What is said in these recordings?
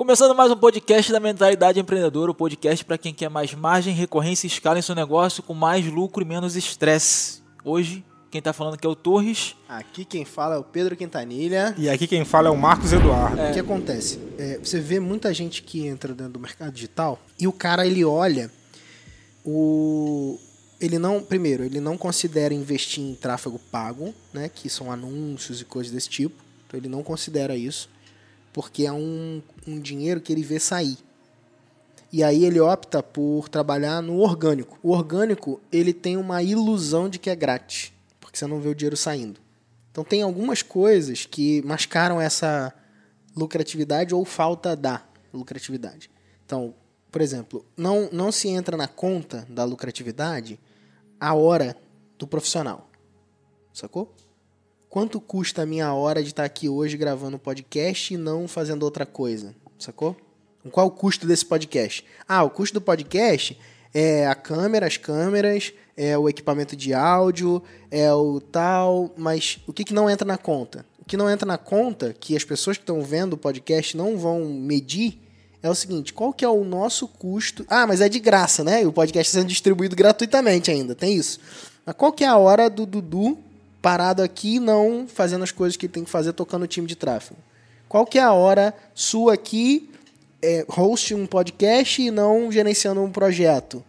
Começando mais um podcast da Mentalidade Empreendedora, o podcast para quem quer mais margem, recorrência e escala em seu negócio com mais lucro e menos estresse. Hoje, quem está falando aqui é o Torres. Aqui quem fala é o Pedro Quintanilha. E aqui quem fala é o Marcos Eduardo. O que acontece? É, você vê muita gente que entra dentro do mercado digital e o cara ele olha o ele não primeiro ele não considera investir em tráfego pago, né, que são anúncios e coisas desse tipo. Então ele não considera isso porque é um, um dinheiro que ele vê sair. E aí ele opta por trabalhar no orgânico. O orgânico, ele tem uma ilusão de que é grátis, porque você não vê o dinheiro saindo. Então tem algumas coisas que mascaram essa lucratividade ou falta da lucratividade. Então, por exemplo, não, não se entra na conta da lucratividade a hora do profissional. Sacou? Quanto custa a minha hora de estar aqui hoje gravando podcast e não fazendo outra coisa, sacou? Qual o custo desse podcast? Ah, o custo do podcast é a câmera, as câmeras, é o equipamento de áudio, é o tal, mas o que, que não entra na conta? O que não entra na conta, que as pessoas que estão vendo o podcast não vão medir, é o seguinte, qual que é o nosso custo? Ah, mas é de graça, né? O podcast está sendo distribuído gratuitamente ainda, tem isso. Mas qual que é a hora do Dudu parado aqui não fazendo as coisas que tem que fazer tocando o time de tráfego? Qual que é a hora sua aqui é, host um podcast e não gerenciando um projeto?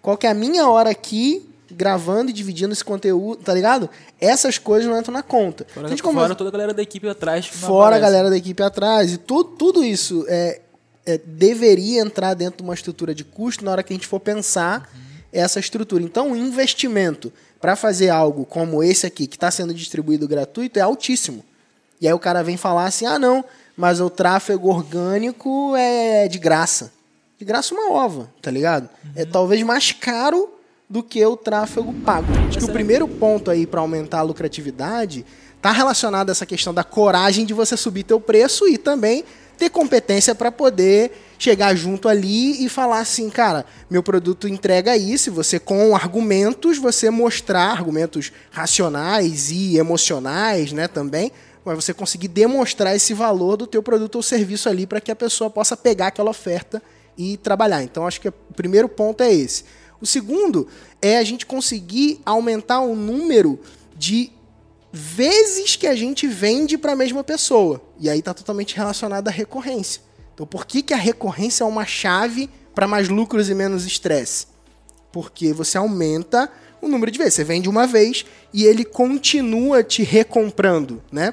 Qual que é a minha hora aqui gravando e dividindo esse conteúdo, tá ligado? Essas coisas não entram na conta. Fora, gente fora toda a galera da equipe atrás. Fora a galera da equipe atrás. E tudo, tudo isso é, é, deveria entrar dentro de uma estrutura de custo na hora que a gente for pensar uhum. essa estrutura. Então, investimento para fazer algo como esse aqui, que está sendo distribuído gratuito, é altíssimo. E aí o cara vem falar assim: ah, não, mas o tráfego orgânico é de graça. De graça uma ova, tá ligado? Uhum. É talvez mais caro do que o tráfego pago. Acho que o primeiro ponto aí para aumentar a lucratividade está relacionado a essa questão da coragem de você subir teu preço e também ter competência para poder chegar junto ali e falar assim, cara, meu produto entrega isso, você com argumentos, você mostrar argumentos racionais e emocionais, né, também, mas você conseguir demonstrar esse valor do teu produto ou serviço ali para que a pessoa possa pegar aquela oferta e trabalhar. Então acho que o primeiro ponto é esse. O segundo é a gente conseguir aumentar o número de vezes que a gente vende para a mesma pessoa. E aí está totalmente relacionado à recorrência. Então, por que, que a recorrência é uma chave para mais lucros e menos estresse? Porque você aumenta o número de vezes. Você vende uma vez e ele continua te recomprando, né?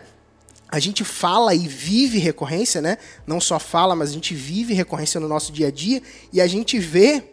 A gente fala e vive recorrência, né? Não só fala, mas a gente vive recorrência no nosso dia a dia e a gente vê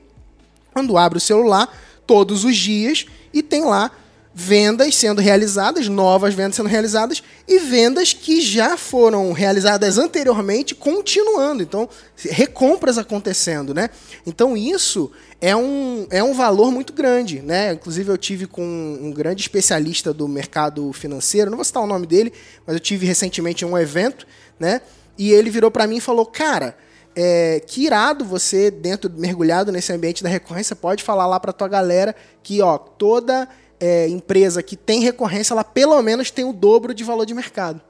quando abre o celular todos os dias e tem lá vendas sendo realizadas, novas vendas sendo realizadas e vendas que já foram realizadas anteriormente continuando. Então, recompras acontecendo, né? Então, isso é um, é um valor muito grande, né? Inclusive, eu tive com um grande especialista do mercado financeiro, não vou citar o nome dele, mas eu tive recentemente um evento, né? E ele virou para mim e falou: Cara, é, que irado você, dentro mergulhado nesse ambiente da recorrência, pode falar lá para tua galera que ó, toda é, empresa que tem recorrência, ela pelo menos tem o dobro de valor de mercado.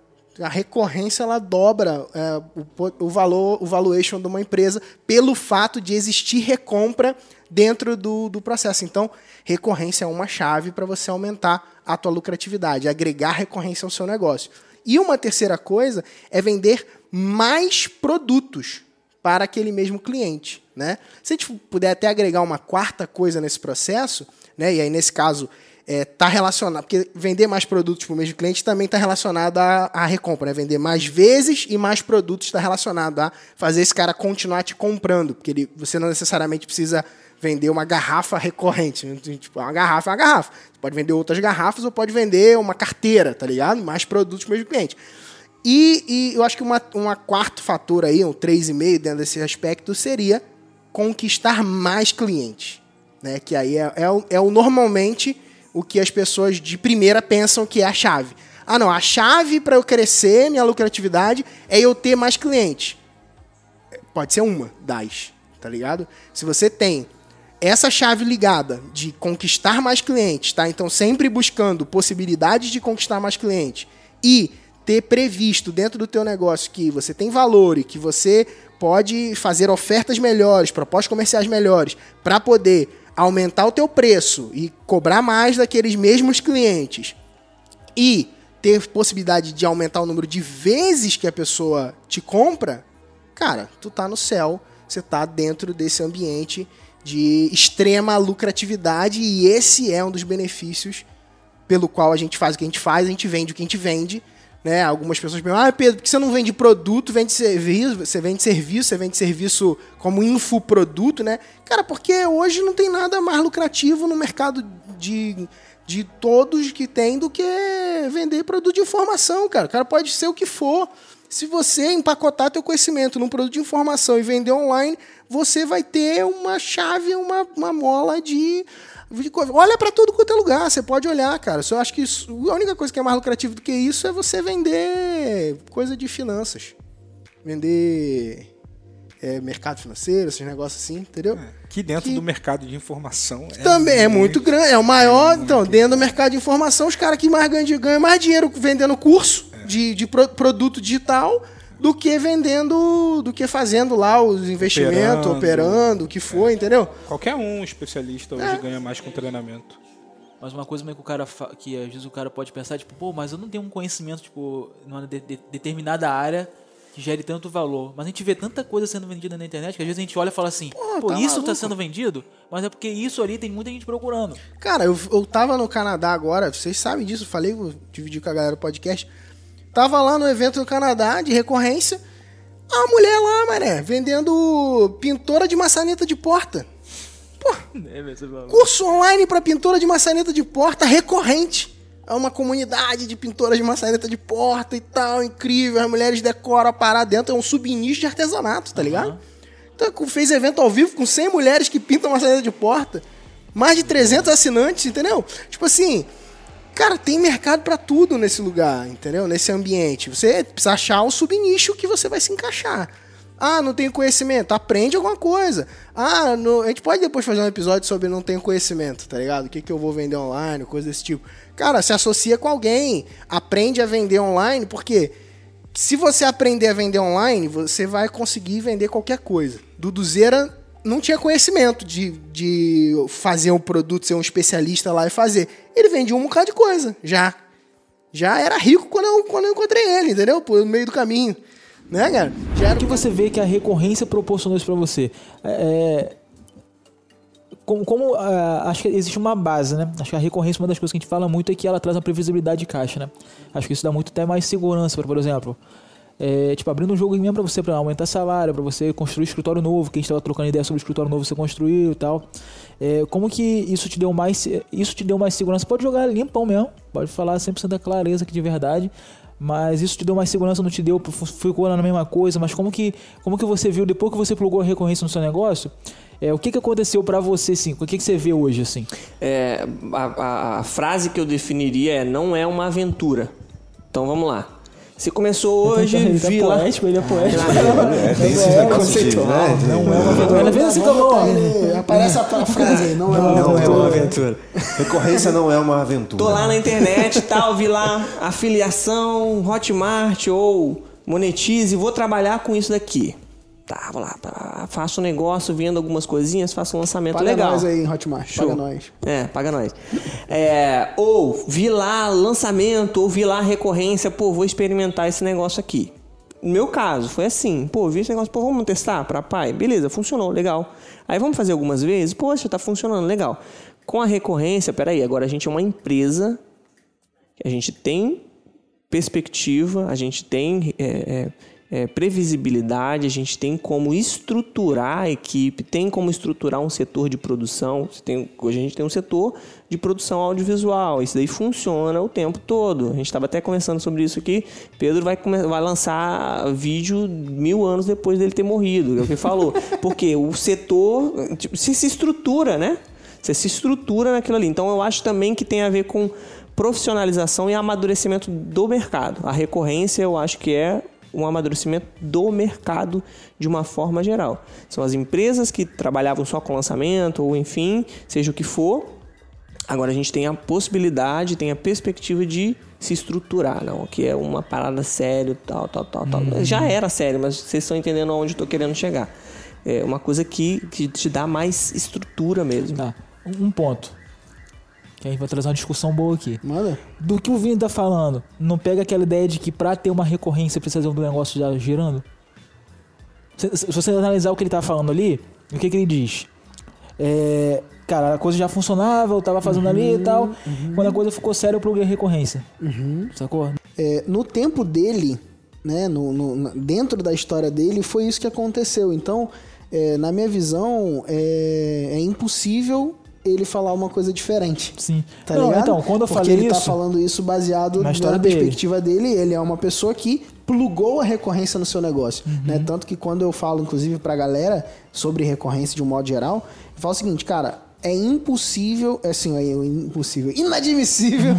A recorrência ela dobra é, o, o, valor, o valuation de uma empresa pelo fato de existir recompra dentro do, do processo. Então, recorrência é uma chave para você aumentar a tua lucratividade, agregar recorrência ao seu negócio. E uma terceira coisa é vender mais produtos para aquele mesmo cliente. Né? Se a gente puder até agregar uma quarta coisa nesse processo, né? e aí nesse caso está é, tá relacionado, porque vender mais produtos para o mesmo cliente também está relacionado à, à recompra, né? Vender mais vezes e mais produtos está relacionado a fazer esse cara continuar te comprando, porque ele, você não necessariamente precisa vender uma garrafa recorrente. Né? Tipo, uma garrafa é uma garrafa. Você pode vender outras garrafas ou pode vender uma carteira, tá ligado? Mais produtos para o mesmo cliente. E, e, eu acho que uma, uma quarto fator aí, um 3,5 dentro desse aspecto, seria conquistar mais clientes. Né? Que aí é, é, é o normalmente o que as pessoas de primeira pensam que é a chave. Ah, não, a chave para eu crescer minha lucratividade é eu ter mais clientes. Pode ser uma das, tá ligado? Se você tem essa chave ligada de conquistar mais clientes, tá? Então sempre buscando possibilidades de conquistar mais clientes e ter previsto dentro do teu negócio que você tem valor e que você pode fazer ofertas melhores, propostas comerciais melhores, para poder aumentar o teu preço e cobrar mais daqueles mesmos clientes e ter possibilidade de aumentar o número de vezes que a pessoa te compra, cara, tu tá no céu, você tá dentro desse ambiente de extrema lucratividade e esse é um dos benefícios pelo qual a gente faz o que a gente faz, a gente vende o que a gente vende. Né? Algumas pessoas perguntam, ah, Pedro, por que você não vende produto, vende serviço, você vende serviço, você vende serviço como infoproduto, né? Cara, porque hoje não tem nada mais lucrativo no mercado de, de todos que tem do que vender produto de informação, cara. O cara pode ser o que for. Se você empacotar teu conhecimento num produto de informação e vender online, você vai ter uma chave, uma, uma mola de Olha para tudo quanto é lugar, você pode olhar, cara. Eu acho que isso, a única coisa que é mais lucrativa do que isso é você vender coisa de finanças. Vender é, mercado financeiro, esses negócios assim, entendeu? É, que dentro que, do mercado de informação é também é muito grande, é o maior. É então, dentro do mercado de informação, os caras que mais ganham, ganham mais dinheiro vendendo curso é. de, de produto digital do que vendendo, do que fazendo lá os investimentos, operando, o que for, é. entendeu? Qualquer um especialista hoje é. ganha mais com treinamento. Mas uma coisa que o cara que às vezes o cara pode pensar, tipo, pô, mas eu não tenho um conhecimento, tipo, numa de, de, determinada área que gere tanto valor. Mas a gente vê tanta coisa sendo vendida na internet que às vezes a gente olha e fala assim, pô, pô tá isso está sendo vendido, mas é porque isso ali tem muita gente procurando. Cara, eu, eu tava no Canadá agora, vocês sabem disso, falei, dividi com a galera do podcast. Tava lá no evento do Canadá, de recorrência. A mulher lá, mané, vendendo pintora de maçaneta de porta. Pô, curso online para pintora de maçaneta de porta recorrente. É uma comunidade de pintoras de maçaneta de porta e tal, incrível. As mulheres decoram a parada dentro, é um subnicho de artesanato, tá ligado? Uhum. Então fez evento ao vivo com 100 mulheres que pintam maçaneta de porta. Mais de 300 assinantes, entendeu? Tipo assim, Cara, tem mercado para tudo nesse lugar, entendeu? Nesse ambiente. Você precisa achar o subnicho que você vai se encaixar. Ah, não tenho conhecimento. Aprende alguma coisa. Ah, a gente pode depois fazer um episódio sobre não tenho conhecimento, tá ligado? O que, que eu vou vender online, coisa desse tipo. Cara, se associa com alguém. Aprende a vender online, porque se você aprender a vender online, você vai conseguir vender qualquer coisa. Duduzeira não tinha conhecimento de, de fazer um produto, ser um especialista lá e fazer. Ele vendia um bocado de coisa, já. Já era rico quando eu, quando eu encontrei ele, entendeu? Por meio do caminho. Né, cara? Já. O que você vê que a recorrência proporcionou isso pra você? É, é como, como uh, acho que existe uma base, né? Acho que a recorrência, uma das coisas que a gente fala muito é que ela traz uma previsibilidade de caixa, né? Acho que isso dá muito até mais segurança, por exemplo. É, tipo, abrindo um jogo mesmo para você para aumentar salário, para você construir escritório novo, que a gente estava trocando ideia sobre o escritório novo você construiu e tal. É, como que isso te deu mais isso te deu mais segurança? Pode jogar limpão mesmo, pode falar 100% da clareza que de verdade, mas isso te deu mais segurança, não te deu, ficou na mesma coisa, mas como que, como que você viu depois que você plugou a recorrência no seu negócio? É, o que, que aconteceu para você, sim? O que, que você vê hoje, assim? É, a, a, a frase que eu definiria é não é uma aventura. Então vamos lá. Você começou hoje, ele tá Vila... poético, ele é poético. É, tem esse conceitual. Né? Não é uma aventura. Às vezes você Aparece a frase aí, não, é uma não é uma aventura. Recorrência não é uma aventura. Tô lá na internet e tal, vi lá afiliação, Hotmart ou Monetize, vou trabalhar com isso daqui. Tá, vou lá, tá, faço um negócio, vendo algumas coisinhas, faço um lançamento paga legal. Paga nós aí, Hotmart, Show. paga nós. É, paga nós. É, ou vi lá lançamento, ou vi lá recorrência, pô, vou experimentar esse negócio aqui. No meu caso, foi assim, pô, vi esse negócio, pô, vamos testar para pai? Beleza, funcionou, legal. Aí vamos fazer algumas vezes, poxa, tá funcionando, legal. Com a recorrência, peraí, agora a gente é uma empresa, a gente tem perspectiva, a gente tem... É, é, é, previsibilidade, a gente tem como estruturar a equipe, tem como estruturar um setor de produção. Tem, hoje a gente tem um setor de produção audiovisual, isso daí funciona o tempo todo. A gente estava até conversando sobre isso aqui. Pedro vai, vai lançar vídeo mil anos depois dele ter morrido, é o que ele falou. Porque o setor tipo, se, se estrutura, né? Você se estrutura naquilo ali. Então eu acho também que tem a ver com profissionalização e amadurecimento do mercado. A recorrência eu acho que é um amadurecimento do mercado de uma forma geral. São as empresas que trabalhavam só com lançamento, ou enfim, seja o que for. Agora a gente tem a possibilidade, tem a perspectiva de se estruturar, não, que é uma parada séria, tal, tal, tal, tal. Já era sério, mas vocês estão entendendo aonde eu tô querendo chegar. É uma coisa que, que te dá mais estrutura mesmo. Tá. Um ponto. Que a gente vai trazer uma discussão boa aqui. Manda. Do que o Vini tá falando, não pega aquela ideia de que pra ter uma recorrência precisa do negócio já girando? Se, se você analisar o que ele tá falando ali, o que, que ele diz? É, cara, a coisa já funcionava, eu tava fazendo ali e tal. Quando a coisa ficou séria, eu pluguei a recorrência. Sacou? É, no tempo dele, né, no, no- dentro da história dele, foi isso que aconteceu. Então, é, na minha visão, é, é impossível ele falar uma coisa diferente. Sim. Tá não, ligado? então, quando eu Porque falei ele tá isso. falando isso baseado Na na, história dele. perspectiva dele. Ele é uma pessoa que plugou a recorrência no seu negócio. Uhum. Né? Tanto que quando eu falo, inclusive, pra galera sobre recorrência de um modo geral, eu falo o seguinte, cara, é impossível, é assim, é impossível, inadmissível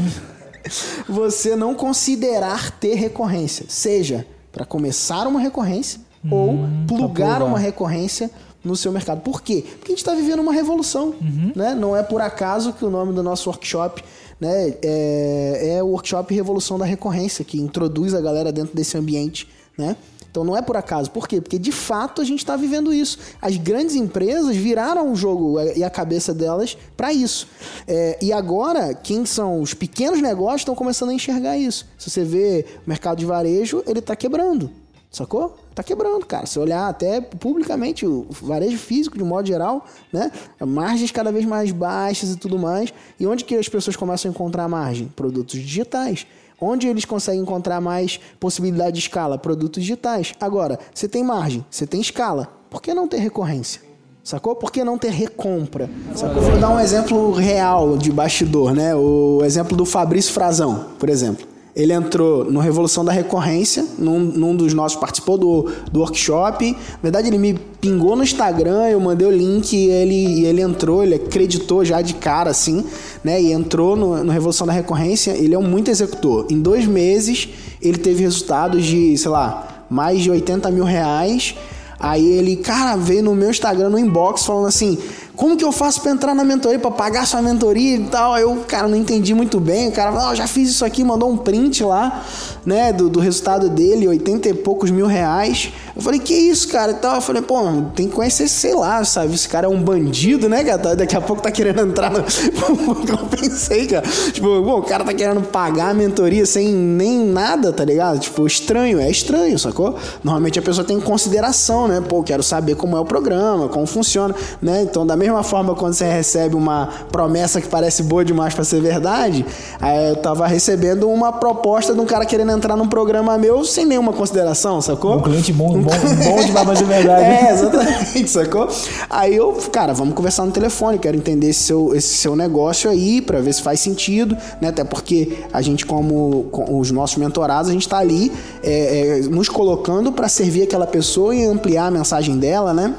você não considerar ter recorrência. Seja para começar uma recorrência ou plugar plugar. uma recorrência no seu mercado. Por quê? Porque a gente está vivendo uma revolução. Né? Não é por acaso que o nome do nosso workshop né, é, é o workshop Revolução da Recorrência, que introduz a galera dentro desse ambiente. Né? Então não é por acaso. Por quê? Porque de fato a gente está vivendo isso. As grandes empresas viraram o jogo e a cabeça delas para isso. É, e agora, quem são os pequenos negócios estão começando a enxergar isso. Se você vê o mercado de varejo, ele está quebrando. Sacou? Tá quebrando, cara. Se olhar até publicamente, o varejo físico, de modo geral, né? Margens cada vez mais baixas e tudo mais. E onde que as pessoas começam a encontrar margem? Produtos digitais. Onde eles conseguem encontrar mais possibilidade de escala? Produtos digitais. Agora, você tem margem, você tem escala. Por que não ter recorrência? Sacou? Por que não ter recompra? Sacou? Vou dar um exemplo real de bastidor, né? O exemplo do Fabrício Frazão, por exemplo. Ele entrou no Revolução da Recorrência, num, num dos nossos, participou do, do workshop. Na verdade, ele me pingou no Instagram, eu mandei o link e ele, e ele entrou, ele acreditou já de cara, assim, né? E entrou no, no Revolução da Recorrência. Ele é um muito executor. Em dois meses, ele teve resultados de, sei lá, mais de 80 mil reais. Aí ele, cara, veio no meu Instagram, no inbox, falando assim: como que eu faço pra entrar na mentoria, pra pagar sua mentoria e tal? Aí Eu, cara, não entendi muito bem. O cara falou: "Ah, já fiz isso aqui, mandou um print lá, né, do, do resultado dele, 80 e poucos mil reais. Eu falei: que isso, cara? E tal. Eu falei: pô, tem que conhecer, sei lá, sabe? Esse cara é um bandido, né, cara? Daqui a pouco tá querendo entrar no. eu pensei, cara. Tipo, o cara tá querendo pagar a mentoria sem nem nada, tá ligado? Tipo, estranho, é estranho, sacou? Normalmente a pessoa tem consideração, né? Pô, quero saber como é o programa, como funciona, né? Então, da mesma forma, quando você recebe uma promessa que parece boa demais pra ser verdade, aí eu tava recebendo uma proposta de um cara querendo entrar num programa meu sem nenhuma consideração, sacou? Um cliente bom, bom, bom de babas de verdade. É, exatamente, sacou? Aí eu, cara, vamos conversar no telefone, quero entender esse seu, esse seu negócio aí, pra ver se faz sentido, né? Até porque a gente, como com os nossos mentorados, a gente tá ali é, é, nos colocando pra servir aquela pessoa e ampliar a mensagem dela, né?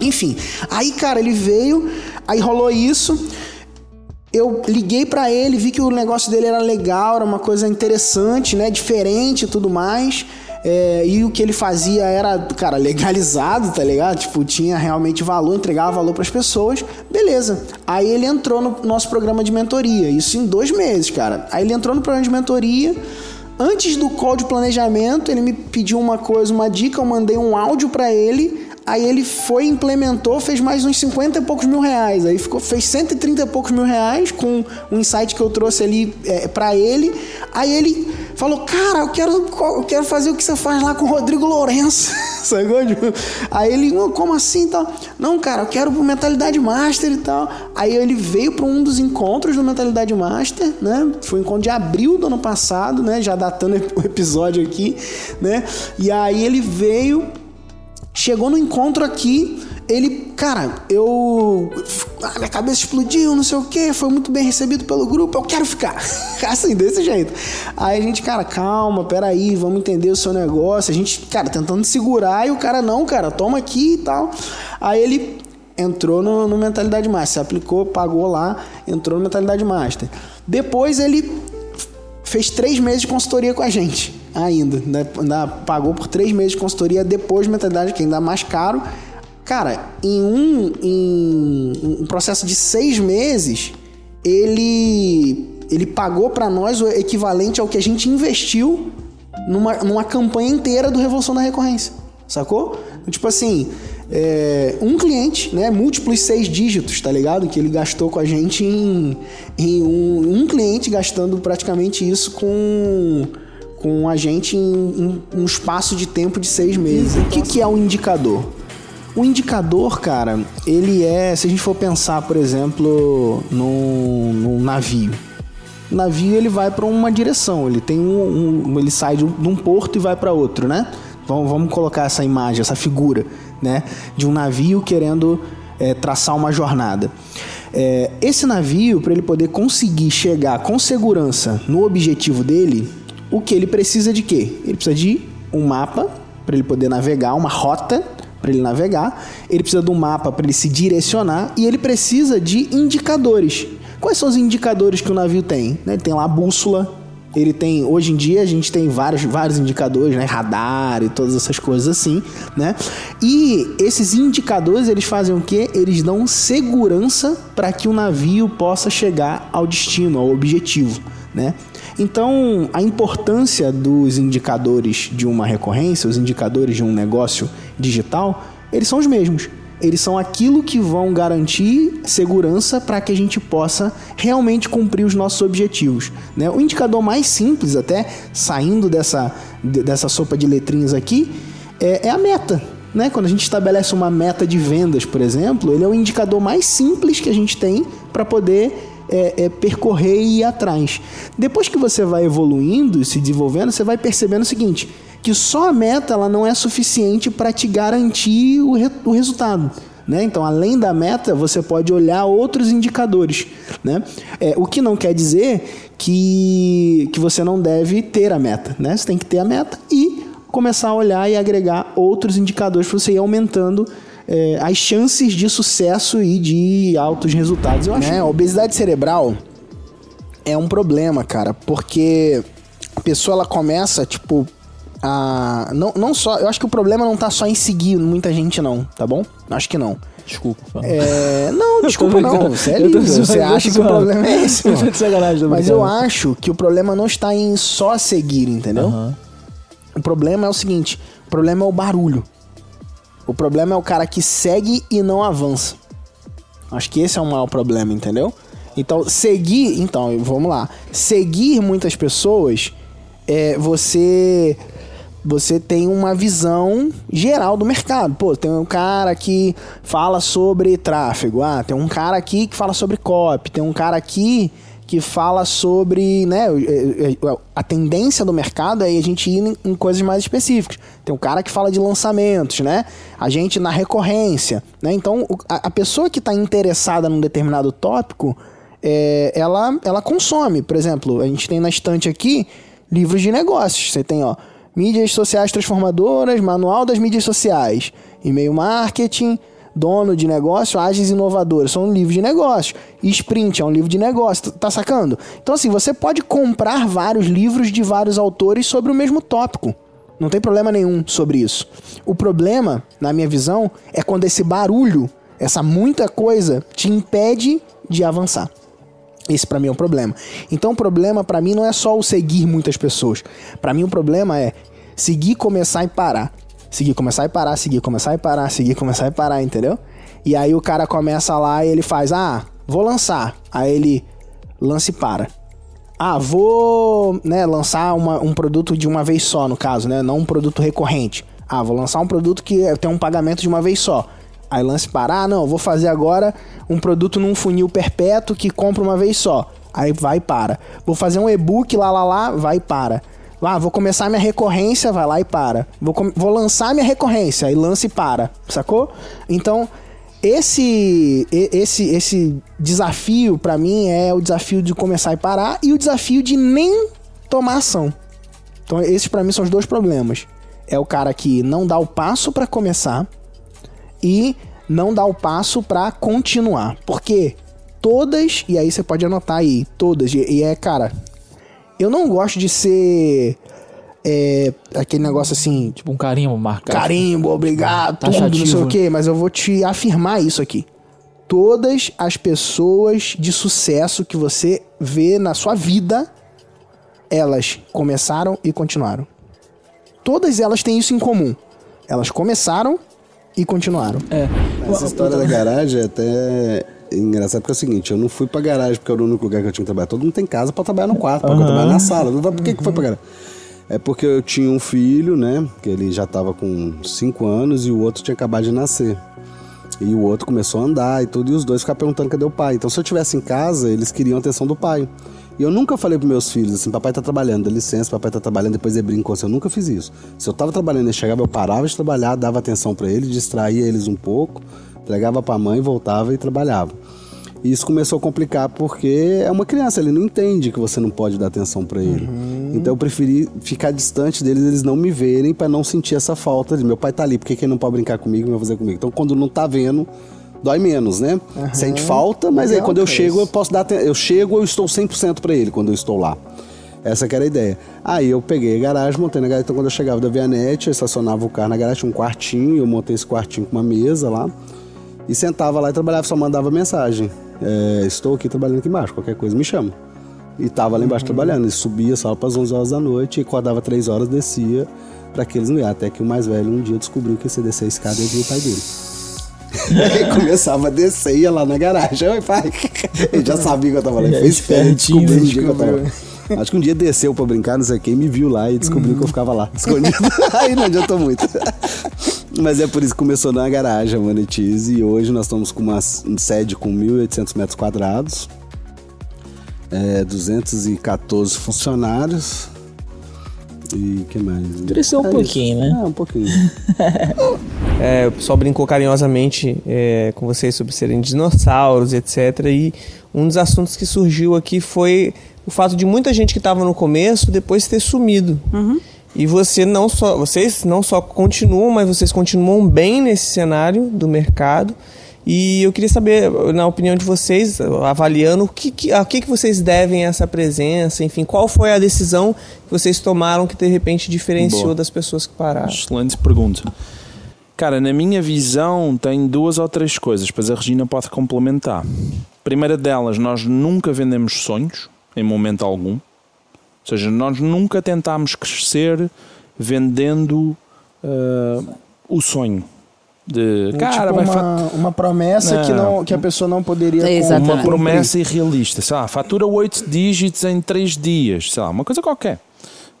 Enfim, aí, cara, ele veio, aí rolou isso. Eu liguei pra ele, vi que o negócio dele era legal, era uma coisa interessante, né? Diferente e tudo mais. É, e o que ele fazia era, cara, legalizado, tá ligado? Tipo, tinha realmente valor, entregava valor pras pessoas. Beleza. Aí ele entrou no nosso programa de mentoria. Isso em dois meses, cara. Aí ele entrou no programa de mentoria. Antes do call de planejamento, ele me pediu uma coisa, uma dica, eu mandei um áudio pra ele. Aí ele foi, implementou, fez mais uns 50 e poucos mil reais. Aí ficou, fez 130 e poucos mil reais com um insight que eu trouxe ali é, para ele. Aí ele falou: Cara, eu quero, eu quero fazer o que você faz lá com o Rodrigo Lourenço. Sacou? Tipo, Aí ele, "Não, como assim e tal? Não, cara, eu quero pro Mentalidade Master e tal. Aí ele veio para um dos encontros do Mentalidade Master, né? Foi um encontro de abril do ano passado, né? Já datando o episódio aqui, né? E aí ele veio. Chegou no encontro aqui, ele, cara, eu. ah, minha cabeça explodiu, não sei o que, foi muito bem recebido pelo grupo, eu quero ficar. assim, desse jeito. Aí a gente, cara, calma, peraí, vamos entender o seu negócio. A gente, cara, tentando segurar e o cara, não, cara, toma aqui e tal. Aí ele entrou no, no Mentalidade Master, se aplicou, pagou lá, entrou no Mentalidade Master. Depois ele fez três meses de consultoria com a gente ainda, né? ainda pagou por três meses de consultoria depois de mentalidade que ainda é mais caro cara em um em um processo de seis meses ele ele pagou pra nós o equivalente ao que a gente investiu numa, numa campanha inteira do Revolução da Recorrência. Sacou? Tipo assim, é, um cliente, né? Múltiplos seis dígitos, tá ligado? Que ele gastou com a gente em, em um, um cliente gastando praticamente isso com, com a gente em, em um espaço de tempo de seis meses. O que, que é um indicador? O indicador, cara, ele é, se a gente for pensar, por exemplo, num, num navio. O navio ele vai para uma direção, ele tem um, um- ele sai de um, porto e vai para outro, né? Vamos, vamos colocar essa imagem, essa figura, né? De um navio querendo é, traçar uma jornada. É, esse navio, para ele poder conseguir chegar com segurança no objetivo dele, o que ele precisa de quê? Ele precisa de um mapa para ele poder navegar, uma rota para ele navegar, ele precisa de um mapa para ele se direcionar e ele precisa de indicadores. Quais são os indicadores que o navio tem? né? Ele tem lá a bússola, ele tem, hoje em dia a gente tem vários, vários indicadores, né? Radar e todas essas coisas assim, né? E esses indicadores, eles fazem o quê? Eles dão segurança para que o navio possa chegar ao destino, ao objetivo, né? Então, a importância dos indicadores de uma recorrência, os indicadores de um negócio digital, eles são os mesmos. Eles são aquilo que vão garantir segurança para que a gente possa realmente cumprir os nossos objetivos. Né? O indicador mais simples, até saindo dessa, de- dessa sopa de letrinhas aqui, é, é a meta. Né? Quando a gente estabelece uma meta de vendas, por exemplo, ele é o indicador mais simples que a gente tem para poder é, é, percorrer e ir atrás. Depois que você vai evoluindo e se desenvolvendo, você vai percebendo o seguinte: que só a meta ela não é suficiente para te garantir o, re- o resultado. Né? Então, além da meta, você pode olhar outros indicadores. Né? É, o que não quer dizer que, que você não deve ter a meta. Né? Você tem que ter a meta e começar a olhar e agregar outros indicadores para você ir aumentando é, as chances de sucesso e de altos resultados. Eu acho. Né? A obesidade cerebral é um problema, cara, porque a pessoa ela começa, tipo, a. Não, não só. Eu acho que o problema não tá só em seguir muita gente, não, tá bom? Acho que não. Desculpa. É. Não, desculpa, não. Você é livre. Você acha que o problema é esse, mano. Mas eu acho que o problema não está em só seguir, entendeu? Aham. O problema é o seguinte: o problema é o barulho. O problema é o cara que segue e não avança. Acho que esse é o maior problema, entendeu? Então, seguir. Então, vamos lá. Seguir muitas pessoas é você. Você tem uma visão geral do mercado. Pô, tem um cara que fala sobre tráfego. Ah, tem um cara aqui que fala sobre copy. Tem um cara aqui que fala sobre, né, é, é, a tendência do mercado é a gente ir em, coisas mais específicas. Tem um cara que fala de lançamentos, né? A gente na recorrência, né? Então, a pessoa que está interessada num determinado tópico, é, ela, ela consome. Por exemplo, a gente tem na estante aqui livros de negócios. Você tem, ó, mídias sociais transformadoras, manual das mídias sociais, e-mail marketing, dono de negócio, ágeis inovadoras, são livros de negócio. Sprint é um livro de negócio, tá- tá sacando? Então assim, você pode comprar vários livros de vários autores sobre o mesmo tópico. Não tem problema nenhum sobre isso. O problema, na minha visão, é quando esse barulho, essa muita coisa, te impede de avançar. Esse pra mim é um problema. Então o problema pra mim não é só o seguir muitas pessoas. Pra mim o problema é seguir, começar e parar. Seguir, começar e parar, seguir, começar e parar, seguir, começar e parar, entendeu? E aí o cara começa lá e ele faz: "Ah, vou lançar". Aí ele lança e para. Ah, vou, né, lançar uma- um produto de uma vez só, no caso, né? Não um produto recorrente. Ah, vou lançar um produto que tem um pagamento de uma vez só. Aí lance para, ah, não, vou fazer agora um produto num funil perpétuo que compra uma vez só. Aí vai para. Vou fazer um e-book lá, lá, lá, vai para. Ah, vou começar minha recorrência, vai lá e para. Vou, vou lançar minha recorrência, aí lança e para, sacou? Então, esse e- esse esse desafio pra mim é o desafio de começar e parar e o desafio de nem tomar ação. Então esses pra mim são os dois problemas. É o cara que não dá o passo pra começar e não dá o passo pra continuar. Porque todas, e aí você pode anotar aí, todas, e, e é, cara, eu não gosto de ser é, aquele negócio assim, Tipo um carimbo marcado. carimbo, obrigado, tudo, não sei o quê, mas eu vou te afirmar isso aqui. Todas as pessoas de sucesso que você vê na sua vida, elas começaram e continuaram. Todas elas têm isso em comum. Elas começaram e continuaram. É. Essa história da garagem é até engraçado porque é o seguinte, eu não fui pra garagem porque era o único lugar que eu tinha que trabalhar. Todo mundo tem casa pra trabalhar no quarto, pra trabalhar na sala. Por que, que foi pra garagem? É porque eu tinha um filho, né? Que ele já tava com 5 anos e o outro tinha acabado de nascer. E o outro começou a andar e tudo, e os dois ficavam perguntando cadê o pai. Então, se eu estivesse em casa, eles queriam a atenção do pai. E eu nunca falei pros meus filhos assim, papai tá trabalhando, dá licença, papai tá trabalhando, depois ele brinca com você. Eu nunca fiz isso. Se eu tava trabalhando ele chegava, eu parava de trabalhar, dava atenção pra eles, distraía eles um pouco, entregava pra mãe, voltava e trabalhava. E isso começou a complicar porque é uma criança, ele não entende que você não pode dar atenção pra ele. Então eu preferi ficar distante deles, eles não me verem pra não sentir essa falta de meu pai tá ali, por que, que ele não pode brincar comigo, não vai fazer comigo? Então quando não tá vendo, dói menos, né? Sente falta, mas aí quando eu chego, eu posso dar eu chego, eu estou 100% pra ele quando eu estou lá. Essa que era a ideia. Aí eu peguei a garagem, montei na garagem. Então quando eu chegava da Vianete, eu estacionava o carro na garagem, tinha um quartinho, eu montei esse quartinho com uma mesa lá. E sentava lá e trabalhava, só mandava mensagem. É, estou aqui trabalhando aqui embaixo, qualquer coisa me chama. E tava lá embaixo trabalhando. E subia só para as 11 horas da noite, e acordava 3 horas, descia para que eles não iam. Até que o mais velho um dia descobriu que se descer a escada ele viu o pai dele. Aí começava a descer e ia lá na garagem. Oi, pai. Ele já sabia que eu tava lá. Ele É, fez descobriu um dia que eu tava. Acho que um dia desceu pra brincar, não sei o que, e me viu lá e descobriu que eu ficava lá, escondido. Aí não adiantou muito. Mas é por isso que começou na garagem a Monetize e hoje nós estamos com uma sede com 1.800 metros quadrados, é, 214 funcionários e que mais? Cresceu um É pouquinho, isso. né? É, um pouquinho. É, o pessoal brincou carinhosamente é, com vocês sobre serem dinossauros, etc. E um dos assuntos que surgiu aqui foi o fato de muita gente que estava no começo depois ter sumido. E você não só, vocês não só continuam, mas vocês continuam bem nesse cenário do mercado. E eu queria saber, na opinião de vocês, avaliando o que, que- a que, que vocês devem essa presença, enfim, qual foi a decisão que vocês tomaram que de repente diferenciou Boa. das pessoas que pararam? Excelente pergunta. Cara, na minha visão, tem duas ou três coisas, depois a Regina pode complementar. Primeira delas, nós nunca vendemos sonhos, em momento algum. Ou seja, nós nunca tentámos crescer vendendo ah, o sonho. De, É cara, tipo uma, uma promessa que, Não. não, que a pessoa não poderia É, cumprir. exatamente. uma promessa irrealista. Sei lá, fatura 8 dígitos em 3 dias. Sei lá, uma coisa qualquer.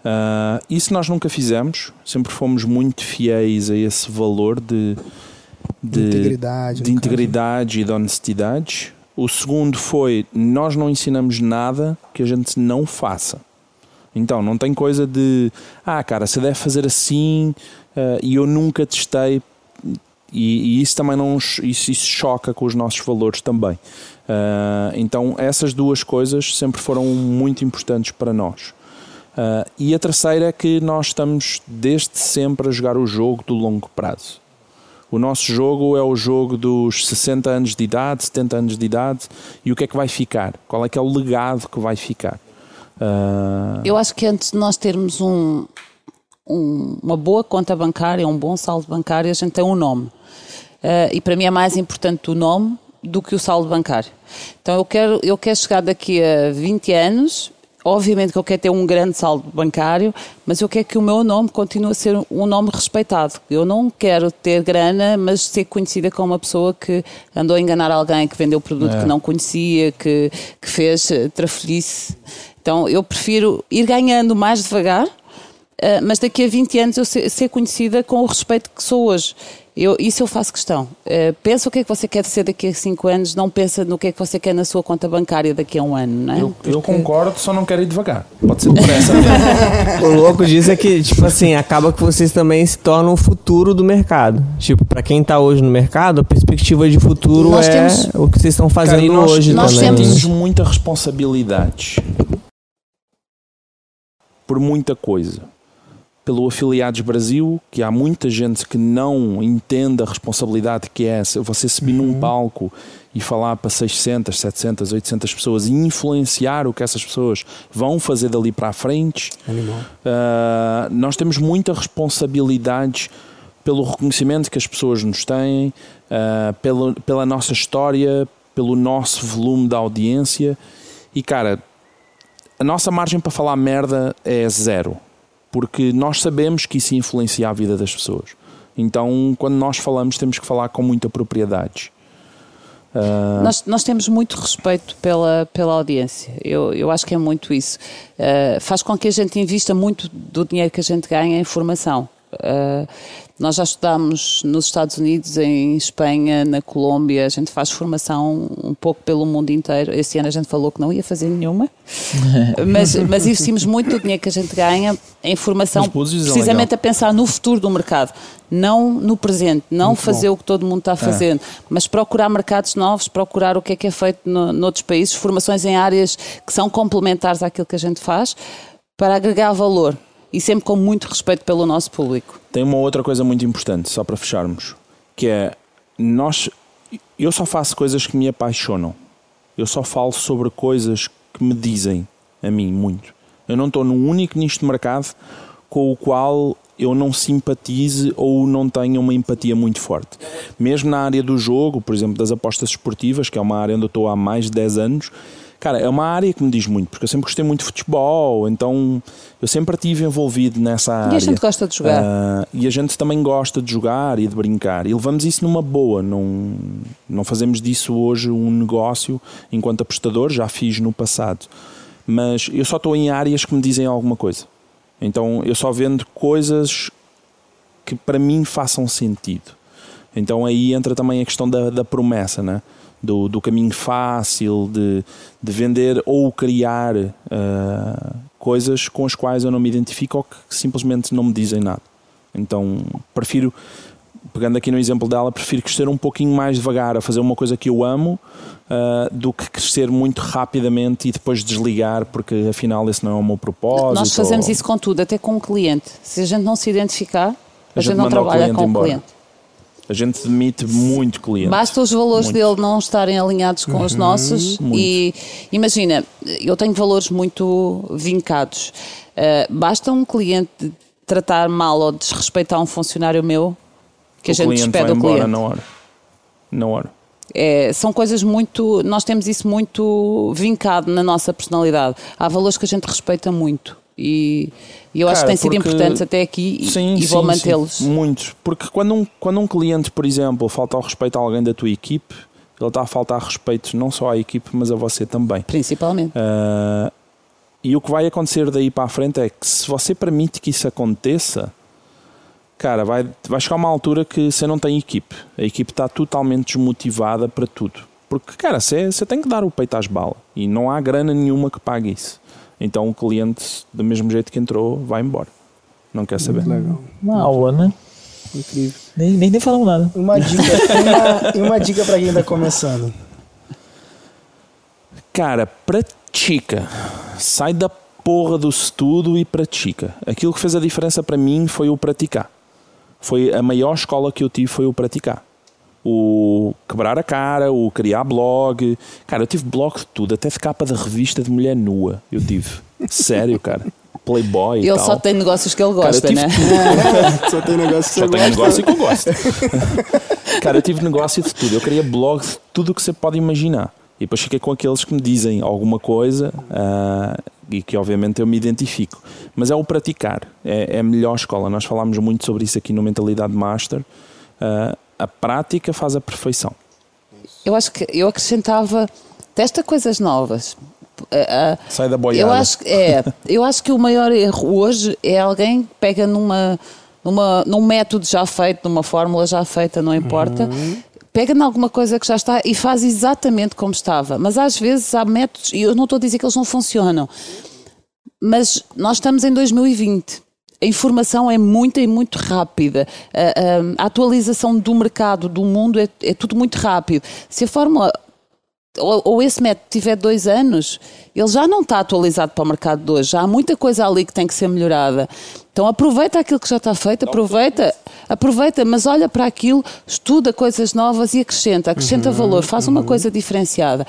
Ah, isso nós nunca fizemos. Sempre fomos muito fiéis a esse valor de, de, Integridade, de integridade e de honestidade. O segundo foi: nós não ensinamos nada que a gente não faça. Então, não tem coisa de, ah, cara, você deve fazer assim ah, e eu nunca testei. E, e isso também não isso, isso choca com os nossos valores também. Ah, então, essas duas coisas sempre foram muito importantes para nós. Ah, e a terceira é que nós estamos desde sempre a jogar o jogo do longo prazo. O nosso jogo é o jogo dos 60 anos de idade, 70 anos de idade e o que é que vai ficar? Qual é que é o legado que vai ficar? Ah, Eu acho que antes de nós termos um, um- uma boa conta bancária, um bom saldo bancário, a gente tem um nome. Eh, e para mim é mais importante o nome do que o saldo bancário. Então eu quero, eu quero chegar daqui a 20 anos. Obviamente que eu quero ter um grande saldo bancário, mas eu quero que o meu nome continue a ser um nome respeitado. Eu não quero ter grana, mas ser conhecida como uma pessoa que andou a enganar alguém, que vendeu produto que não conhecia, que, que fez eh, trafolhice. Então eu prefiro ir ganhando mais devagar, Uh, mas daqui a 20 anos eu ser, ser conhecida com o respeito que sou hoje. Eu, isso eu faço questão. Uh, pensa o que é que você quer ser daqui a 5 anos, não pensa no que é que você quer na sua conta bancária daqui a um ano, não é? eu, eu Porque- concordo, só não quero ir devagar. Pode ser depressa. O louco disso é que, tipo assim, acaba que vocês também se tornam o futuro do mercado. Tipo, pra quem tá hoje no mercado, a perspectiva de futuro Nós é temos- o que vocês estão fazendo Cara, nós, hoje nós também. temos- temos muita responsabilidade por muita coisa. Pelo Afiliados Brasil, que há muita gente que não entende a responsabilidade que é essa. Você subir num palco e falar para 600, 700, 800 pessoas e influenciar o que essas pessoas vão fazer dali para a frente. Ah, nós temos muita responsabilidade pelo reconhecimento que as pessoas nos têm, uh, pela, pela nossa história, pelo nosso volume de audiência. E cara, a nossa margem para falar merda é zero, porque nós sabemos que isso influencia a vida das pessoas. Então, quando nós falamos, temos que falar com muita propriedade. Uh, Nós, nós temos muito respeito pela, pela audiência. Eu, eu acho que é muito isso. Uh, faz com que a gente invista muito do dinheiro que a gente ganha em formação. Uh, nós já estudámos nos Estados Unidos, em Espanha, na Colômbia, a gente faz formação um pouco pelo mundo inteiro. Este ano a gente falou que não ia fazer nenhuma, mas, mas investimos muito do dinheiro que a gente ganha em formação, precisamente legal. a pensar no futuro do mercado, não no presente, não fazer o que todo mundo está fazendo, mas procurar mercados novos, procurar o que é que é feito no, noutros países, formações em áreas que são complementares àquilo que a gente faz, para agregar valor e sempre com muito respeito pelo nosso público. Tem uma outra coisa muito importante, só para fecharmos, que é nós. Eu só faço coisas que me apaixonam. Eu só falo sobre coisas que me dizem a mim muito. Eu não estou num único nicho de mercado com o qual eu não simpatize ou não tenha uma empatia muito forte. Mesmo na área do jogo, por exemplo, das apostas esportivas, que é uma área onde eu estou há mais de 10 anos, cara, é uma área que me diz muito, porque eu sempre gostei muito de futebol, então eu sempre estive envolvido nessa área. E a gente gosta de jogar. Ah, e a gente também gosta de jogar e de brincar. E levamos isso numa boa. Não, não fazemos disso hoje um negócio enquanto apostador, já fiz no passado. Mas eu só estou em áreas que me dizem alguma coisa. Então eu só vendo coisas que para mim façam sentido. Então aí entra também a questão da, da promessa, né? Do, do caminho fácil de, de vender ou criar ah, coisas com as quais eu não me identifico ou que simplesmente não me dizem nada. Então prefiro, pegando aqui no exemplo dela, prefiro crescer um pouquinho mais devagar a fazer uma coisa que eu amo ah, do que crescer muito rapidamente e depois desligar porque afinal esse não é o meu propósito. Nós fazemos ou- isso com tudo, até com o cliente. Se a gente não se identificar, a, A gente, gente não o trabalha cliente com o cliente. A gente demite muito cliente. Basta os valores Muito. dele não estarem alinhados com os nossos Muito. e imagina, eu tenho valores muito vincados. Uh, basta um cliente tratar mal ou desrespeitar um funcionário meu que a o gente cliente despede o cliente. na hora. Na hora. É, são coisas muito. Nós temos isso muito vincado na nossa personalidade. Há valores que a gente respeita muito. E, e eu acho que Cara, têm sido importantes até aqui e, Sim, e vou sim, mantê-los. Muitos. Porque quando um, quando um cliente, por exemplo, falta ao respeito a alguém da tua equipe, ele está a faltar respeito não só à equipe, mas a você também. Principalmente. Ah, e o que vai acontecer daí para a frente é que se você permite que isso aconteça, cara, vai, vai chegar uma altura que você não tem equipe. A equipe está totalmente desmotivada para tudo. Porque, cara, você, você tem que dar o peito às balas. E não há grana nenhuma que pague isso. Então o cliente, do mesmo jeito que entrou, vai embora. Não quer saber. Legal. Uma aula, né? Incrível. Nem, nem, nem falamos nada. Uma dica, uma, e uma dica pra quem tá começando. Cara, pratica. Sai da porra do estudo e pratica. Aquilo que fez a diferença para mim foi o praticar. Foi a maior escola que eu tive foi o praticar. O quebrar a cara, o criar blog. Cara, eu tive blog de tudo, até de capa de revista de mulher nua. Eu tive. Sério, cara. Playboy e Ele tal. só tem negócios que ele Cara, gosta, tive né? Só tem negócio que Só gosta. negócio que eu gosto. Cara, eu tive negócio de tudo. Eu queria blog de tudo o que você pode imaginar. E depois fiquei com aqueles que me dizem alguma coisa ah, e que obviamente eu me identifico. Mas é o praticar. É, é a melhor escola. Nós falámos muito sobre isso aqui no Mentalidade Master. Ah, a prática faz a perfeição. Eu acho que eu acrescentava testa coisas novas. Sai da eu boiada. acho que é, eu acho que o maior erro hoje é alguém que pega numa, numa num método já feito, numa fórmula já feita, não importa. Pega em alguma coisa que já está e faz exatamente como estava. Mas às vezes há métodos, e eu não estou a dizer que eles não funcionam, mas nós estamos em 2020. A informação é muita e muito rápida. A, a- a atualização do mercado, do mundo, é, é tudo muito rápido. Se a fórmula ou, ou esse método tiver dois anos, ele já não está atualizado para o mercado de hoje. Já há muita coisa ali que tem que ser melhorada. Então aproveita aquilo que já está feito, aproveita, aproveita, mas olha para aquilo, estuda coisas novas e acrescenta, acrescenta valor, faz uma coisa diferenciada.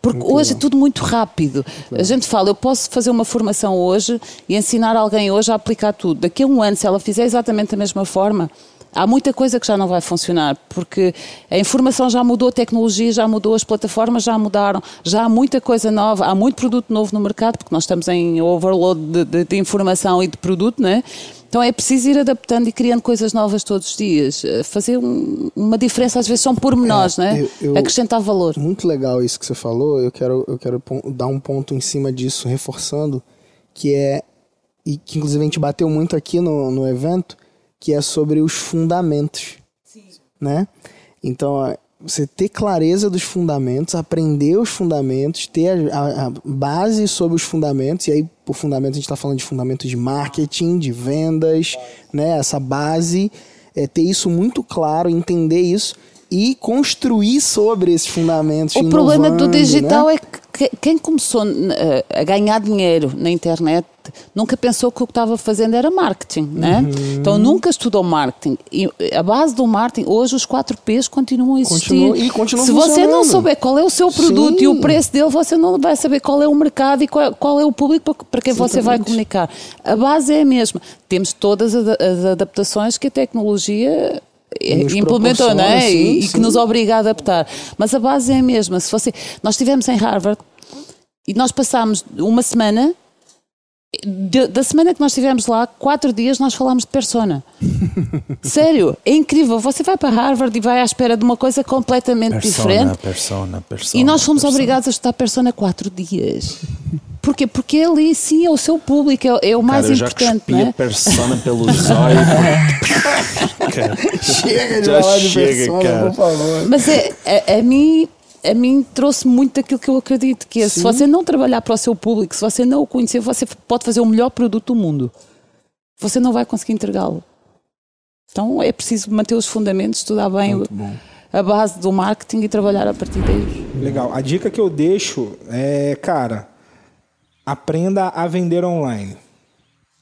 Porque hoje é tudo muito rápido. A gente fala, eu posso fazer uma formação hoje e ensinar alguém hoje a aplicar tudo. Daqui a um ano, se ela fizer exatamente da mesma forma, Há muita coisa que já não vai funcionar, porque a informação já mudou, a tecnologia já mudou, as plataformas já mudaram, já há muita coisa nova, há muito produto novo no mercado, porque nós estamos em overload de, de- de informação e de produto, não é? Então é preciso ir adaptando e criando coisas novas todos os dias. Eh, Fazer um- uma diferença, às vezes são pormenores, É, não é? eu- eu- Acrescentar valor. Muito legal isso que você falou. Eu quero, eu quero dar um ponto em cima disso, reforçando, que é. E que inclusive a gente bateu muito aqui no, no evento, que é sobre os fundamentos. Né? Então, você ter clareza dos fundamentos, aprender os fundamentos, ter a, a- base sobre os fundamentos, e aí, por fundamentos, a gente está falando de fundamentos de marketing, de vendas, né? Essa base, é, ter isso muito claro, entender isso e construir sobre esses fundamentos. O problema do inovando, digital né? é que quem começou eh, a ganhar dinheiro na internet nunca pensou que o que estava fazendo era marketing, né? Uhum. Então nunca estudou marketing. E a base do marketing, hoje os 4 P's continuam a existir. Continua- e continuam Se você não souber qual é o seu produto Sim. e o preço dele, você não vai saber qual é o mercado e qual, qual é o público para- quem você vai comunicar. A base é a mesma. Temos todas as adaptações que a tecnologia eh, Nos implementou, não é? proporciona, sim, E, e sim. que nos obriga a adaptar. Mas a base é a mesma. Se você, nós estivemos em Harvard e nós passámos uma semana. De- da semana que nós estivemos lá, quatro dias nós falámos de persona. Sério, é incrível. Você vai para Harvard e vai à espera de uma coisa completamente diferente. persona, persona. E nós fomos persona. obrigados a estudar persona quatro dias. Porquê? Porque ali sim é o seu público, é, é o mais Cara, eu já importante, não é? a persona pelo zóio. Cara, Chega de Já falar de chega, persona, cara. por favor. Mas é, a, a mim, a mim trouxe muito daquilo que eu acredito, que é se você não trabalhar para o seu público, se você não o conhecer, você pode fazer o melhor produto do mundo. Você não vai conseguir entregá-lo. Então é preciso manter os fundamentos, estudar bem a base do marketing e trabalhar a partir daí. Legal. A dica que eu deixo é, cara, aprenda a vender online.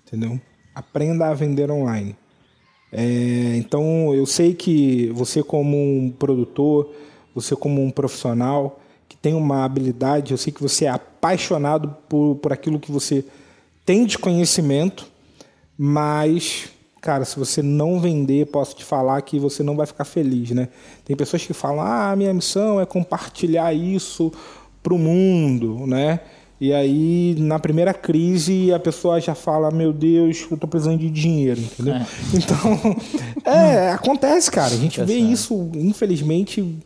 Entendeu? Aprenda a vender online. É, então, eu sei que você, como um produtor, você, como um profissional que tem uma habilidade, eu sei que você é apaixonado por, por aquilo que você tem de conhecimento, mas, cara, se você não vender, posso te falar que você não vai ficar feliz, né? Tem pessoas que falam, ah, minha missão é compartilhar isso para o mundo, né? E aí, na primeira crise, a pessoa já fala, meu Deus, eu tô precisando de dinheiro, entendeu? Então, é, acontece, cara. A gente vê isso, infelizmente,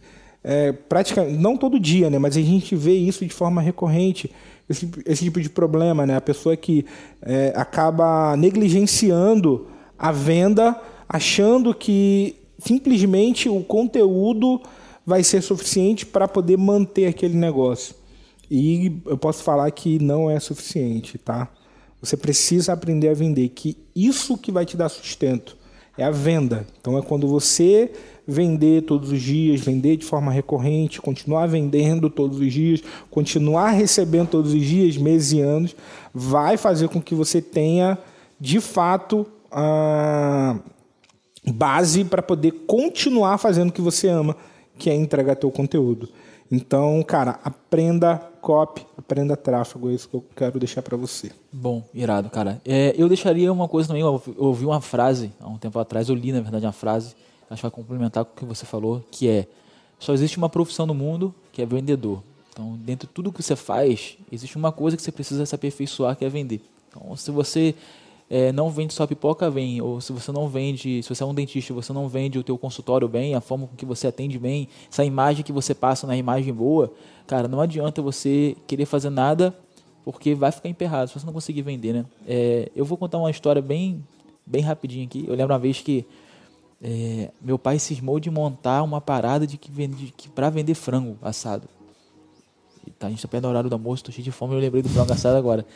é, praticamente, não todo dia, né? Mas a gente vê isso de forma recorrente. Esse, esse tipo de problema, né? A pessoa que é, acaba negligenciando a venda, achando que simplesmente o conteúdo vai ser suficiente para poder manter aquele negócio. E eu posso falar que não é suficiente, tá? Você precisa aprender a vender, que isso que vai te dar sustento é a venda. Então é quando você vender todos os dias, vender de forma recorrente, continuar vendendo todos os dias, continuar recebendo todos os dias, meses e anos, vai fazer com que você tenha de fato a base para poder continuar fazendo o que você ama, que é entregar teu conteúdo. Então, cara, aprenda copy, aprenda tráfego, é isso que eu quero deixar para você. Bom, irado, cara. É, eu deixaria uma coisa também, eu ouvi- uma frase há um tempo atrás, eu li na verdade uma frase, acho que vai complementar com o que você falou, que é só existe uma profissão no mundo que é vendedor. Então, dentro de tudo que você faz, existe uma coisa que você precisa se aperfeiçoar, que é vender. Então, se você é, não vende só pipoca, vem. Ou se você não vende, se você é um dentista, você não vende o teu consultório bem, a forma com que você atende bem, essa imagem que você passa na imagem boa, cara, não adianta você querer fazer nada porque vai ficar emperrado se você não conseguir vender, né? É, eu vou contar uma história bem, bem rapidinho aqui. Eu lembro uma vez que é, meu pai cismou de montar uma parada de que vende que para vender frango assado. E tá, a gente tá perto do horário do almoço, tô cheio de fome, eu lembrei do frango assado agora.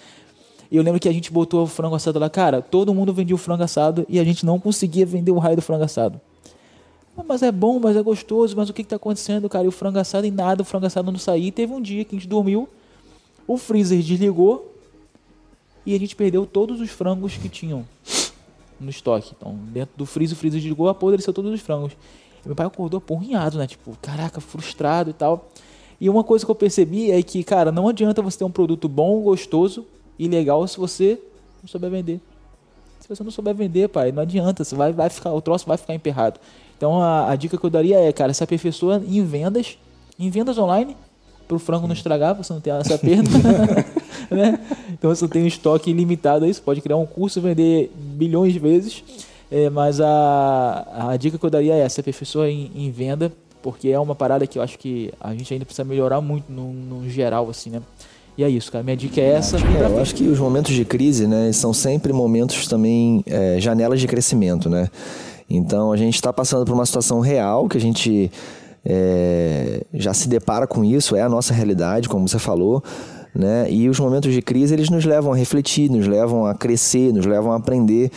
E eu lembro que a gente botou o frango assado lá, cara, todo mundo vendia o frango assado e a gente não conseguia vender o raio do frango assado. Ah, Mas é bom, mas é gostoso, mas o que que tá acontecendo, cara? E o frango assado e nada, o frango assado não saía. E teve um dia que a gente dormiu, o freezer desligou e a gente perdeu todos os frangos que tinham no estoque. Então, dentro do freezer, o freezer desligou, apodreceu todos os frangos. E meu pai acordou porrinhado, né? Tipo, caraca, frustrado e tal. E uma coisa que eu percebi é que, cara, não adianta você ter um produto bom, gostoso e legal se você não souber vender. Se você não souber vender, pai, não adianta, você vai, vai ficar, o troço vai ficar emperrado. Então a, a dica que eu daria é, cara, se aperfeiçoa em vendas, em vendas online, pro frango não estragar, você não ter essa perda. né? Então você tem um estoque ilimitado aí, você pode criar um curso e vender bilhões de vezes. É, mas a, a dica que eu daria é essa, aperfeiçoa em, em venda, porque é uma parada que eu acho que a gente ainda precisa melhorar muito no, no geral, assim, né? E é isso, cara. Minha dica é essa. É, eu acho que os momentos de crise, né, são sempre momentos também, é, janelas de crescimento, né? Então a gente está passando por uma situação real que a gente é, já se depara com isso, é a nossa realidade, como você falou. Né? E os momentos de crise eles nos levam a refletir, nos levam a crescer, nos levam a aprender.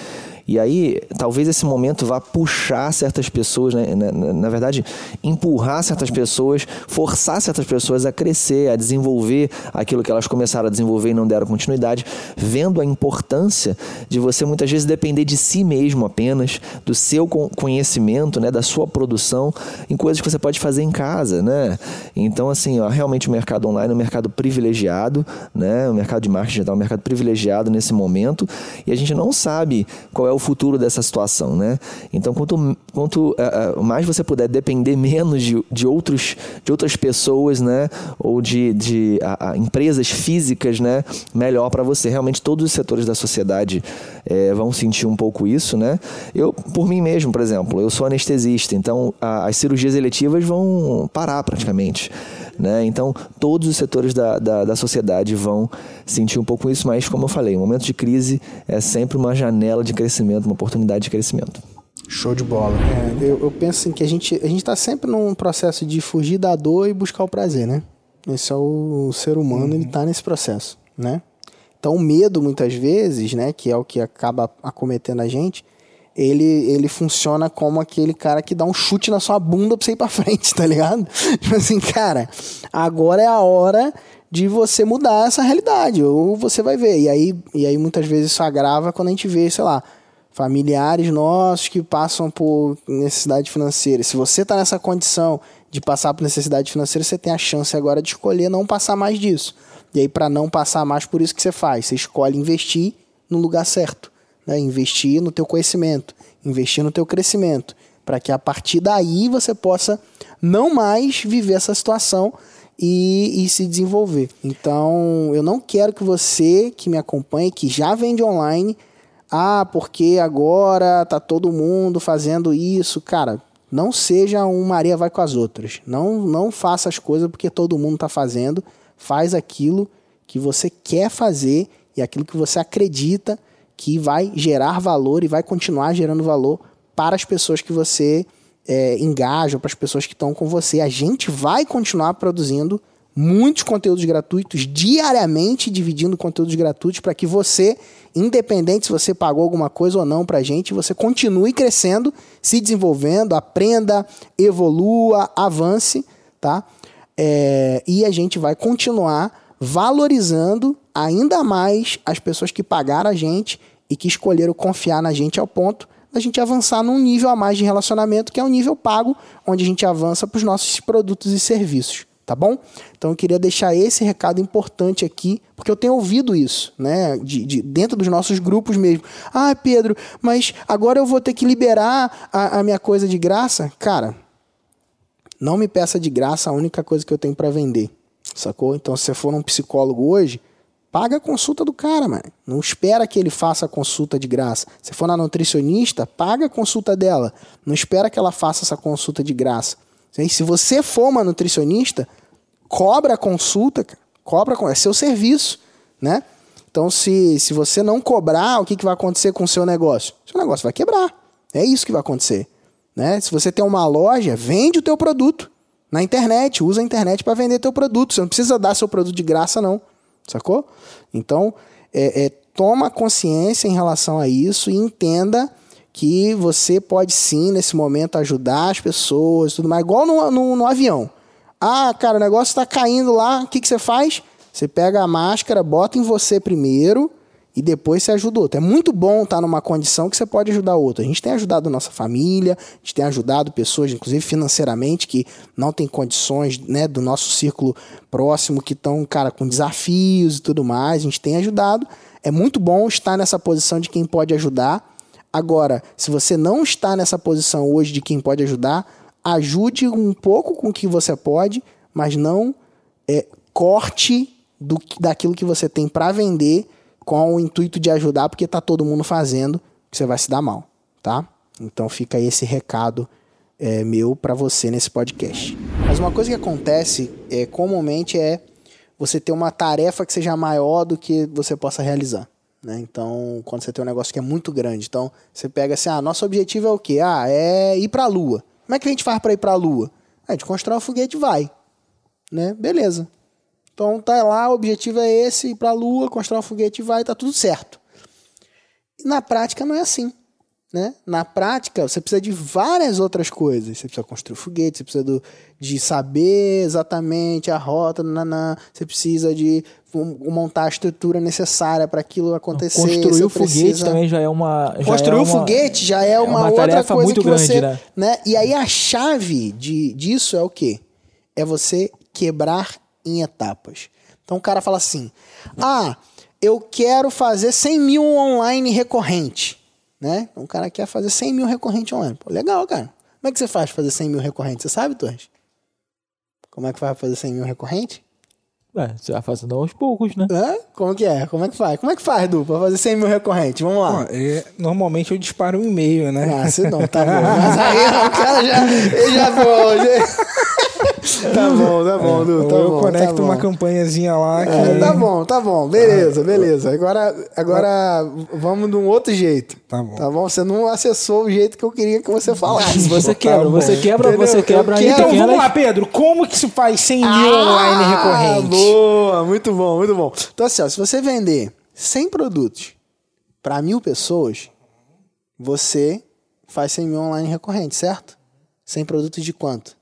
E aí, talvez esse momento vá puxar certas pessoas, né? na, na, na verdade, empurrar certas pessoas, forçar certas pessoas a crescer, a desenvolver aquilo que elas começaram a desenvolver e não deram continuidade, vendo a importância de você muitas vezes depender de si mesmo apenas, do seu conhecimento, né? da sua produção, em coisas que você pode fazer em casa, né? Então, assim, ó, realmente o mercado online é um mercado privilegiado, né? O mercado de marketing digital é um mercado privilegiado nesse momento e a gente não sabe qual é o o futuro dessa situação, né? Então, quanto, quanto uh, mais você puder depender menos de, de, outros, de outras pessoas, né? Ou de, de uh, uh, empresas físicas, né? Melhor para você. Realmente, todos os setores da sociedade eh, vão sentir um pouco isso, né? Eu, por mim mesmo, por exemplo, eu sou anestesista, então as cirurgias eletivas vão parar praticamente. Né? Então, todos os setores da, da, da, sociedade vão sentir um pouco isso, mas, como eu falei, o momento de crise é sempre uma janela de crescimento, uma oportunidade de crescimento. Show de bola. É, eu, eu, penso assim, que a gente a está sempre num processo de fugir da dor e buscar o prazer, né? Esse é o, o ser humano, uhum. ele está nesse processo, né? Então, o medo, muitas vezes, né, que é o que acaba acometendo a gente, ele, ele funciona como aquele cara que dá um chute na sua bunda pra você ir pra frente, tá ligado? Tipo assim, cara, agora é a hora de você mudar essa realidade, ou você vai ver. E aí, e aí muitas vezes isso agrava quando a gente vê, sei lá, familiares nossos que passam por necessidade financeira. Se você tá nessa condição de passar por necessidade financeira, você tem a chance agora de escolher não passar mais disso. E aí, para não passar mais por isso que você faz, você escolhe investir no lugar certo né? investir no teu conhecimento, investir no teu crescimento, para que a partir daí você possa não mais viver essa situação e, e, se desenvolver. Então, eu não quero que você que me acompanhe, que já vende online, ah, porque agora tá todo mundo fazendo isso, cara, não seja um Maria vai com as outras. Não, não faça as coisas porque todo mundo está fazendo. Faz aquilo que você quer fazer e aquilo que você acredita que vai gerar valor e vai continuar gerando valor para as pessoas que você é, engaja, para as pessoas que estão com você. A gente vai continuar produzindo muitos conteúdos gratuitos diariamente, dividindo conteúdos gratuitos para que você, independente se você pagou alguma coisa ou não para a gente, você continue crescendo, se desenvolvendo, aprenda, evolua, avance, tá? É, e a gente vai continuar valorizando ainda mais as pessoas que pagaram a gente e que escolheram confiar na gente ao ponto da gente avançar num nível a mais de relacionamento, que é o um nível pago, onde a gente avança para os nossos produtos e serviços, tá bom? Então eu queria deixar esse recado importante aqui, porque eu tenho ouvido isso, né, de, de dentro dos nossos grupos mesmo. Ah, Pedro, mas agora eu vou ter que liberar a, a minha coisa de graça? Cara, não me peça de graça a única coisa que eu tenho para vender sacou? Então, se você for um psicólogo hoje, paga a consulta do cara, mano. Não espera que ele faça a consulta de graça. Se for na nutricionista, paga a consulta dela. Não espera que ela faça essa consulta de graça. Se você for uma nutricionista, cobra a consulta, cobra, é seu serviço, né? Então, se, se você não cobrar, o que, que vai acontecer com o seu negócio? Seu negócio vai quebrar. É isso que vai acontecer. Né? Se você tem uma loja, vende o teu produto na internet, usa a internet para vender teu produto. Você não precisa dar seu produto de graça, não. Sacou? Então, é, é, toma consciência em relação a isso e entenda que você pode sim, nesse momento, ajudar as pessoas tudo mais. Igual no, no, no avião. Ah, cara, o negócio está caindo lá, o que, que você faz? Você pega a máscara, bota em você primeiro e depois você ajuda outro. É muito bom estar numa condição que você pode ajudar outro. A gente tem ajudado nossa família, a gente tem ajudado pessoas, inclusive financeiramente, que não têm condições, né, do nosso círculo próximo, que estão, cara, com desafios e tudo mais. A gente tem ajudado. É muito bom estar nessa posição de quem pode ajudar. Agora, se você não está nessa posição hoje de quem pode ajudar, ajude um pouco com o que você pode, mas não é, corte do, daquilo que você tem para vender com o intuito de ajudar, porque tá todo mundo fazendo, que você vai se dar mal, tá? Então fica aí esse recado é, meu para você nesse podcast. Mas uma coisa que acontece é, comumente é você ter uma tarefa que seja maior do que você possa realizar. Né? Então, quando você tem um negócio que é muito grande, então você pega assim: ah, nosso objetivo é o quê? Ah, é ir para a Lua. Como é que a gente faz para ir para a Lua? A gente constrói um foguete e vai. Né? Beleza. Então tá lá, o objetivo é esse, ir para a Lua, constrói um foguete e vai, tá tudo certo. Na prática não é assim. Né? Na prática, você precisa de várias outras coisas. Você precisa construir o foguete, você precisa do- de saber exatamente a rota, nanã, você precisa de um- montar a estrutura necessária para aquilo acontecer. Construir o foguete precisa- também já é uma. já Construir é o uma- foguete já é uma, uma outra coisa muito que grande, você, né? né? E aí a chave de, disso é o quê? É você quebrar em etapas. Então o cara fala assim: ah, eu quero fazer 100 mil online recorrente, né? Então, o cara quer fazer 100 mil recorrente online. Pô, legal, cara. Como é que você faz pra fazer 100 mil recorrente? Você sabe, Torres? Como é que faz pra fazer 100 mil recorrente? É, você vai fazendo aos poucos, né? Hã? Como que é? Como é que faz? Como é que faz, Du, pra fazer 100 mil recorrente? Vamos lá. Ó, é, normalmente eu disparo um e-mail, né? Ah, você não, tá bom. Mas aí o cara já. Ele já foi. já- tá bom, tá bom, Du, tá eu bom. conecto tá bom. uma campanhazinha lá que. É, tá bom, tá bom. Beleza, beleza. Agora, agora vamos de um outro jeito. Tá bom. Tá bom? Você não acessou o jeito que eu queria que você falasse. Você quebra, bom. você quebra, Entendeu? você quebra Eu Então vamos lá, Pedro. Como que se faz 100 mil online Ah, recorrente? Boa, muito bom, muito bom. Então, assim, ó, se você vender 100 produtos para mil pessoas, você faz 100 mil online recorrente, certo? 100 produtos de quanto?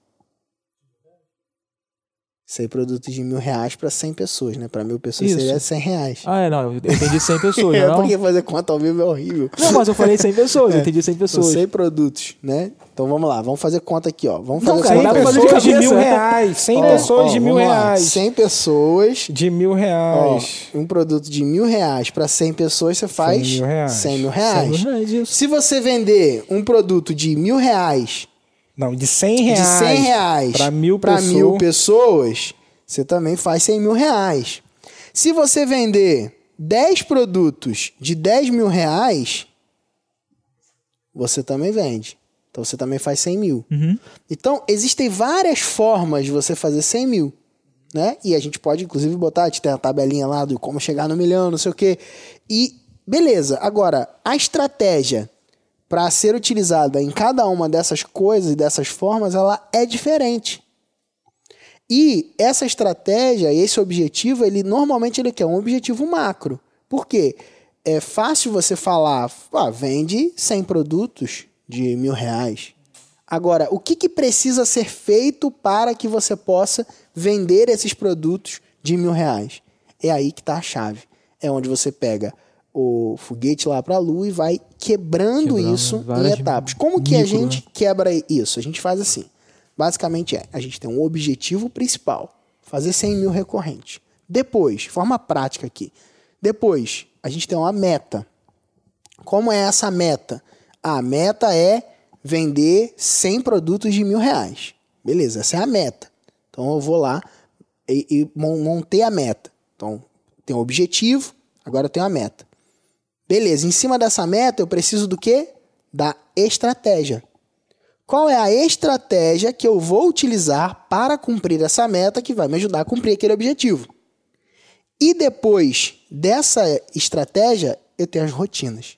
100 produtos de mil reais para 100 pessoas, né? Para mil pessoas Isso. seria 100 reais. Ah, é, não, eu entendi 100 pessoas, É, não? porque fazer conta ao vivo é horrível. Não, mas eu falei 100 pessoas, eu entendi 100 São pessoas. 100 produtos, né? Então vamos lá, vamos fazer conta aqui, ó. Vamos Não, fazer cara, conta dá pra fazer de pessoas de cabeça, mil reais. 100 Ó, pessoas ó, de mil reais. 100 pessoas De mil Ó, reais. um produto de mil reais para 100 pessoas, você faz 100 mil reais. 100 mil reais. 100 mil reais, isso. Se você vender um produto de mil reais, Não, de 100 reais. de 100 reais Pra mil pra pessoas. mil pessoas, você também faz 100 mil reais. Se você vender 10 produtos de 10 mil reais, você também vende. Então você também faz 100 mil. Então, existem várias formas de você fazer 100 mil. Né? E a gente pode, inclusive, botar, tem a tabelinha lá do como chegar no milhão, não sei o quê. E beleza. Agora, a estratégia para ser utilizada em cada uma dessas coisas e dessas formas, ela é diferente. E essa estratégia, esse objetivo, ele normalmente ele quer um objetivo macro. Por quê? É fácil você falar, ah, vende 100 produtos de mil reais. Agora, o que, que precisa ser feito para que você possa vender esses produtos de mil reais? É aí que está a chave. É onde você pega o foguete lá para a lua e vai quebrando, Quebrando isso em etapas. Como que a micro, gente quebra isso? A gente faz assim. Basicamente é, a gente tem um objetivo principal, fazer 100 mil recorrentes. Depois, de forma prática aqui, depois a gente tem uma meta. Como é essa meta? A meta é vender 100 produtos de mil reais. Beleza, essa é a meta. Então eu vou lá e, e mon- montei a meta. Então tem um objetivo, agora eu tenho a meta. Beleza, em cima dessa meta eu preciso do quê? Da estratégia. Qual é a estratégia que eu vou utilizar para cumprir essa meta que vai me ajudar a cumprir aquele objetivo? E depois dessa estratégia, eu tenho as rotinas.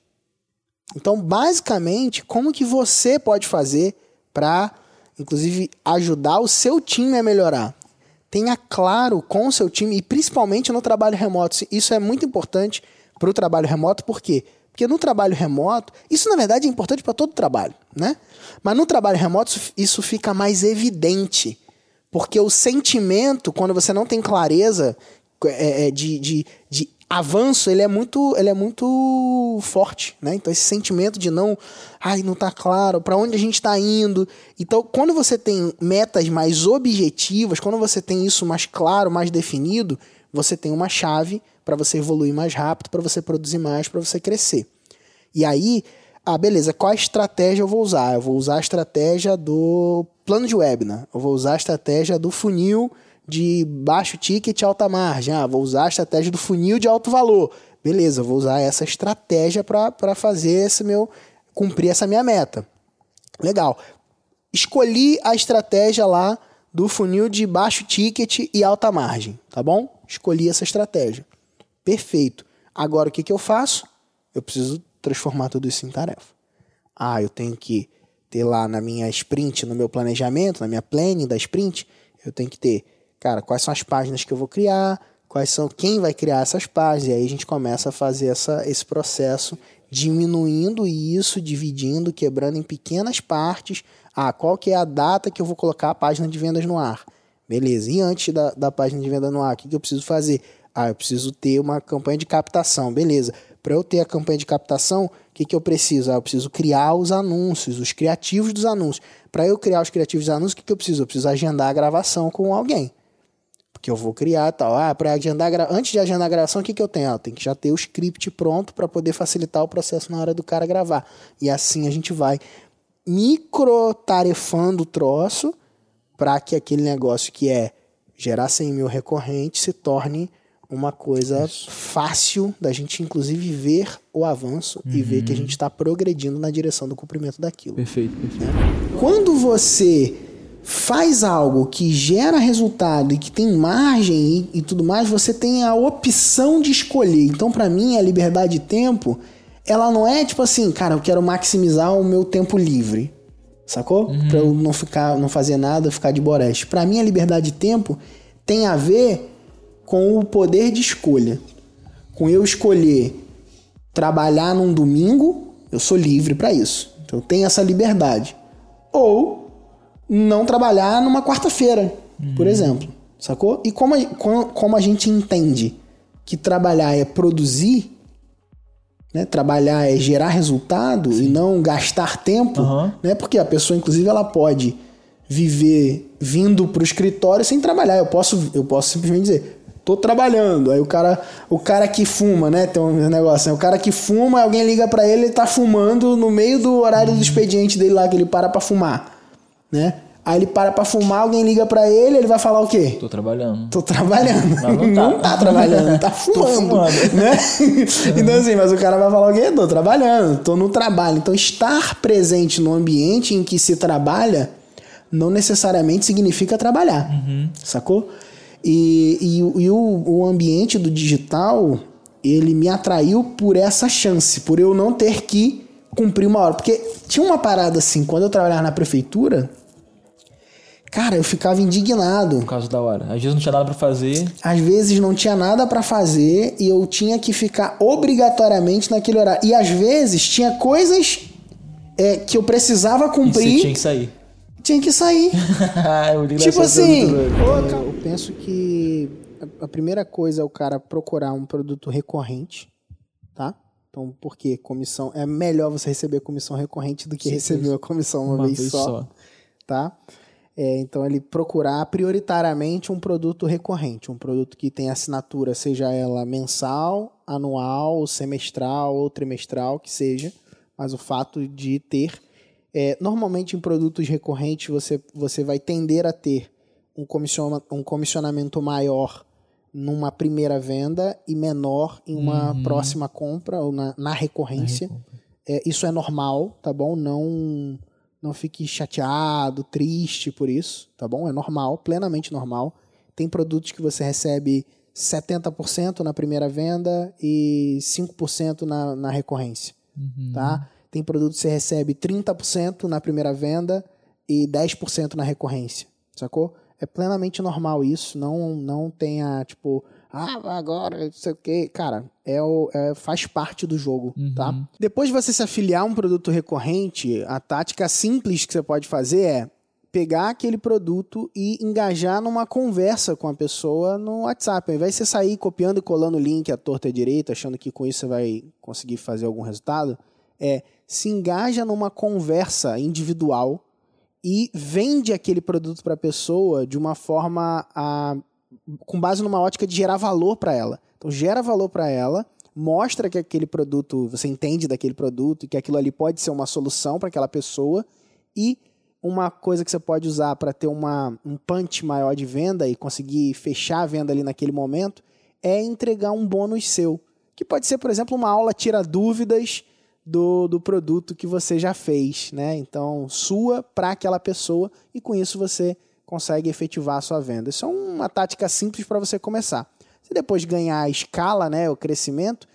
Então, basicamente, como que você pode fazer para, inclusive, ajudar o seu time a melhorar? Tenha claro com o seu time, e principalmente no trabalho remoto. Isso é muito importante para o trabalho remoto, por quê? Porque no trabalho remoto, isso na verdade é importante para todo trabalho, né? Mas no trabalho remoto isso- fica mais evidente. Porque o sentimento, quando você não tem clareza é, é, de, de, de avanço, ele é muito, ele é muito forte, né? Então esse sentimento de não, ai, não tá claro para onde a gente tá indo. Então, quando você tem metas mais objetivas, quando você tem isso mais claro, mais definido, você tem uma chave para você evoluir mais rápido, para você produzir mais, para você crescer. E aí, ah, beleza, qual estratégia eu vou usar? Eu vou usar a estratégia do plano de webinar, eu vou usar a estratégia do funil de baixo ticket alta margem. Ah, vou usar a estratégia do funil de alto valor. Beleza, vou usar essa estratégia para fazer esse meu cumprir essa minha meta. Legal. Escolhi a estratégia lá do funil de baixo ticket e alta margem, tá bom? Escolhi essa estratégia. Perfeito. Agora o que, que eu faço? Eu preciso transformar tudo isso em tarefa. Ah, eu tenho que ter lá na minha sprint, no meu planejamento, na minha planning da sprint, eu tenho que ter cara, quais são as páginas que eu vou criar, quais são quem vai criar essas páginas, e aí a gente começa a fazer essa, esse processo diminuindo isso, dividindo, quebrando em pequenas partes. Ah, qual que é a data que eu vou colocar a página de vendas no ar? Beleza. E antes da, da página de venda no ar, o que, que eu preciso fazer? Ah, eu preciso ter uma campanha de captação. Beleza. Para eu ter a campanha de captação, o que, que eu preciso? Ah, eu preciso criar os anúncios, os criativos dos anúncios. Para eu criar os criativos dos anúncios, o que, que eu preciso? Eu preciso agendar a gravação com alguém que eu vou criar tal. Ah, para agendar antes de agendar a gravação, o que, que eu tenho? Ah, tem que já ter o script pronto para poder facilitar o processo na hora do cara gravar. E assim a gente vai microtarefando o troço para que aquele negócio que é gerar 100 mil recorrentes se torne uma coisa Isso. fácil da gente, inclusive, ver o avanço uhum. e ver que a uhum. gente está progredindo na direção do cumprimento daquilo. Perfeito, perfeito. Né? Quando você faz algo que gera resultado e que tem margem e, e tudo mais, você tem a opção de escolher. Então, para mim, a liberdade de tempo, ela não é tipo assim, cara, eu quero maximizar o meu tempo livre. Sacou? Uhum. Pra eu não ficar, não fazer nada, ficar de boreste. Para mim, a liberdade de tempo tem a ver com o poder de escolha. Com eu escolher trabalhar num domingo, eu sou livre para isso. Então eu tenho essa liberdade. Ou não trabalhar numa quarta-feira, uhum. por exemplo. Sacou? E como a, como a gente entende que trabalhar é produzir, né? trabalhar é gerar resultado Sim. e não gastar tempo, uhum. né? porque a pessoa, inclusive, ela pode viver vindo para o escritório sem trabalhar. Eu posso, eu posso simplesmente dizer, tô trabalhando. Aí o cara, o cara que fuma, né? Tem um negócio, né? o cara que fuma, alguém liga para ele, ele tá fumando no meio do horário uhum. do expediente dele lá que ele para para fumar né? Aí ele para pra fumar, alguém liga pra ele, ele vai falar o quê? Tô trabalhando. Tô trabalhando. Mas não, tá. não tá trabalhando, tá fumando. fumando. Né? então assim, mas o cara vai falar o quê? Tô trabalhando, tô no trabalho. Então estar presente no ambiente em que se trabalha não necessariamente significa trabalhar. Uhum. Sacou? E, e, e o, o ambiente do digital, ele me atraiu por essa chance, por eu não ter que cumprir uma hora. Porque tinha uma parada assim, quando eu trabalhava na prefeitura, cara, eu ficava indignado. Por causa da hora. Às vezes não tinha nada para fazer. Às vezes não tinha nada para fazer e eu tinha que ficar obrigatoriamente naquele horário. E às vezes tinha coisas é, que eu precisava cumprir. E você tinha que sair. Tinha que sair. tipo assim, eu penso que a primeira coisa é o cara procurar um produto recorrente, tá? Então, por quê? Comissão. É melhor você receber comissão recorrente do que Sim, receber a comissão uma, uma vez, vez, só. só. Tá? É, então, ele procurar prioritariamente um produto recorrente, um produto que tem assinatura, seja ela mensal, anual, semestral ou trimestral, que seja, mas o fato de ter. É, normalmente, em produtos recorrentes, você, você vai tender a ter um, comissiona, um comissionamento maior numa primeira venda e menor em uma uhum. próxima compra ou na, na recorrência. Na é, isso é normal, tá bom? Não não fique chateado, triste por isso, tá bom? É normal, plenamente normal. Tem produtos que você recebe 70% na primeira venda e 5% na, na recorrência, uhum. tá? Tem produtos que você recebe 30% na primeira venda e 10% na recorrência, sacou? É plenamente normal isso. Não, não tenha, tipo, ah, agora, não sei o quê. Cara, é, o, é faz parte do jogo, uhum. tá? Depois de você se afiliar a um produto recorrente, a tática simples que você pode fazer é pegar aquele produto e engajar numa conversa com a pessoa no WhatsApp. Ao invés de você sair copiando e colando o link à torta e à direita, achando que com isso você vai conseguir fazer algum resultado, é se engaja numa conversa individual e vende aquele produto para a pessoa de uma forma a, com base numa ótica de gerar valor para ela. Então gera valor para ela, mostra que aquele produto, você entende daquele produto e que aquilo ali pode ser uma solução para aquela pessoa e uma coisa que você pode usar para ter uma, um punch maior de venda e conseguir fechar a venda ali naquele momento é entregar um bônus seu. Que pode ser, por exemplo, uma aula tira dúvidas do, do produto que você já fez, né? Então, sua para aquela pessoa e com isso você consegue efetivar a sua venda. Isso é uma tática simples para você começar. Se depois ganhar a escala, né, o crescimento,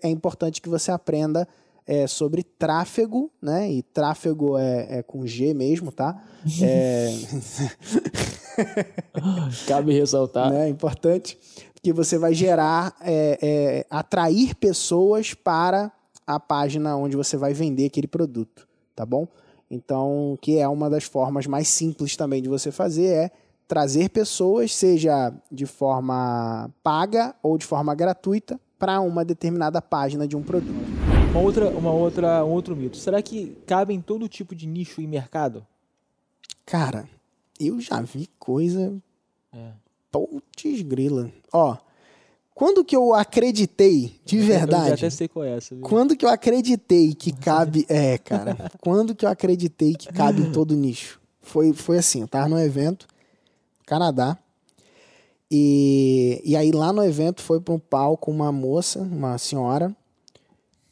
é importante que você aprenda é, sobre tráfego, né? E tráfego é, é com G mesmo, tá? É, Cabe ressaltar. né? É importante que você vai gerar, é, é, atrair pessoas para a página onde você vai vender aquele produto, tá bom? Então, que é uma das formas mais simples também de você fazer é trazer pessoas, seja de forma paga ou de forma gratuita, para uma determinada página de um produto. Uma outra, uma outra, um outro mito. Será que cabe em todo tipo de nicho e mercado? Cara, eu já vi coisa. É. Putz grila. Ó, quando que eu acreditei, de Eu já verdade, até sei qual é essa. viu? quando que eu acreditei que cabe. É, cara. quando que eu acreditei que cabe em todo nicho? Foi, foi assim, eu tava num evento, Canadá. E, e aí lá no evento foi para um palco uma moça, uma senhora,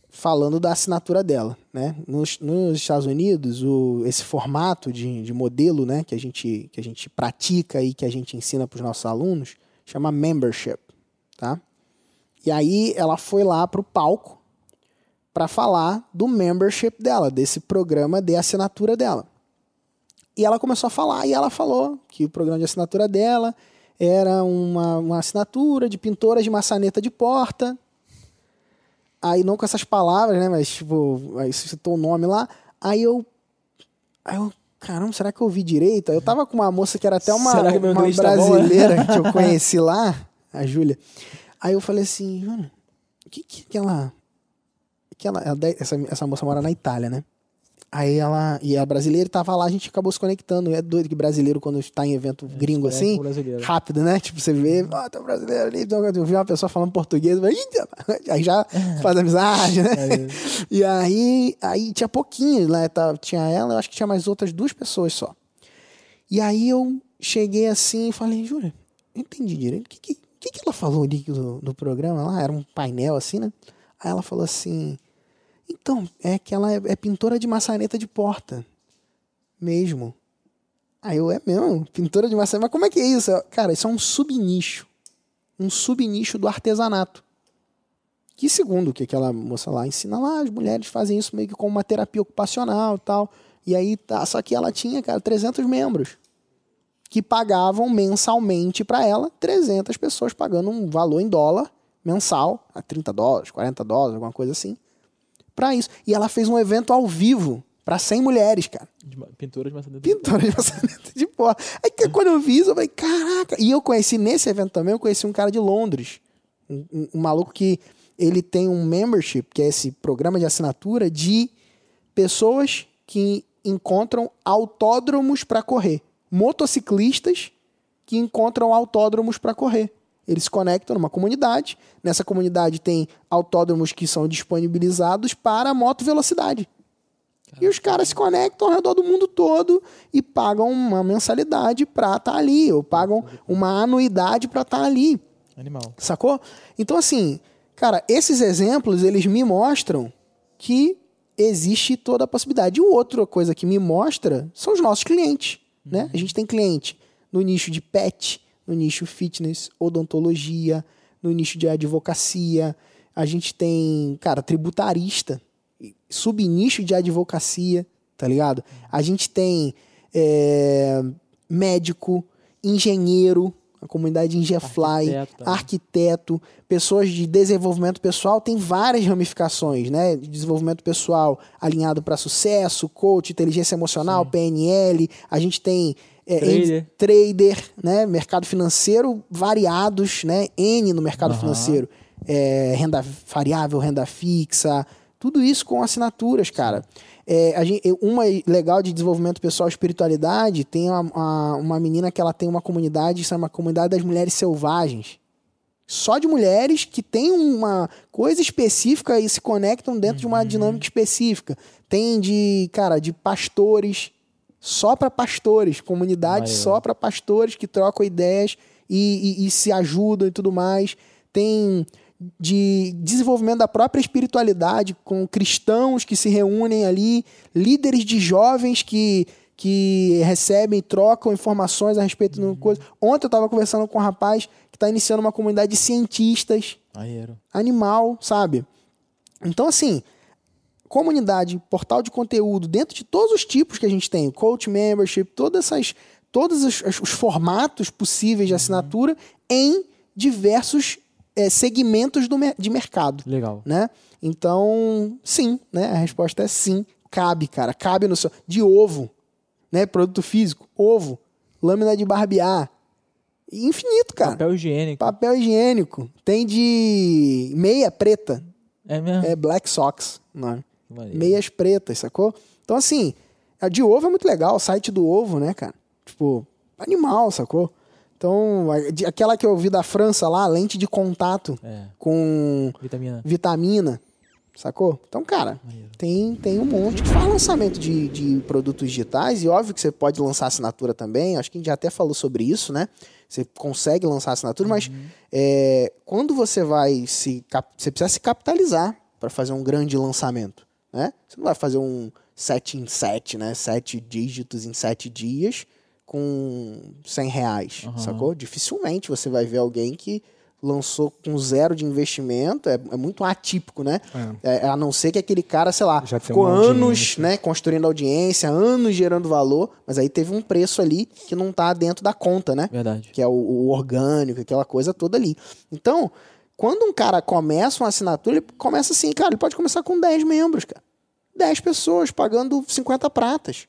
falando da assinatura dela, né? Nos, nos Estados Unidos, o, esse formato de, de modelo, né, que a gente que a gente pratica e que a gente ensina para os nossos alunos, chama membership, tá? E aí ela foi lá pro palco para falar do membership dela, desse programa de assinatura dela. E ela começou a falar e ela falou que o programa de assinatura dela era uma, uma assinatura de pintora de maçaneta de porta, Aí não com essas palavras, né? Mas, tipo, aí citou o nome lá. Aí eu. Aí eu. Caramba, será que eu ouvi direito? Eu tava com uma moça que era até uma, uma inglês tá bom, né? brasileira que eu conheci lá, a Júlia. Aí eu falei assim, Júlia, o que que ela. Que ela, ela de- essa, essa moça mora na Itália, né? Aí ela. E a brasileira tava lá, a gente acabou se conectando. É doido que brasileiro, quando está em evento gringo conecta assim, brasileiro. rápido, né? Tipo, você vê, ó, tem um brasileiro ali, eu vi uma pessoa falando português, "Ih, aí já faz amizade, né? E aí, aí tinha pouquinho, né? Tá, tinha ela, eu acho que tinha mais outras duas pessoas só. E aí eu cheguei assim e falei, Júlia, não entendi direito. O que, que, que, que ela falou ali do, do programa lá? Era um painel assim, né? Aí ela falou assim, então, é que ela é, é pintora de maçaneta de porta. Mesmo. Aí eu, é mesmo? Pintora de maçaneta. Mas como é que é isso? Cara, isso é um subnicho. Um subnicho do artesanato. Que segundo o que aquela moça lá ensina lá, as mulheres fazem isso meio que como uma terapia ocupacional e tal. E aí, tá, só que ela tinha, cara, 300 membros que pagavam mensalmente para ela, 300 pessoas pagando um valor em dólar mensal, a 30 dólares, 40 dólares, alguma coisa assim, para isso. E ela fez um evento ao vivo para 100 mulheres, cara. De ma- pintora de maçaneta. Pintora de maçaneta de porra. Aí que quando eu vi isso, eu falei, caraca. E eu conheci nesse evento também, eu conheci um cara de Londres. Um, um- um maluco que ele tem um membership, que é esse programa de assinatura de pessoas que encontram autódromos para correr. Motociclistas que encontram autódromos para correr. Eles se conectam numa comunidade. Nessa comunidade tem autódromos que são disponibilizados para moto velocidade. E os caras se conectam ao redor do mundo todo e pagam uma mensalidade pra estar ali, ou pagam uma anuidade pra estar ali. Animal. Sacou? Então, assim, cara, esses exemplos, eles me mostram que existe toda a possibilidade. E outra coisa que me mostra são os nossos clientes, né? A gente tem cliente no nicho de pet, no nicho fitness, odontologia, no nicho de advocacia. A gente tem, cara, tributarista, subnicho de advocacia, tá ligado? A gente tem é, médico, engenheiro, a comunidade Ingefly, Arquiteto arquiteto, pessoas de desenvolvimento pessoal, tem várias ramificações, né? De desenvolvimento pessoal alinhado para sucesso, coach, inteligência emocional, PNL, a gente tem é, Trader. trader, né? Mercado financeiro variados, né? N no mercado financeiro. É, renda variável, renda fixa, tudo isso com assinaturas, cara. É, gente, uma legal de desenvolvimento pessoal e espiritualidade tem uma, uma, uma menina que ela tem uma comunidade, chama a Comunidade das Mulheres Selvagens. Só de mulheres que têm uma coisa específica e se conectam dentro de uma dinâmica específica. Tem de, cara, de pastores, só para pastores, comunidade Maneiro. só para pastores que trocam ideias e, e- e se ajudam e tudo mais. Tem de desenvolvimento da própria espiritualidade com cristãos que se reúnem ali, líderes de jovens que, que recebem e trocam informações a respeito de uma coisa. Ontem eu estava conversando com um rapaz que está iniciando uma comunidade de cientistas Maneiro. animal, sabe? Então, assim, comunidade, portal de conteúdo, dentro de todos os tipos que a gente tem, coach membership, todas essas, todos os, os- os formatos possíveis de assinatura em diversos eh, segmentos do, de mercado, Legal. né? Então, sim, né? A resposta é sim. Cabe, cara. Cabe no seu... De ovo, né? Produto físico, ovo, lâmina de barbear. Infinito, cara. Papel higiênico. Papel higiênico. Tem de meia preta. É mesmo? É Black Socks. Não. Meias pretas, sacou? Então, assim, a de ovo é muito legal. O site do ovo, né, cara? Tipo, animal, sacou? Então, aquela que eu vi da França lá, lente de contato É. com Vitamina. vitamina, sacou? Então, cara, tem, tem um monte. Faz lançamento de, de produtos digitais e óbvio que você pode lançar assinatura também. Acho que a gente já até falou sobre isso, né? Você consegue lançar assinatura, mas é, quando você vai se... Você precisa se capitalizar para fazer um grande lançamento, né? Você não vai fazer um 7 em 7, né? Sete dígitos em sete dias com 100 reais, sacou? Dificilmente você vai ver alguém que lançou com zero de investimento, é, é muito atípico, né? É, a não ser que aquele cara, sei lá, Já ficou anos, né, construindo audiência, anos gerando valor, mas aí teve um preço ali que não tá dentro da conta, né? Verdade. que é o, o orgânico, aquela coisa toda ali. Então, quando um cara começa uma assinatura, ele começa assim, cara, ele pode começar com 10 membros, cara. 10 pessoas pagando 50 pratas.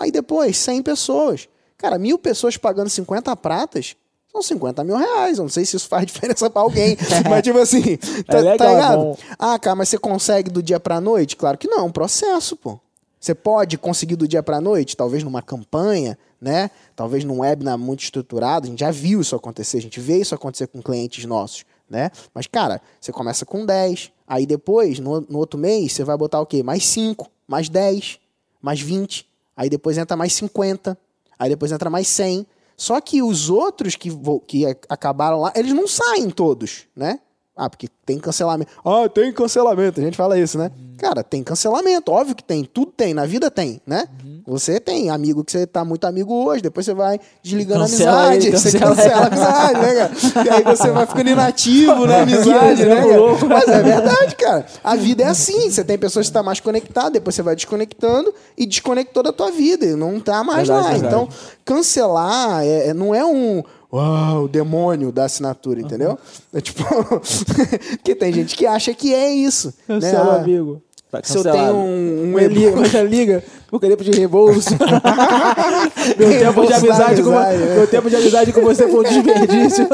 Aí depois, 100 pessoas. Cara, mil pessoas pagando 50 pratas são 50 mil reais. Eu não sei se isso faz diferença pra alguém. mas, tipo assim, tá, legal, tá é ligado? bom. Ah, cara, mas você consegue do dia pra noite? Claro que não, é um processo, pô. Você pode conseguir do dia pra noite, talvez numa campanha, né? Talvez num webinar muito estruturado. A gente já viu isso acontecer, a gente vê isso acontecer com clientes nossos, né? Mas, cara, você começa com 10, aí depois, no, no outro mês, você vai botar o quê? Mais 5, mais 10, mais 20, aí depois entra mais 50, aí depois entra mais 100. Só que os outros que, que acabaram lá, eles não saem todos, né? Ah, porque tem cancelamento. Ah, tem cancelamento. A gente fala isso, né? Cara, tem cancelamento. Óbvio que tem. Tudo tem. Na vida tem, né? Você tem amigo que você tá muito amigo hoje, depois você vai desligando Cancela a amizade. ele, você cancela cancela a amizade, né, cara? E aí você vai ficando inativo na amizade, né? louco, cara? louco. Mas é verdade, cara. A vida é assim. Você tem pessoas que estão mais conectadas, depois você vai desconectando e desconectou da tua vida. E não tá mais Verdade, lá. verdade. Então, cancelar é- é- não é um. Uau, o demônio da assinatura, entendeu? É tipo. Porque tem gente que acha que é isso. né? Cancela, Ah, amigo. Tá Se eu tenho um, um mas já liga, porque tempo de reembolso. meu, tempo de amizade com, amizade, né? meu tempo de amizade com você foi um desperdício.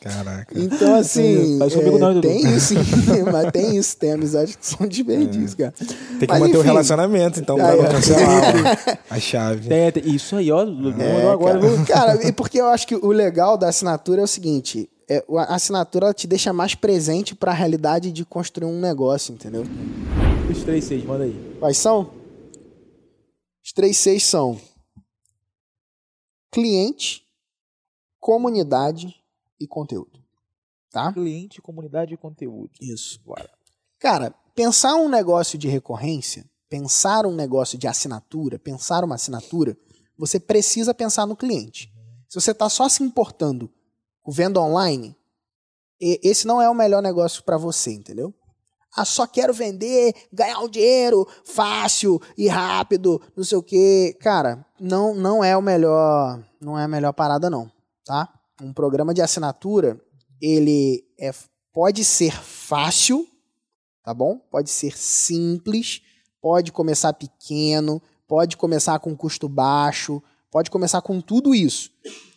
Caraca. Então, assim. É, Dudu. tem isso, sim. mas tem isso. Tem amizades que são desperdícios, cara. Tem que Mas, manter o enfim. relacionamento, então, pra não cancelar a chave. Tem- tem- isso aí, ó. É, agora. cara. Cara, e porque eu acho que o legal da assinatura é o seguinte: é, a assinatura te deixa mais presente para a realidade de construir um negócio, entendeu? Os três, seis, manda aí. Quais são? Os três seis são cliente, comunidade e conteúdo. Tá? Cliente, comunidade e conteúdo. Isso. Cara, pensar um negócio de recorrência, pensar um negócio de assinatura, pensar uma assinatura, você precisa pensar no cliente. Se você está só se importando com venda online, esse não é o melhor negócio para você, entendeu? Ah, só quero vender, ganhar um dinheiro fácil e rápido, não sei o quê. Cara, não não é o melhor, não é a melhor parada não, tá? Um programa de assinatura, ele é, pode ser fácil, tá bom? Pode ser simples, pode começar pequeno, pode começar com custo baixo, pode começar com tudo isso.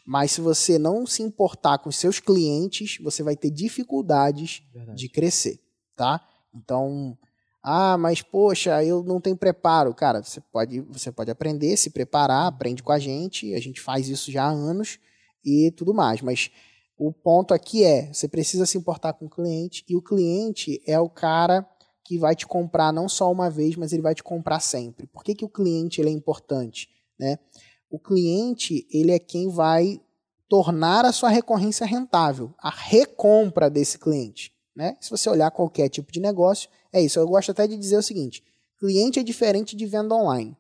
Mas se você não se importar com seus clientes, você vai ter dificuldades de crescer, tá? Então, ah, mas poxa, eu não tenho preparo. Cara, você pode, você pode aprender, se preparar, aprende com a gente, a gente faz isso já há anos e tudo mais. Mas o ponto aqui é, você precisa se importar com o cliente e o cliente é o cara que vai te comprar não só uma vez, mas ele vai te comprar sempre. Por que, que o cliente ele é importante? Né? O cliente ele é quem vai tornar a sua recorrência rentável, a recompra desse cliente. Né? Se você olhar qualquer tipo de negócio, é isso. Eu gosto até de dizer o seguinte: cliente é diferente de venda online.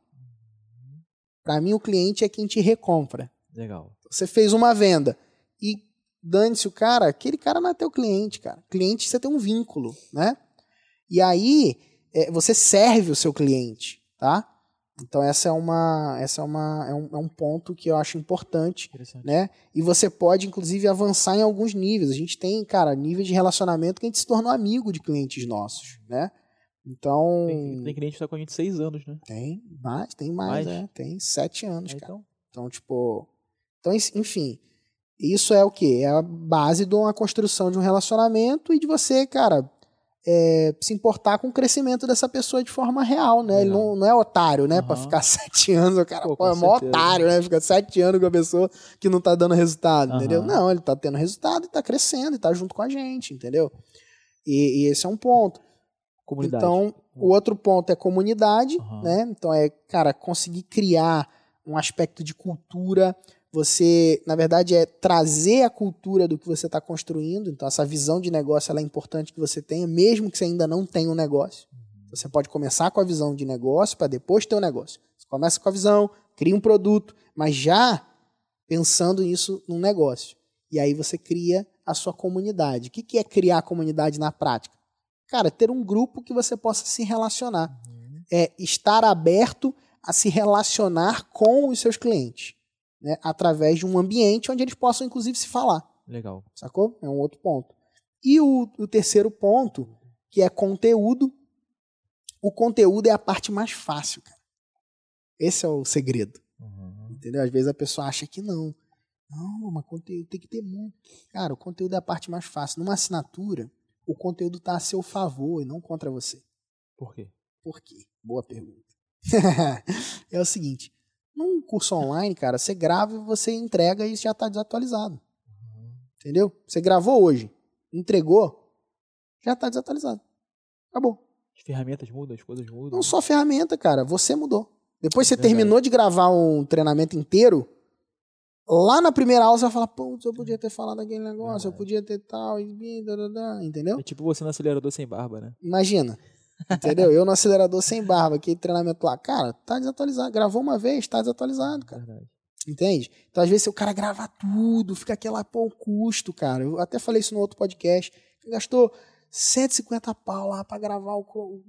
Para mim, o cliente é quem te recompra. Legal. Você fez uma venda e dane-se o cara, aquele cara não é teu cliente, cara. Cliente, você tem um vínculo, né? E aí, é, você serve o seu cliente, tá? Então essa é uma, essa é uma, é um, é um ponto que eu acho importante, né? E você pode inclusive avançar em alguns níveis. A gente tem, cara, níveis de relacionamento que a gente se tornou amigo de clientes nossos, né? Então Tem, tem cliente que tá com a gente seis anos, né? tem mais, tem mais, Mais? é, tem sete anos, É, cara. então. Então, tipo. Então, enfim. Isso é o quê? É a base de uma construção de um relacionamento e de você, cara, é, se importar com o crescimento dessa pessoa de forma real, né? Ele não, não é otário, né? Pra Aham. ficar sete anos, o cara Pô, pô, é mó otário, né? Fica sete anos com a pessoa que não tá dando resultado, entendeu? Aham. Não, ele tá tendo resultado e tá crescendo e tá junto com a gente, entendeu? E, e esse é um ponto. Comunidade. Então, o outro ponto é comunidade, Aham. né? Então é, cara, conseguir criar um aspecto de cultura. Você, na verdade, é trazer a cultura do que você está construindo. Então, essa visão de negócio ela é importante que você tenha, mesmo que você ainda não tenha um negócio. Você pode começar com a visão de negócio para depois ter um negócio. Você começa com a visão, cria um produto, mas já pensando nisso num negócio. E aí você cria a sua comunidade. O que que é criar a comunidade na prática? Cara, ter um grupo que você possa se relacionar. É estar aberto a se relacionar com os seus clientes. Né? Através de um ambiente onde eles possam, inclusive, se falar. Legal. Sacou? É um outro ponto. E o, o terceiro ponto, que é conteúdo. O conteúdo é a parte mais fácil, cara. Esse é o segredo. Entendeu? Às vezes a pessoa acha que não. Não, mas conteúdo tem que ter muito. Cara, o conteúdo é a parte mais fácil. Numa assinatura, o conteúdo está a seu favor e não contra você. Por quê? Por quê? Boa pergunta. é o seguinte: num curso online, cara, você grava e você entrega e já está desatualizado. Entendeu? Você gravou hoje, entregou, já está desatualizado. Acabou. As ferramentas mudam, as coisas mudam. Não só ferramenta, cara, você mudou. Depois você Verdade. terminou de gravar um treinamento inteiro, lá na primeira aula você vai falar, putz, eu podia ter falado aquele negócio, eu podia ter tal, e dadadá", entendeu? É tipo você no acelerador sem barba, né? Imagina. Entendeu? Eu no acelerador sem barba, aquele treinamento lá. Cara, tá desatualizado. Gravou uma vez, tá desatualizado, cara. Verdade. Entende? Então, às vezes, se o cara grava tudo, fica aquela, pô, um custo, cara. Eu até falei isso no outro podcast. Gastou 150 pau lá pra gravar o,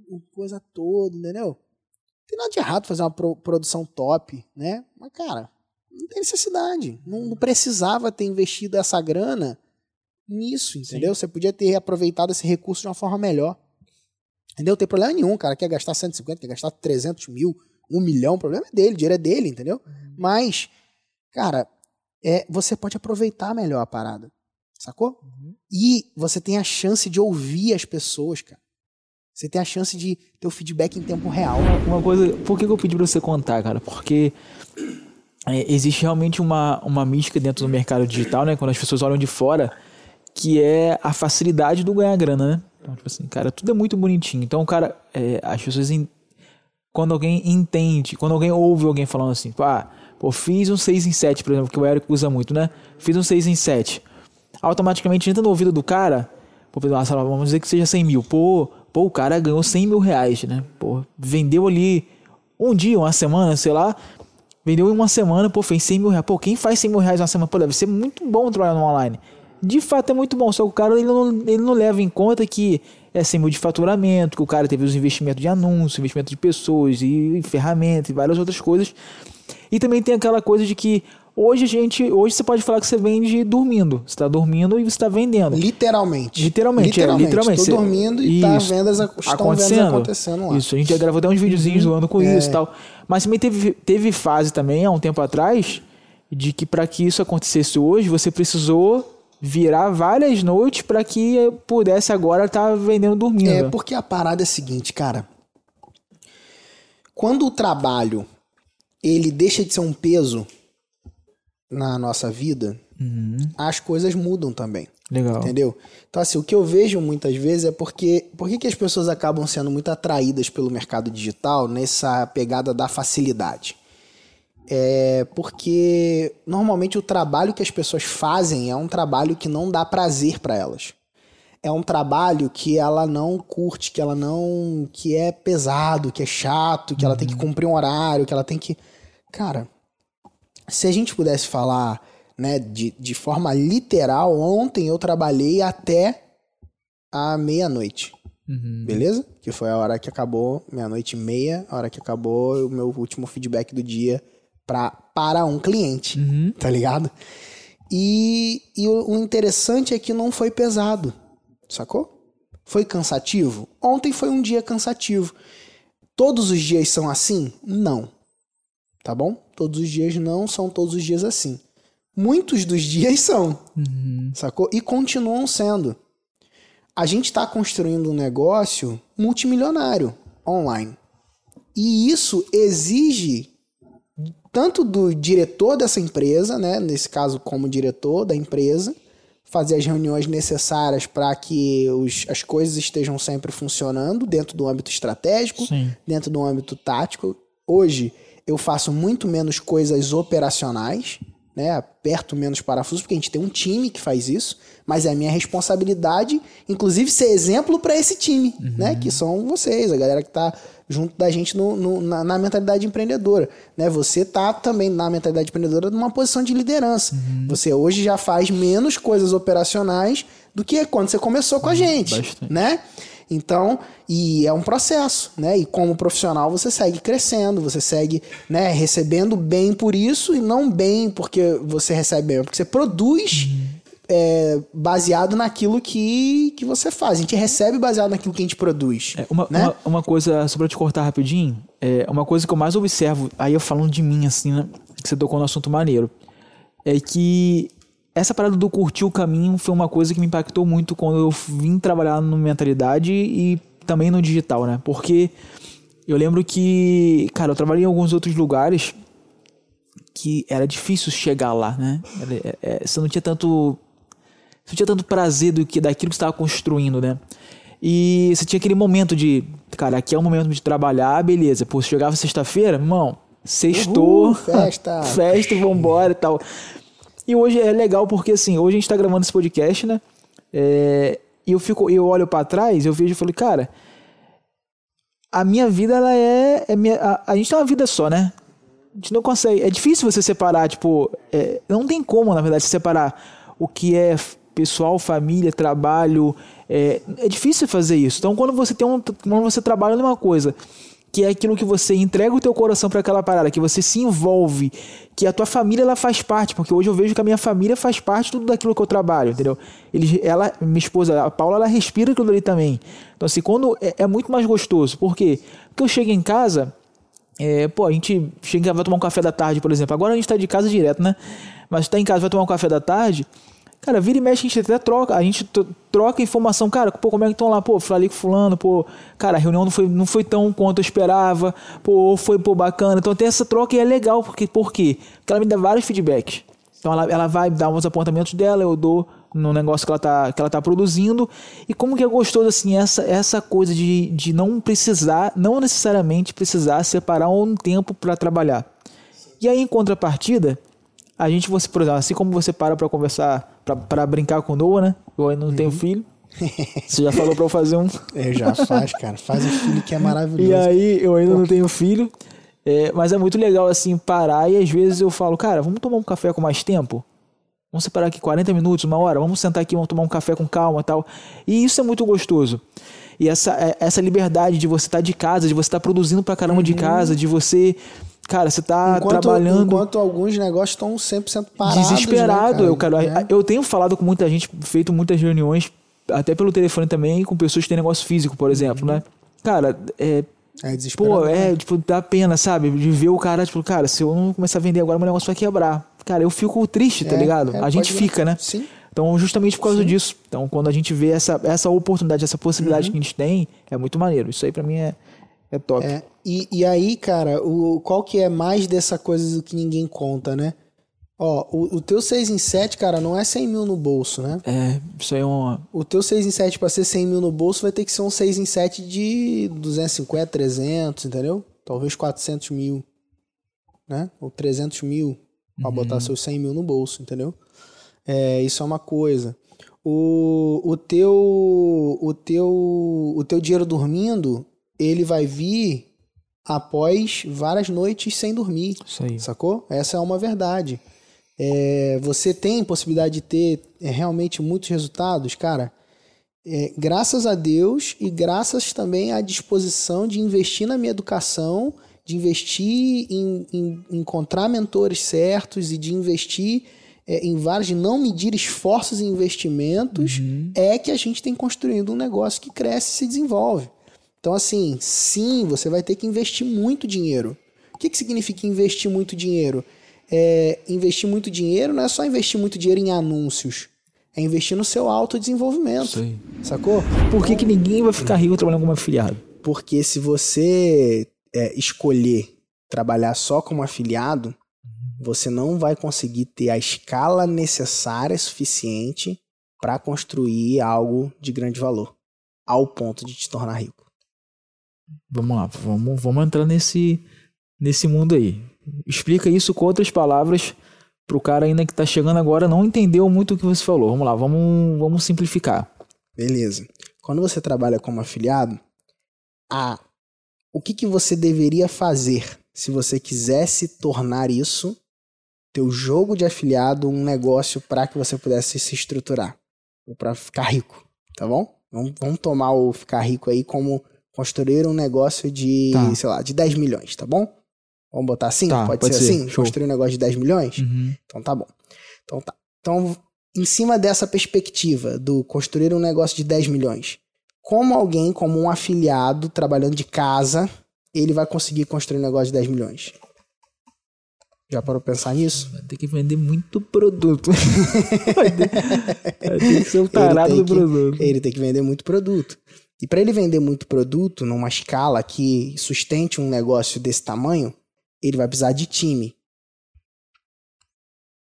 o coisa toda, entendeu? Não tem nada de errado fazer uma pro- produção top, né? Mas, cara, não tem necessidade. Não, não precisava ter investido essa grana nisso, entendeu? Você podia ter aproveitado esse recurso de uma forma melhor. Entendeu? Não tem problema nenhum, cara. Quer gastar 150, quer gastar 300 mil, 1 milhão, o problema é dele, o dinheiro é dele, entendeu? Mas, cara, é, você pode aproveitar melhor a parada. Sacou? E você tem a chance de ouvir as pessoas, cara. Você tem a chance de ter o feedback em tempo real. Uma coisa, por que que eu pedi pra você contar, cara? Porque é, existe realmente uma, uma mística dentro do mercado digital, né? Quando as pessoas olham de fora, que é a facilidade do ganhar grana, né? Então, tipo assim, cara, tudo é muito bonitinho. Então, cara, é, as pessoas. en- Quando alguém entende, quando alguém ouve alguém falando assim, pô, ah, pô, fiz um 6 em 7, por exemplo, que o Eric usa muito, né? Fiz um 6 em 7. Automaticamente entra no ouvido do cara, pô, vamos dizer que seja 100 mil. Pô, pô, o cara ganhou 100 mil reais, né? Pô, vendeu ali um dia, uma semana, sei lá. Vendeu em uma semana, pô, fez 100 mil reais. Pô, quem faz 100 mil reais uma semana? Pô, deve ser muito bom trabalhar no online. De fato é muito bom, só que o cara ele não, ele não leva em conta que é 100 mil de faturamento, que o cara teve os investimentos de anúncio, investimento de pessoas e, ferramentas e várias outras coisas. E também tem aquela coisa de que, Hoje a gente, hoje você pode falar que você vende dormindo. Você tá dormindo e você tá vendendo. Literalmente. Literalmente, literalmente. é, literalmente. Você- dormindo e tá vendas, estão vendas acontecendo lá. Isso, a gente já gravou até uns videozinhos zoando com isso e tal. Mas também teve, teve fase também, há um tempo atrás, de que para que isso acontecesse hoje, você precisou virar várias noites para que pudesse agora estar vendendo dormindo. É, porque a parada é a seguinte, cara. Quando o trabalho ele deixa de ser um peso na nossa vida, as coisas mudam também. Legal. Entendeu? Então, assim, o que eu vejo muitas vezes é porque. Por que as pessoas acabam sendo muito atraídas pelo mercado digital nessa pegada da facilidade? É porque normalmente o trabalho que as pessoas fazem é um trabalho que não dá prazer para elas. É um trabalho que ela não curte, que ela não. que é pesado, que é chato, que ela tem que cumprir um horário, que ela tem que. Cara, se a gente pudesse falar né, de, de forma literal, ontem eu trabalhei até a meia-noite. Beleza? Que foi a hora que acabou, meia-noite e meia, a hora que acabou o meu último feedback do dia pra, para um cliente. Tá ligado? E, e o, o interessante é que não foi pesado. Sacou? Foi cansativo? Ontem foi um dia cansativo. Todos os dias são assim? Não. Tá bom? Todos os dias não são todos os dias assim. Muitos dos dias são. Sacou? E continuam sendo. A gente está construindo um negócio multimilionário online. E isso exige tanto do diretor dessa empresa, né, nesse caso como diretor da empresa, fazer as reuniões necessárias para que os, as coisas estejam sempre funcionando dentro do âmbito estratégico, Sim. dentro do âmbito tático. Hoje eu faço muito menos coisas operacionais, né? Aperto menos parafusos, porque a gente tem um time que faz isso, mas é a minha responsabilidade, inclusive, ser exemplo para esse time, né? Que são vocês, a galera que tá junto da gente no, no- na, na mentalidade empreendedora, né? Você tá também na mentalidade empreendedora numa posição de liderança. Você hoje já faz menos coisas operacionais do que quando você começou com a gente, bastante. né? Então, e é um processo, né? E como profissional você segue crescendo, você segue, né, recebendo bem por isso e não bem porque você recebe bem, porque você produz é, baseado naquilo que, que você faz. A gente recebe baseado naquilo que a gente produz. É, uma, né? uma, uma coisa, só pra te cortar rapidinho, é, uma coisa que eu mais observo, aí eu falando de mim, assim, né? Que você tocou no assunto maneiro, é que essa parada do curtir o caminho foi uma coisa que me impactou muito quando eu vim trabalhar no mentalidade e também no digital, né? Porque eu lembro que, cara, eu trabalhei em alguns outros lugares que era difícil chegar lá, né? Era- é, é, você não tinha tanto você não tinha tanto prazer do que daquilo que você estava construindo, né? E você tinha aquele momento de, cara, aqui é o momento de trabalhar, beleza. Pô, se chegava sexta-feira, irmão, sextou, Uhul, festa. festa, vambora e tal. E hoje é legal porque, assim, hoje a gente tá gravando esse podcast, né? É, e eu fico, eu olho pra trás, eu vejo e falei, cara, a minha vida, ela é, é minha, a, a gente tem uma vida só, né? A gente não consegue. É difícil você separar, tipo. é, não tem como, na verdade, separar o que é pessoal, família, trabalho. É, é difícil fazer isso. Então, quando você tem um. Quando você trabalha numa coisa que é aquilo que você entrega o teu coração para aquela parada, que você se envolve, que a tua família ela faz parte, porque hoje eu vejo que a minha família faz parte tudo daquilo que eu trabalho, entendeu? Ela, minha esposa, a Paula, ela respira aquilo ali também. Então assim, quando é, é muito mais gostoso, por quê? Porque eu chego em casa, é, pô, a gente chega vai tomar um café da tarde, por exemplo. Agora a gente tá de casa direto, né? Mas tá em casa, vai tomar um café da tarde. Cara, vira e mexe, a gente até troca. A gente tro- troca informação. Cara, pô, como é que estão lá? Pô, falei com fulano, pô, cara, a reunião não foi, não foi tão quanto eu esperava. Pô, foi, pô, bacana. Então tem essa troca e é legal. Porque, por quê? Porque ela me dá vários feedbacks. Então ela, ela vai dar uns apontamentos dela, eu dou no negócio que ela tá, que ela tá produzindo. E como que é gostoso, assim, essa, essa coisa de, de não precisar, não necessariamente precisar separar um tempo para trabalhar. E aí, em contrapartida, a gente, você, por exemplo, assim como você para para conversar, para brincar com o Noah, né? Eu ainda não tenho filho. Você já falou para eu fazer um. É, já faz, cara. Faz o filho que é maravilhoso. E aí, eu ainda não tenho filho. É, mas é muito legal, assim, parar e às vezes eu falo, cara, vamos tomar um café com mais tempo? Vamos separar aqui 40 minutos, uma hora, vamos sentar aqui, vamos tomar um café com calma e tal. E isso é muito gostoso. E essa, é- essa liberdade de você estar de casa, de você estar produzindo pra caramba de casa, de você. Cara, você tá enquanto, trabalhando enquanto alguns negócios estão 100% parados. desesperado. né, eu, quero, Né? eu tenho falado com muita gente, feito muitas reuniões, até pelo telefone também, com pessoas que têm negócio físico, por exemplo, né? Cara, é. É desesperador. Pô, é, tipo, dá pena, sabe? De ver o cara, tipo, cara, se eu não começar a vender agora, meu negócio vai quebrar. Cara, eu fico triste, tá É, ligado? é, a gente fica, né? Sim. Então, justamente por causa disso. Então, quando a gente vê essa, essa oportunidade, essa possibilidade Uhum. que a gente tem, é muito maneiro. Isso aí pra mim é, é top. É, e, e aí, cara, o, qual que é mais dessa coisa do que ninguém conta, né? Ó, o, o teu 6 em 7, cara, não é 100 mil no bolso, né? É, isso aí é uma. O teu 6 em 7 pra ser 100 mil no bolso vai ter que ser um 6 em 7 de 250, 300, entendeu? Talvez 400 mil, né? Ou 300 mil pra botar seus 100 mil no bolso, entendeu? É, isso é uma coisa. O, o teu o teu o teu dinheiro dormindo, ele vai vir após várias noites sem dormir. Isso aí. Sacou? Essa é uma verdade. É, você tem possibilidade de ter é, realmente muitos resultados, cara. é, graças a Deus e graças também à disposição de investir na minha educação, de investir em, em- encontrar mentores certos e de investir é, em vários, de não medir esforços e investimentos, é que a gente tem construído um negócio que cresce e se desenvolve. Então, assim, sim, você vai ter que investir muito dinheiro. O que, que significa investir muito dinheiro? É, investir muito dinheiro não é só investir muito dinheiro em anúncios. É investir no seu autodesenvolvimento. Aí. Sacou? Por que, que ninguém vai ficar rico trabalhando como afiliado? Porque se você é, escolher trabalhar só como afiliado, você não vai conseguir ter a escala necessária suficiente para construir algo de grande valor, ao ponto de te tornar rico. Vamos lá, vamos, vamos entrar nesse, nesse mundo aí. Explica isso com outras palavras pro cara ainda que tá chegando agora não entendeu muito o que você falou. Vamos lá, vamos, vamos simplificar. Beleza. Quando você trabalha como afiliado, a, o que, que você deveria fazer se você quisesse tornar isso, teu jogo de afiliado, um negócio para que você pudesse se estruturar ou para ficar rico, tá bom? Vamos, vamos tomar o ficar rico aí como construir um negócio de, Tá. sei lá, de 10 milhões, tá bom? Vamos botar assim? Tá, pode, pode ser, ser. assim? Show. Construir um negócio de 10 milhões? Uhum. Então tá bom. Então tá. Então, em cima dessa perspectiva do construir um negócio de 10 milhões, como alguém, como um afiliado trabalhando de casa, ele vai conseguir construir um negócio de 10 milhões? Já parou pra pensar nisso? Vai ter que vender muito produto. vai, ter, vai ter que ser o tarado do produto. Ele tem que vender muito produto. E para ele vender muito produto numa escala que sustente um negócio desse tamanho, ele vai precisar de time.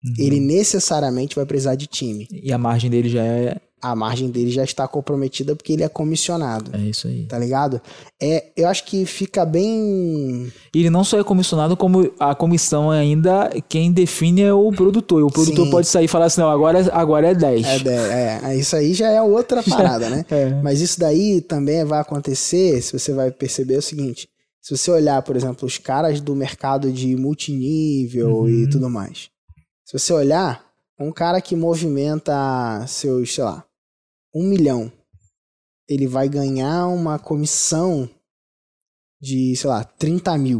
Uhum. Ele necessariamente vai precisar de time. E a margem dele já é. A margem dele já está comprometida porque ele é comissionado. É isso aí. Tá ligado? É, eu acho que fica bem. Ele não só é comissionado, como a comissão ainda, quem define é o produtor. E o produtor Sim. pode sair e falar assim: não, agora, é- agora é 10. É, de- é, isso aí já é outra parada, né? É. Mas isso daí também vai acontecer, se você vai perceber é o seguinte: se você olhar, por exemplo, os caras do mercado de multinível Uhum. e tudo mais. Se você olhar, um cara que movimenta seus, sei lá, um milhão, ele vai ganhar uma comissão de, sei lá, 30 mil.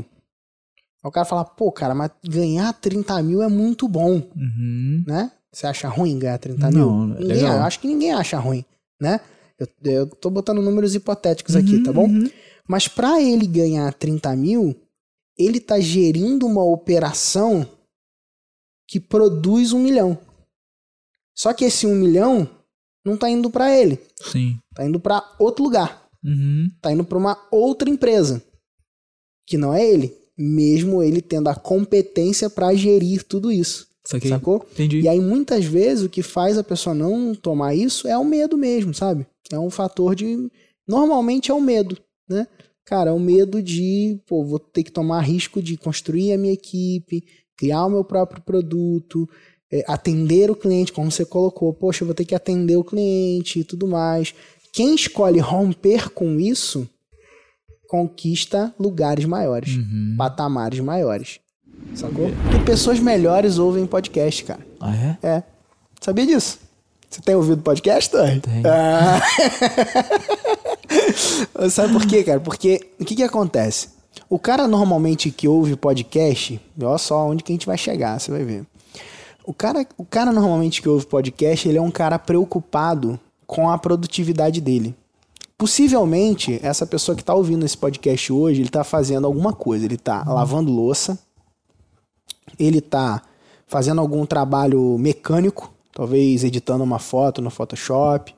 Aí o cara fala, pô, cara, mas ganhar 30 mil é muito bom Uhum. né? Você acha ruim ganhar 30 Não, mil? é Ninguém, legal. eu acho que ninguém acha ruim, né? Eu, eu tô botando números hipotéticos aqui, tá bom? Uhum. Mas para ele ganhar 30 mil, ele tá gerindo uma operação que produz um milhão. Só que esse um milhão não tá indo para ele, Sim. tá indo para outro lugar, Uhum. tá indo para uma outra empresa que não é ele, mesmo ele tendo a competência para gerir tudo isso. Saquei. Sacou? Entendi. E aí, muitas vezes, o que faz a pessoa não tomar isso é o medo mesmo, sabe? É um fator de. Normalmente é o medo, né? Cara, é o medo de, pô, vou ter que tomar risco de construir a minha equipe, criar o meu próprio produto, atender o cliente, como você colocou. Poxa, eu vou ter que atender o cliente e tudo mais. Quem escolhe romper com isso conquista lugares maiores, Uhum. patamares maiores. Sacou? E pessoas melhores ouvem podcast, cara. Ah, é? É. Sabia disso? Você tem ouvido podcast, Thor? Tenho. Ah. Sabe por quê, cara? Porque o que, que acontece? O cara normalmente que ouve podcast, olha só onde que a gente vai chegar, você vai ver. O cara, o cara normalmente que ouve podcast, ele é um cara preocupado com a produtividade dele. Possivelmente, essa pessoa que está ouvindo esse podcast hoje, ele está fazendo alguma coisa. Ele está lavando louça, ele está fazendo algum trabalho mecânico, talvez editando uma foto no Photoshop.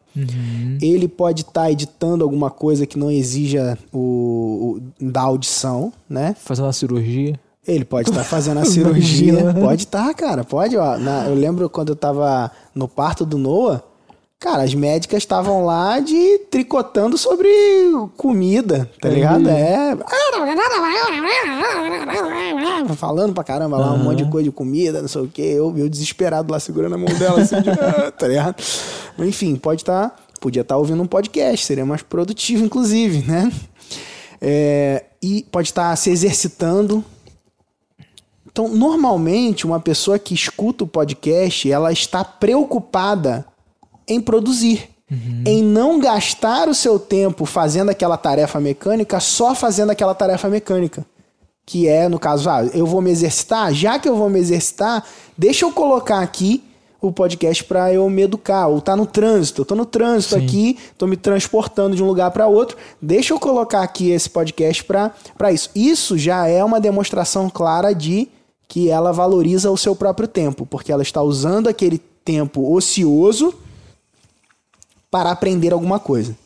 Ele pode estar editando alguma coisa que não exija o, o- da audição, né? Fazendo uma cirurgia. Ele pode estar fazendo a cirurgia. pode estar, cara. Pode, ó. Na- eu lembro quando eu tava no parto do Noah, cara, as médicas estavam lá de tricotando sobre comida, tá ligado? É. Falando pra caramba lá, um monte de coisa de comida, não sei o quê. Eu, eu desesperado lá segurando a mão dela, assim, de, "Ah", tá ligado? Enfim, pode estar. podia estar ouvindo um podcast, seria mais produtivo, inclusive, né? É, e pode estar se exercitando, então, normalmente, uma pessoa que escuta o podcast, ela está preocupada em produzir, em não gastar o seu tempo fazendo aquela tarefa mecânica, só fazendo aquela tarefa mecânica. Que é, no caso, ah, eu vou me exercitar, já que eu vou me exercitar, deixa eu colocar aqui o podcast para eu me educar, ou tá no trânsito, eu tô no trânsito aqui, tô me transportando de um lugar para outro, deixa eu colocar aqui esse podcast para isso. Isso já é uma demonstração clara de que ela valoriza o seu próprio tempo, porque ela está usando aquele tempo ocioso para aprender alguma coisa.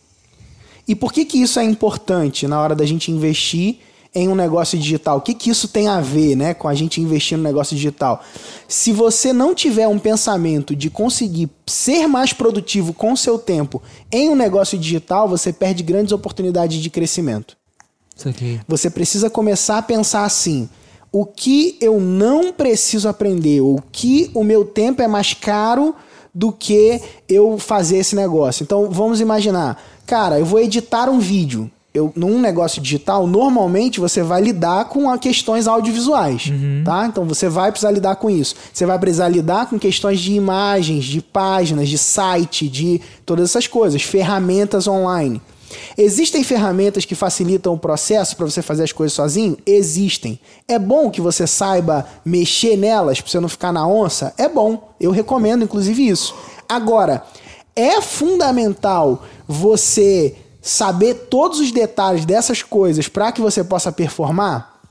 E por que que isso é importante na hora da gente investir em um negócio digital? O que que isso tem a ver, né, com a gente investir no negócio digital? Se você não tiver um pensamento de conseguir ser mais produtivo com o seu tempo em um negócio digital, você perde grandes oportunidades de crescimento. Você precisa começar a pensar assim: o que eu não preciso aprender, o que o meu tempo é mais caro do que eu fazer esse negócio. Então vamos imaginar, cara, eu vou editar um vídeo. Eu, num negócio digital, normalmente você vai lidar com questões audiovisuais, tá? Então você vai precisar lidar com isso. Você vai precisar lidar com questões de imagens, de páginas, de site, de todas essas coisas, ferramentas online. Existem ferramentas que facilitam o processo para você fazer as coisas sozinho? Existem. É bom que você saiba mexer nelas para você não ficar na onça? É bom. Eu recomendo, inclusive, isso. Agora, é fundamental você saber todos os detalhes dessas coisas para que você possa performar?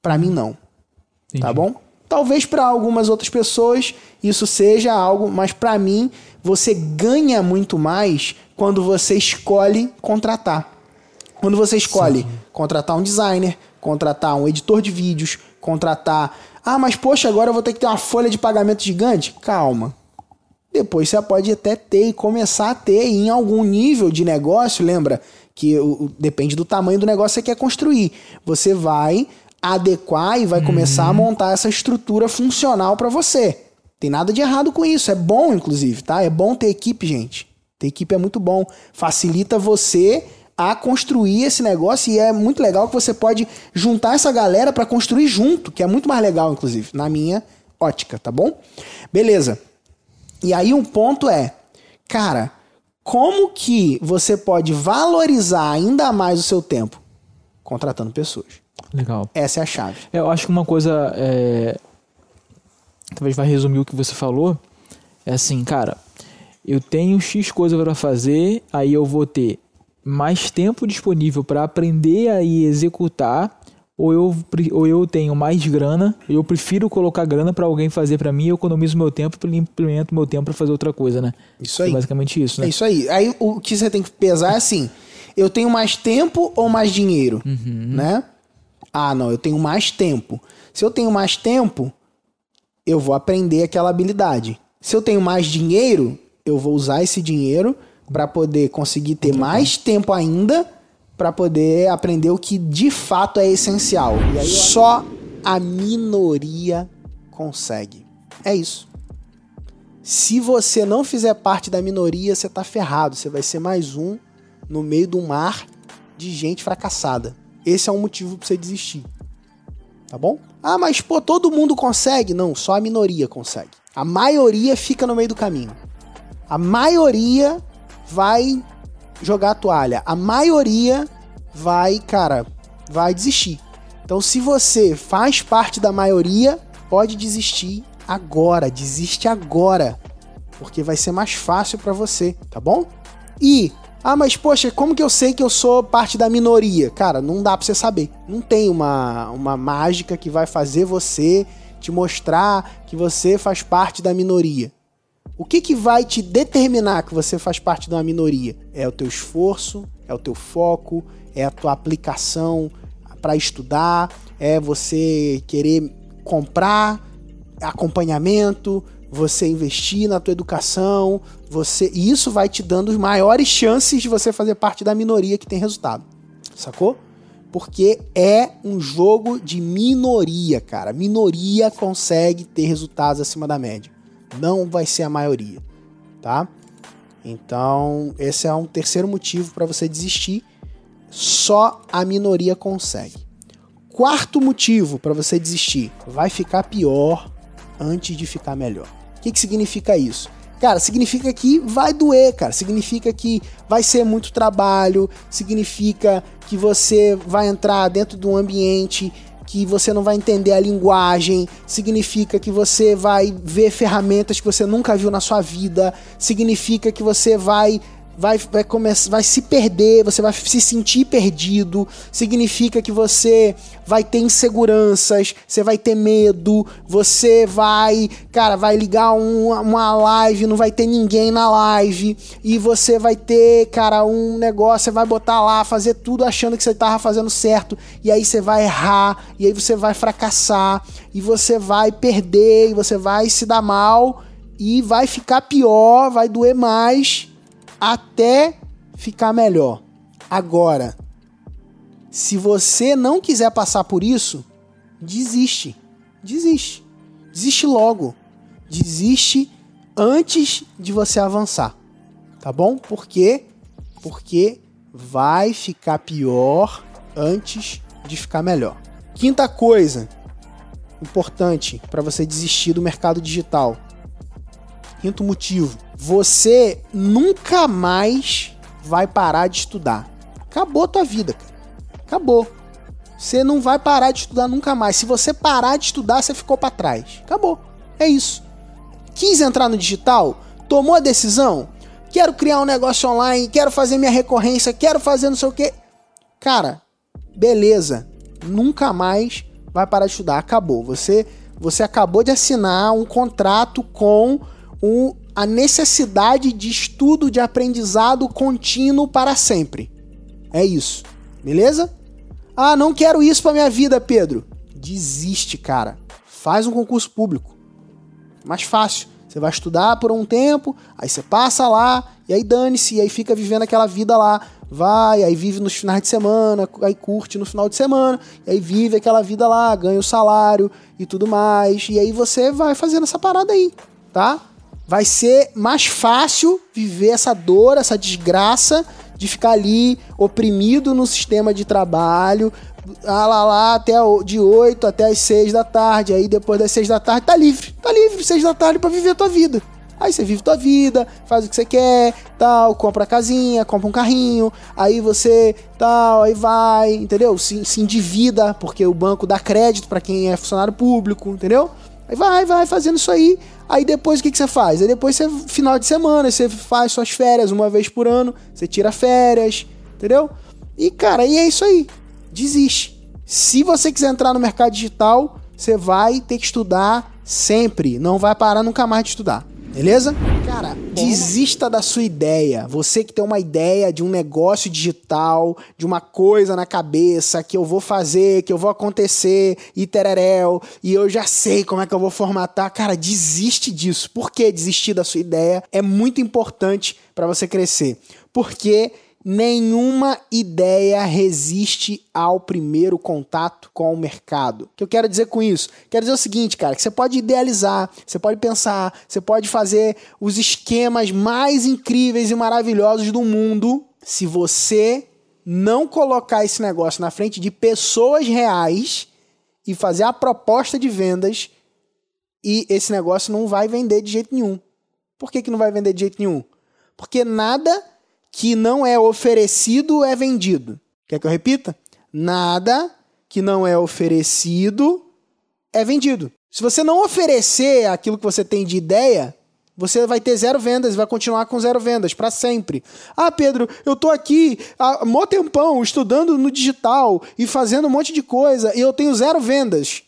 Para mim, não. Tá bom? Talvez para algumas outras pessoas isso seja algo, mas para mim você ganha muito mais quando você escolhe contratar. Quando você escolhe contratar um designer, contratar um editor de vídeos, contratar. Ah, mas poxa, agora eu vou ter que ter uma folha de pagamento gigante. Calma. Depois você pode até ter e começar a ter em algum nível de negócio. Lembra que o- depende do tamanho do negócio que você quer construir. Você vai adequar e vai começar a montar essa estrutura funcional para você. Tem nada de errado com isso. É bom, inclusive, tá? É bom ter equipe, gente. Ter equipe é muito bom. Facilita você a construir esse negócio e é muito legal que você pode juntar essa galera para construir junto, que é muito mais legal, inclusive, na minha ótica, tá bom? Beleza. E aí um ponto é, cara, como que você pode valorizar ainda mais o seu tempo? Contratando pessoas. Legal. Essa é a chave. É, Eu acho que uma coisa. é, Talvez vai resumir o que você falou. É assim, cara. Eu tenho X coisa para fazer, aí eu vou ter mais tempo disponível para aprender a ir executar, ou eu, ou eu tenho mais grana, eu prefiro colocar grana para alguém fazer para mim, eu economizo meu tempo e implemento meu tempo para fazer outra coisa, né? Isso aí. É basicamente isso, né? É isso aí. Aí o que você tem que pesar é assim: eu tenho mais tempo ou mais dinheiro? Né? Ah, não, eu tenho mais tempo. Se eu tenho mais tempo, eu vou aprender aquela habilidade. Se eu tenho mais dinheiro, eu vou usar esse dinheiro para poder conseguir ter mais tempo ainda para poder aprender o que de fato é essencial. E aí só a minoria consegue. É isso. Se você não fizer parte da minoria, você tá ferrado. Você vai ser mais um no meio de um mar de gente fracassada. Esse é um motivo pra você desistir. Tá bom? Ah, mas pô, todo mundo consegue? Não, só a minoria consegue. A maioria fica no meio do caminho. A maioria vai jogar a toalha. A maioria vai, cara, vai desistir. Então, se você faz parte da maioria, pode desistir agora, desiste agora, porque vai ser mais fácil para você, tá bom? E ah, mas poxa, como que eu sei que eu sou parte da minoria? Cara, não dá pra você saber. Não tem uma, uma mágica que vai fazer você te mostrar que você faz parte da minoria. O que, que vai te determinar que você faz parte de uma minoria? É o teu esforço, é o teu foco, é a tua aplicação para estudar, é você querer comprar acompanhamento, você investir na tua educação, você e isso vai te dando as maiores chances de você fazer parte da minoria que tem resultado. Sacou? Porque é um jogo de minoria, cara. Minoria consegue ter resultados acima da média. Não vai ser a maioria, tá? Então, esse é um terceiro motivo para você desistir. Só a minoria consegue. Quarto motivo para você desistir: vai ficar pior antes de ficar melhor. O que, que significa isso? Cara, significa que vai doer, cara. Significa que vai ser muito trabalho. Significa que você vai entrar dentro de um ambiente que você não vai entender a linguagem, significa que você vai ver ferramentas que você nunca viu na sua vida, significa que você vai vai, vai, começar, vai se perder, você vai se sentir perdido, significa que você vai ter inseguranças, você vai ter medo, você vai, cara, vai ligar um, uma live, não vai ter ninguém na live, e você vai ter, cara, um negócio, você vai botar lá, fazer tudo achando que você tava fazendo certo, e aí você vai errar, e aí você vai fracassar, e você vai perder, e você vai se dar mal, e vai ficar pior, vai doer mais, até ficar melhor. Agora, se você não quiser passar por isso, desiste. Desiste. Desiste logo. Desiste antes de você avançar. Tá bom? Por quê? Porque vai ficar pior antes de ficar melhor. Quinta coisa importante para você desistir do mercado digital. Quinto motivo você nunca mais vai parar de estudar. Acabou a tua vida, cara. Acabou. Você não vai parar de estudar nunca mais. Se você parar de estudar, você ficou para trás. Acabou. É isso. Quis entrar no digital? Tomou a decisão? Quero criar um negócio online, quero fazer minha recorrência, quero fazer não sei o quê. Cara, beleza. Nunca mais vai parar de estudar. Acabou. Você você acabou de assinar um contrato com um a necessidade de estudo, de aprendizado contínuo para sempre. É isso. Beleza? Ah, não quero isso para minha vida, Pedro. Desiste, cara. Faz um concurso público. Mais fácil. Você vai estudar por um tempo, aí você passa lá, e aí dane-se, e aí fica vivendo aquela vida lá. Vai, aí vive nos finais de semana, aí curte no final de semana, e aí vive aquela vida lá, ganha o salário e tudo mais. E aí você vai fazendo essa parada aí, tá? Vai ser mais fácil viver essa dor, essa desgraça de ficar ali oprimido no sistema de trabalho, ah, lá, lá, até de 8 até as 6 da tarde. Aí depois das 6 da tarde tá livre. Tá livre, 6 da tarde para viver a tua vida. Aí você vive tua vida, faz o que você quer, tal, compra a casinha, compra um carrinho, aí você tal, aí vai, entendeu? Se, se endivida, porque o banco dá crédito para quem é funcionário público, entendeu? Aí vai, vai fazendo isso aí. Aí depois o que, que você faz? Aí depois você, final de semana, você faz suas férias uma vez por ano, você tira férias, entendeu? E cara, e é isso aí. Desiste. Se você quiser entrar no mercado digital, você vai ter que estudar sempre. Não vai parar nunca mais de estudar. Beleza? Cara, desista da sua ideia. Você que tem uma ideia de um negócio digital, de uma coisa na cabeça que eu vou fazer, que eu vou acontecer e tereréu, e eu já sei como é que eu vou formatar. Cara, desiste disso. Por que desistir da sua ideia é muito importante para você crescer? Porque nenhuma ideia resiste ao primeiro contato com o mercado. O que eu quero dizer com isso? Quero dizer o seguinte, cara, que você pode idealizar, você pode pensar, você pode fazer os esquemas mais incríveis e maravilhosos do mundo se você não colocar esse negócio na frente de pessoas reais e fazer a proposta de vendas e esse negócio não vai vender de jeito nenhum. Por que, que não vai vender de jeito nenhum? Porque nada que não é oferecido é vendido. Quer que eu repita? Nada que não é oferecido é vendido. Se você não oferecer aquilo que você tem de ideia, você vai ter zero vendas vai continuar com zero vendas para sempre. Ah, Pedro, eu tô aqui há mó tempão estudando no digital e fazendo um monte de coisa e eu tenho zero vendas.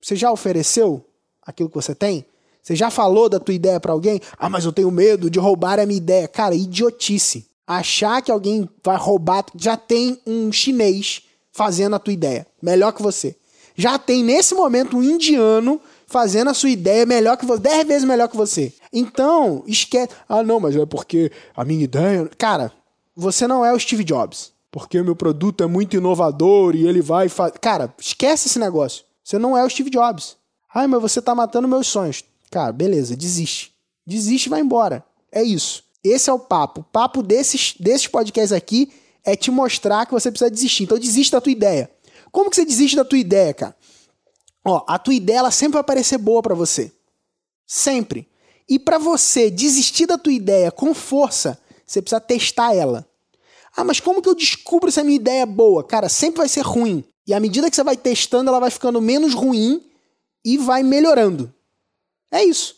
Você já ofereceu aquilo que você tem? Você já falou da tua ideia para alguém? Ah, mas eu tenho medo de roubar a minha ideia. Cara, idiotice. Achar que alguém vai roubar, já tem um chinês fazendo a tua ideia, melhor que você. Já tem nesse momento um indiano fazendo a sua ideia melhor que você, 10 vezes melhor que você. Então, esquece. Ah, não, mas é porque a minha ideia. Cara, você não é o Steve Jobs. Porque o meu produto é muito inovador e ele vai. Fa... Cara, esquece esse negócio. Você não é o Steve Jobs. Ai, mas você tá matando meus sonhos. Cara, beleza, desiste. Desiste e vai embora. É isso. Esse é o papo. O papo desses, desses podcasts aqui é te mostrar que você precisa desistir. Então desiste da tua ideia. Como que você desiste da tua ideia, cara? Ó, a tua ideia ela sempre vai parecer boa para você. Sempre. E para você desistir da tua ideia com força, você precisa testar ela. Ah, mas como que eu descubro se a minha ideia é boa? Cara, sempre vai ser ruim. E à medida que você vai testando, ela vai ficando menos ruim e vai melhorando. É isso.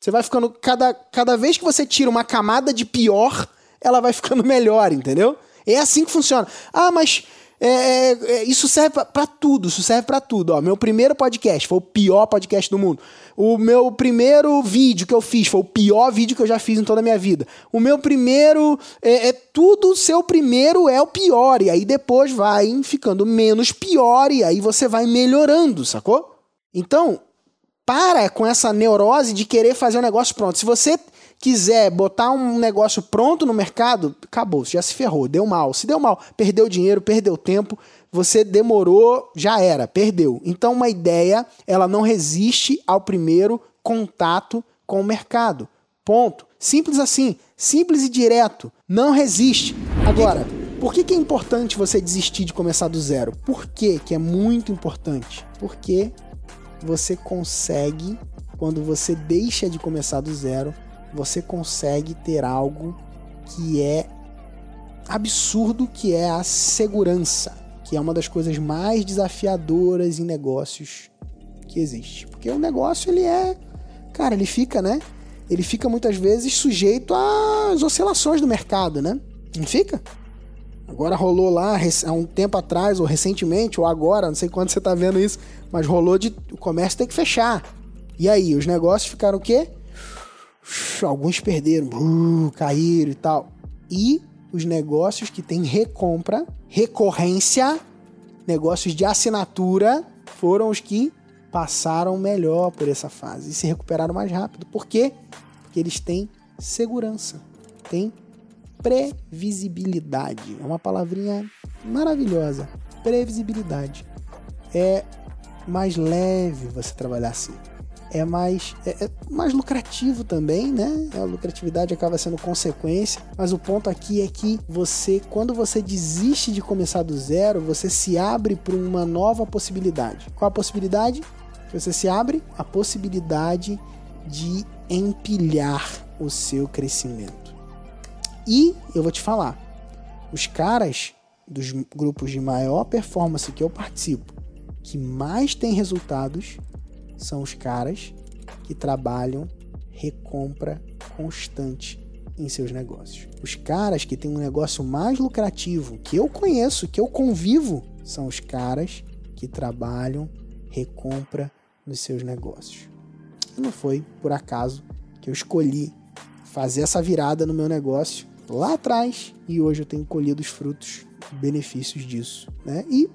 Você vai ficando. Cada, cada vez que você tira uma camada de pior, ela vai ficando melhor, entendeu? É assim que funciona. Ah, mas é, é, é, isso serve para tudo, isso serve para tudo. Ó, meu primeiro podcast foi o pior podcast do mundo. O meu primeiro vídeo que eu fiz foi o pior vídeo que eu já fiz em toda a minha vida. O meu primeiro. É, é tudo, seu primeiro é o pior. E aí depois vai ficando menos pior e aí você vai melhorando, sacou? Então, para com essa neurose de querer fazer um negócio pronto. Se você quiser botar um negócio pronto no mercado, acabou, já se ferrou, deu mal. Se deu mal, perdeu dinheiro, perdeu tempo, você demorou, já era, perdeu. Então uma ideia, ela não resiste ao primeiro contato com o mercado. Ponto. Simples assim, simples e direto. Não resiste. Agora, por que, que é importante você desistir de começar do zero? Por que, que é muito importante? Porque você consegue, quando você deixa de começar do zero, você consegue ter algo que é absurdo, que é a segurança, que é uma das coisas mais desafiadoras em negócios que existe. Porque o negócio ele é, cara, ele fica, né? Ele fica muitas vezes sujeito às oscilações do mercado, né? Não fica? Agora rolou lá há um tempo atrás, ou recentemente, ou agora, não sei quando você tá vendo isso, mas rolou de o comércio ter que fechar. E aí, os negócios ficaram o quê? alguns perderam, caíram e tal. E os negócios que têm recompra, recorrência, negócios de assinatura, foram os que passaram melhor por essa fase e se recuperaram mais rápido. Por quê? Porque eles têm segurança, têm previsibilidade. É uma palavrinha maravilhosa. Previsibilidade. É mais leve você trabalhar assim é mais, é, é mais lucrativo também, né? A lucratividade acaba sendo consequência, mas o ponto aqui é que você, quando você desiste de começar do zero, você se abre para uma nova possibilidade. Qual a possibilidade? Você se abre a possibilidade de empilhar o seu crescimento. E eu vou te falar, os caras dos grupos de maior performance que eu participo, que mais têm resultados, são os caras que trabalham recompra constante em seus negócios. Os caras que têm um negócio mais lucrativo que eu conheço, que eu convivo, são os caras que trabalham recompra nos seus negócios. E não foi por acaso que eu escolhi fazer essa virada no meu negócio lá atrás e hoje eu tenho colhido os frutos, benefícios disso, né? E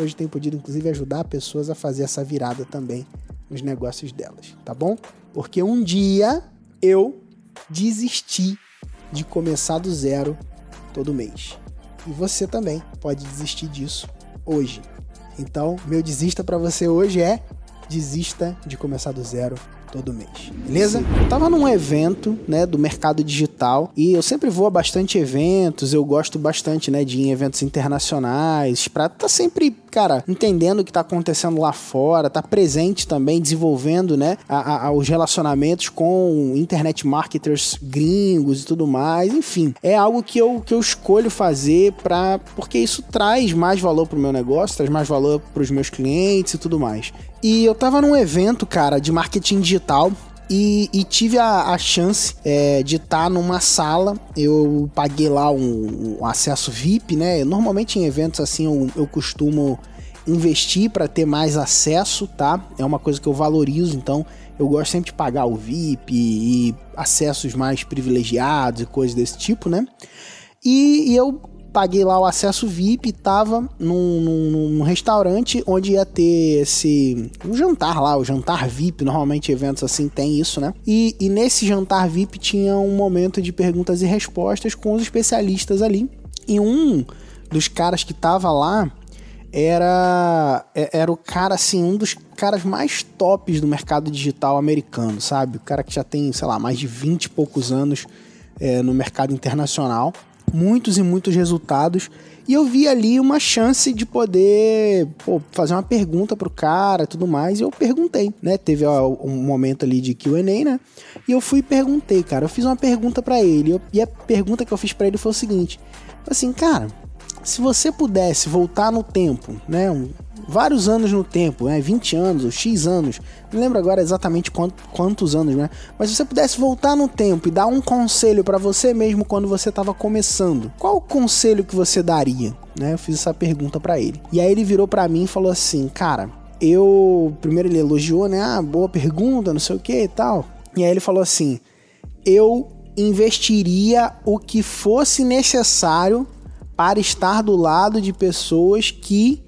hoje tenho podido inclusive ajudar pessoas a fazer essa virada também nos negócios delas, tá bom? Porque um dia eu desisti de começar do zero todo mês. E você também pode desistir disso hoje. Então, meu desista para você hoje é desista de começar do zero todo mês. Beleza? Eu tava num evento, né, do mercado digital e eu sempre vou a bastante eventos, eu gosto bastante, né, de ir em eventos internacionais, pra tá sempre, cara, entendendo o que tá acontecendo lá fora, tá presente também, desenvolvendo, né, a, a, os relacionamentos com internet marketers gringos e tudo mais, enfim, é algo que eu, que eu escolho fazer para porque isso traz mais valor pro meu negócio, traz mais valor pros meus clientes e tudo mais. E eu tava num evento, cara, de marketing digital. E, e tive a, a chance é, de estar tá numa sala. Eu paguei lá um, um, acesso VIP, né? Normalmente em eventos assim eu, eu costumo investir para ter mais acesso, tá? É uma coisa que eu valorizo, então eu gosto sempre de pagar o VIP e acessos mais privilegiados e coisas desse tipo, né? E, e eu paguei lá o acesso VIP tava num, num, num, restaurante onde ia ter esse. um jantar lá, o jantar VIP. Normalmente eventos assim tem isso, né? E, e nesse jantar VIP tinha um momento de perguntas e respostas com os especialistas ali. E um dos caras que tava lá era é, era o cara assim, um dos caras mais tops do mercado digital americano, sabe? O cara que já tem, sei lá, mais de 20 e poucos anos é, no mercado internacional muitos e muitos resultados. E eu vi ali uma chance de poder pô, fazer uma pergunta pro cara tudo mais. E eu perguntei, né? Teve ó, um momento ali de QA, né? E eu fui e perguntei, cara. Eu fiz uma pergunta para ele. E a pergunta que eu fiz para ele foi o seguinte: assim, cara, se você pudesse voltar no tempo, né? Vários anos no tempo, né? 20 anos ou X anos, não lembro agora exatamente quantos, quantos anos, né? Mas se você pudesse voltar no tempo e dar um conselho para você mesmo quando você estava começando, qual o conselho que você daria? Né? Eu fiz essa pergunta para ele. E aí ele virou para mim e falou assim, cara, eu primeiro ele elogiou, né? Ah, boa pergunta, não sei o que e tal. E aí ele falou assim, eu investiria o que fosse necessário para estar do lado de pessoas que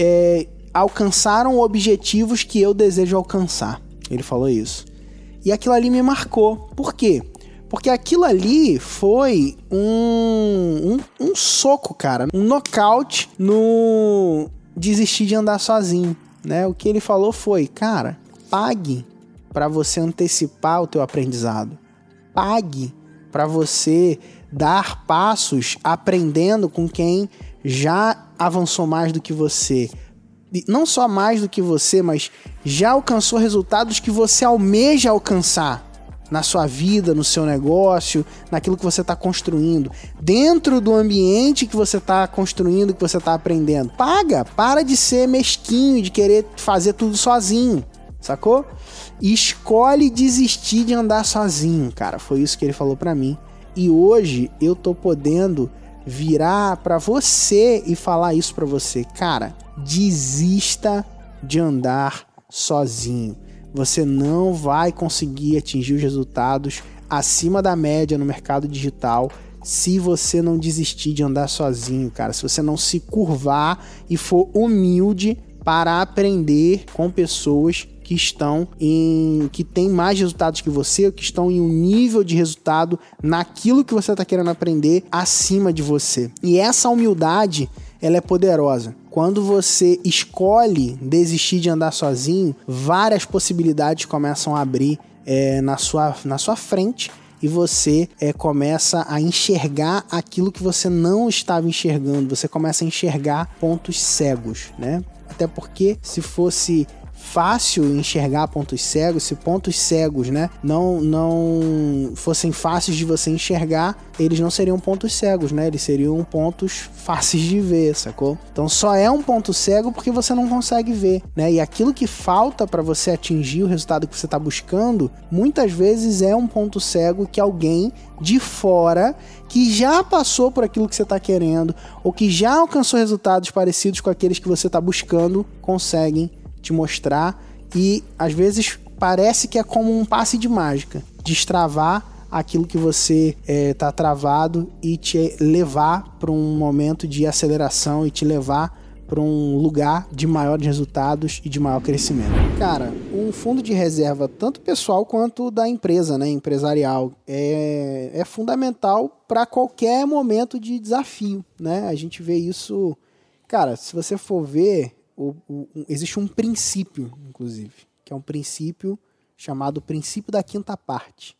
é, alcançaram objetivos que eu desejo alcançar. Ele falou isso. E aquilo ali me marcou. Por quê? Porque aquilo ali foi um, um, um soco, cara. Um nocaute no desistir de andar sozinho. Né? O que ele falou foi, cara, pague para você antecipar o teu aprendizado. Pague para você dar passos aprendendo com quem já avançou mais do que você. Não só mais do que você, mas já alcançou resultados que você almeja alcançar na sua vida, no seu negócio, naquilo que você está construindo, dentro do ambiente que você está construindo, que você está aprendendo. Paga, para de ser mesquinho, de querer fazer tudo sozinho, sacou? E escolhe desistir de andar sozinho, cara. Foi isso que ele falou para mim. E hoje eu tô podendo virar para você e falar isso para você, cara, desista de andar sozinho. Você não vai conseguir atingir os resultados acima da média no mercado digital se você não desistir de andar sozinho, cara. Se você não se curvar e for humilde para aprender com pessoas que estão em que tem mais resultados que você, que estão em um nível de resultado naquilo que você está querendo aprender acima de você. E essa humildade, ela é poderosa. Quando você escolhe desistir de andar sozinho, várias possibilidades começam a abrir é, na, sua, na sua frente e você é, começa a enxergar aquilo que você não estava enxergando. Você começa a enxergar pontos cegos, né? Até porque se fosse fácil enxergar pontos cegos, se pontos cegos, né, não não fossem fáceis de você enxergar, eles não seriam pontos cegos, né? Eles seriam pontos fáceis de ver, sacou? Então só é um ponto cego porque você não consegue ver, né? E aquilo que falta para você atingir o resultado que você está buscando, muitas vezes é um ponto cego que alguém de fora que já passou por aquilo que você está querendo ou que já alcançou resultados parecidos com aqueles que você está buscando conseguem te mostrar e às vezes parece que é como um passe de mágica, destravar aquilo que você está é, travado e te levar para um momento de aceleração e te levar para um lugar de maiores resultados e de maior crescimento. Cara, um fundo de reserva, tanto pessoal quanto da empresa, né, empresarial, é, é fundamental para qualquer momento de desafio, né? A gente vê isso, cara, se você for ver o, o, existe um princípio, inclusive, que é um princípio chamado princípio da quinta parte.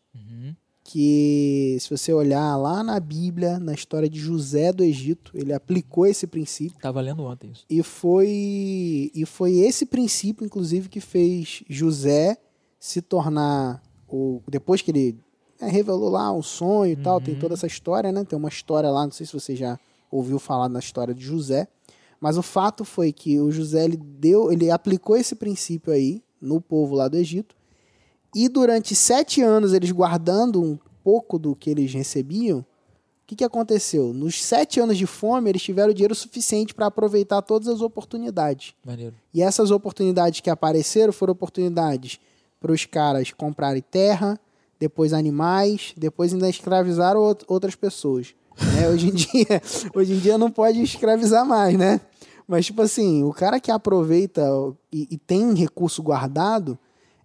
Que, se você olhar lá na Bíblia, na história de José do Egito, ele aplicou esse princípio. Tava lendo ontem isso. E foi, e foi esse princípio, inclusive, que fez José se tornar. O, depois que ele né, revelou lá um sonho e tal, tem toda essa história, né? Tem uma história lá, não sei se você já ouviu falar na história de José. Mas o fato foi que o José ele deu, ele aplicou esse princípio aí no povo lá do Egito. E durante sete anos, eles guardando um pouco do que eles recebiam, o que, que aconteceu? Nos sete anos de fome, eles tiveram dinheiro suficiente para aproveitar todas as oportunidades. Maneiro. E essas oportunidades que apareceram foram oportunidades para os caras comprarem terra, depois animais, depois ainda escravizaram out- outras pessoas. né? Hoje, em dia, hoje em dia não pode escravizar mais, né? Mas, tipo assim, o cara que aproveita e, e tem recurso guardado,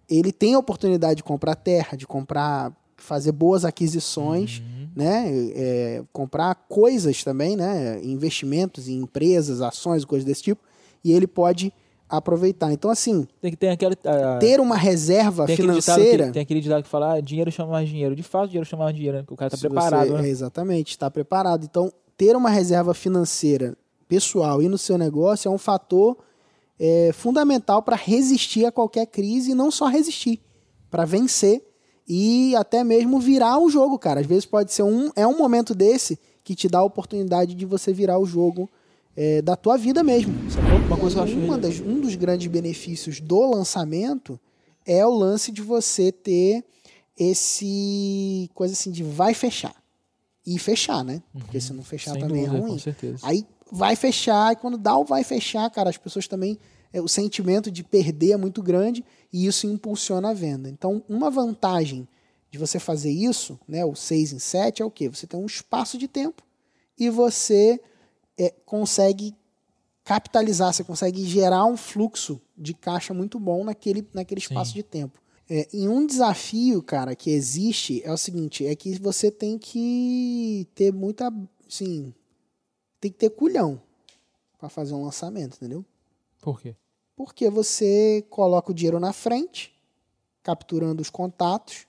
ele tem a oportunidade de comprar terra, de comprar, fazer boas aquisições, né? É, comprar coisas também, né? Investimentos em empresas, ações, coisas desse tipo, e ele pode aproveitar. Então, assim, Tem que ter aquele. ah, ter uma reserva tem financeira. que, tem aquele ditado que fala: ah, dinheiro chama mais dinheiro. De fato, dinheiro chama mais dinheiro, né? Porque o cara tá Se preparado, você- né? é, exatamente, está preparado. Então, ter uma reserva financeira pessoal e no seu negócio é um fator é, fundamental para resistir a qualquer crise e não só resistir, para vencer e até mesmo virar o jogo, cara. Às vezes pode ser um é um momento desse que te dá a oportunidade de você virar o jogo é, da tua vida mesmo. Uma coisa que eu acho das- um dos grandes benefícios do lançamento é o lance de você ter esse coisa assim de vai fechar. E fechar, né? Porque se não fechar Sem também dúvida, é com ruim. certeza. Aí vai fechar, e quando dá o vai fechar, cara, as pessoas também. é, o sentimento de perder é muito grande e isso impulsiona a venda. Então, uma vantagem de você fazer isso, né, o 6 em 7, é o quê? Você tem um espaço de tempo e você é, consegue capitalizar, você consegue gerar um fluxo de caixa muito bom naquele, naquele espaço de tempo. É, e um desafio, cara, que existe é o seguinte, é que você tem que ter muita, assim, tem que ter culhão para fazer um lançamento, entendeu? Por quê? Porque você coloca o dinheiro na frente, capturando os contatos,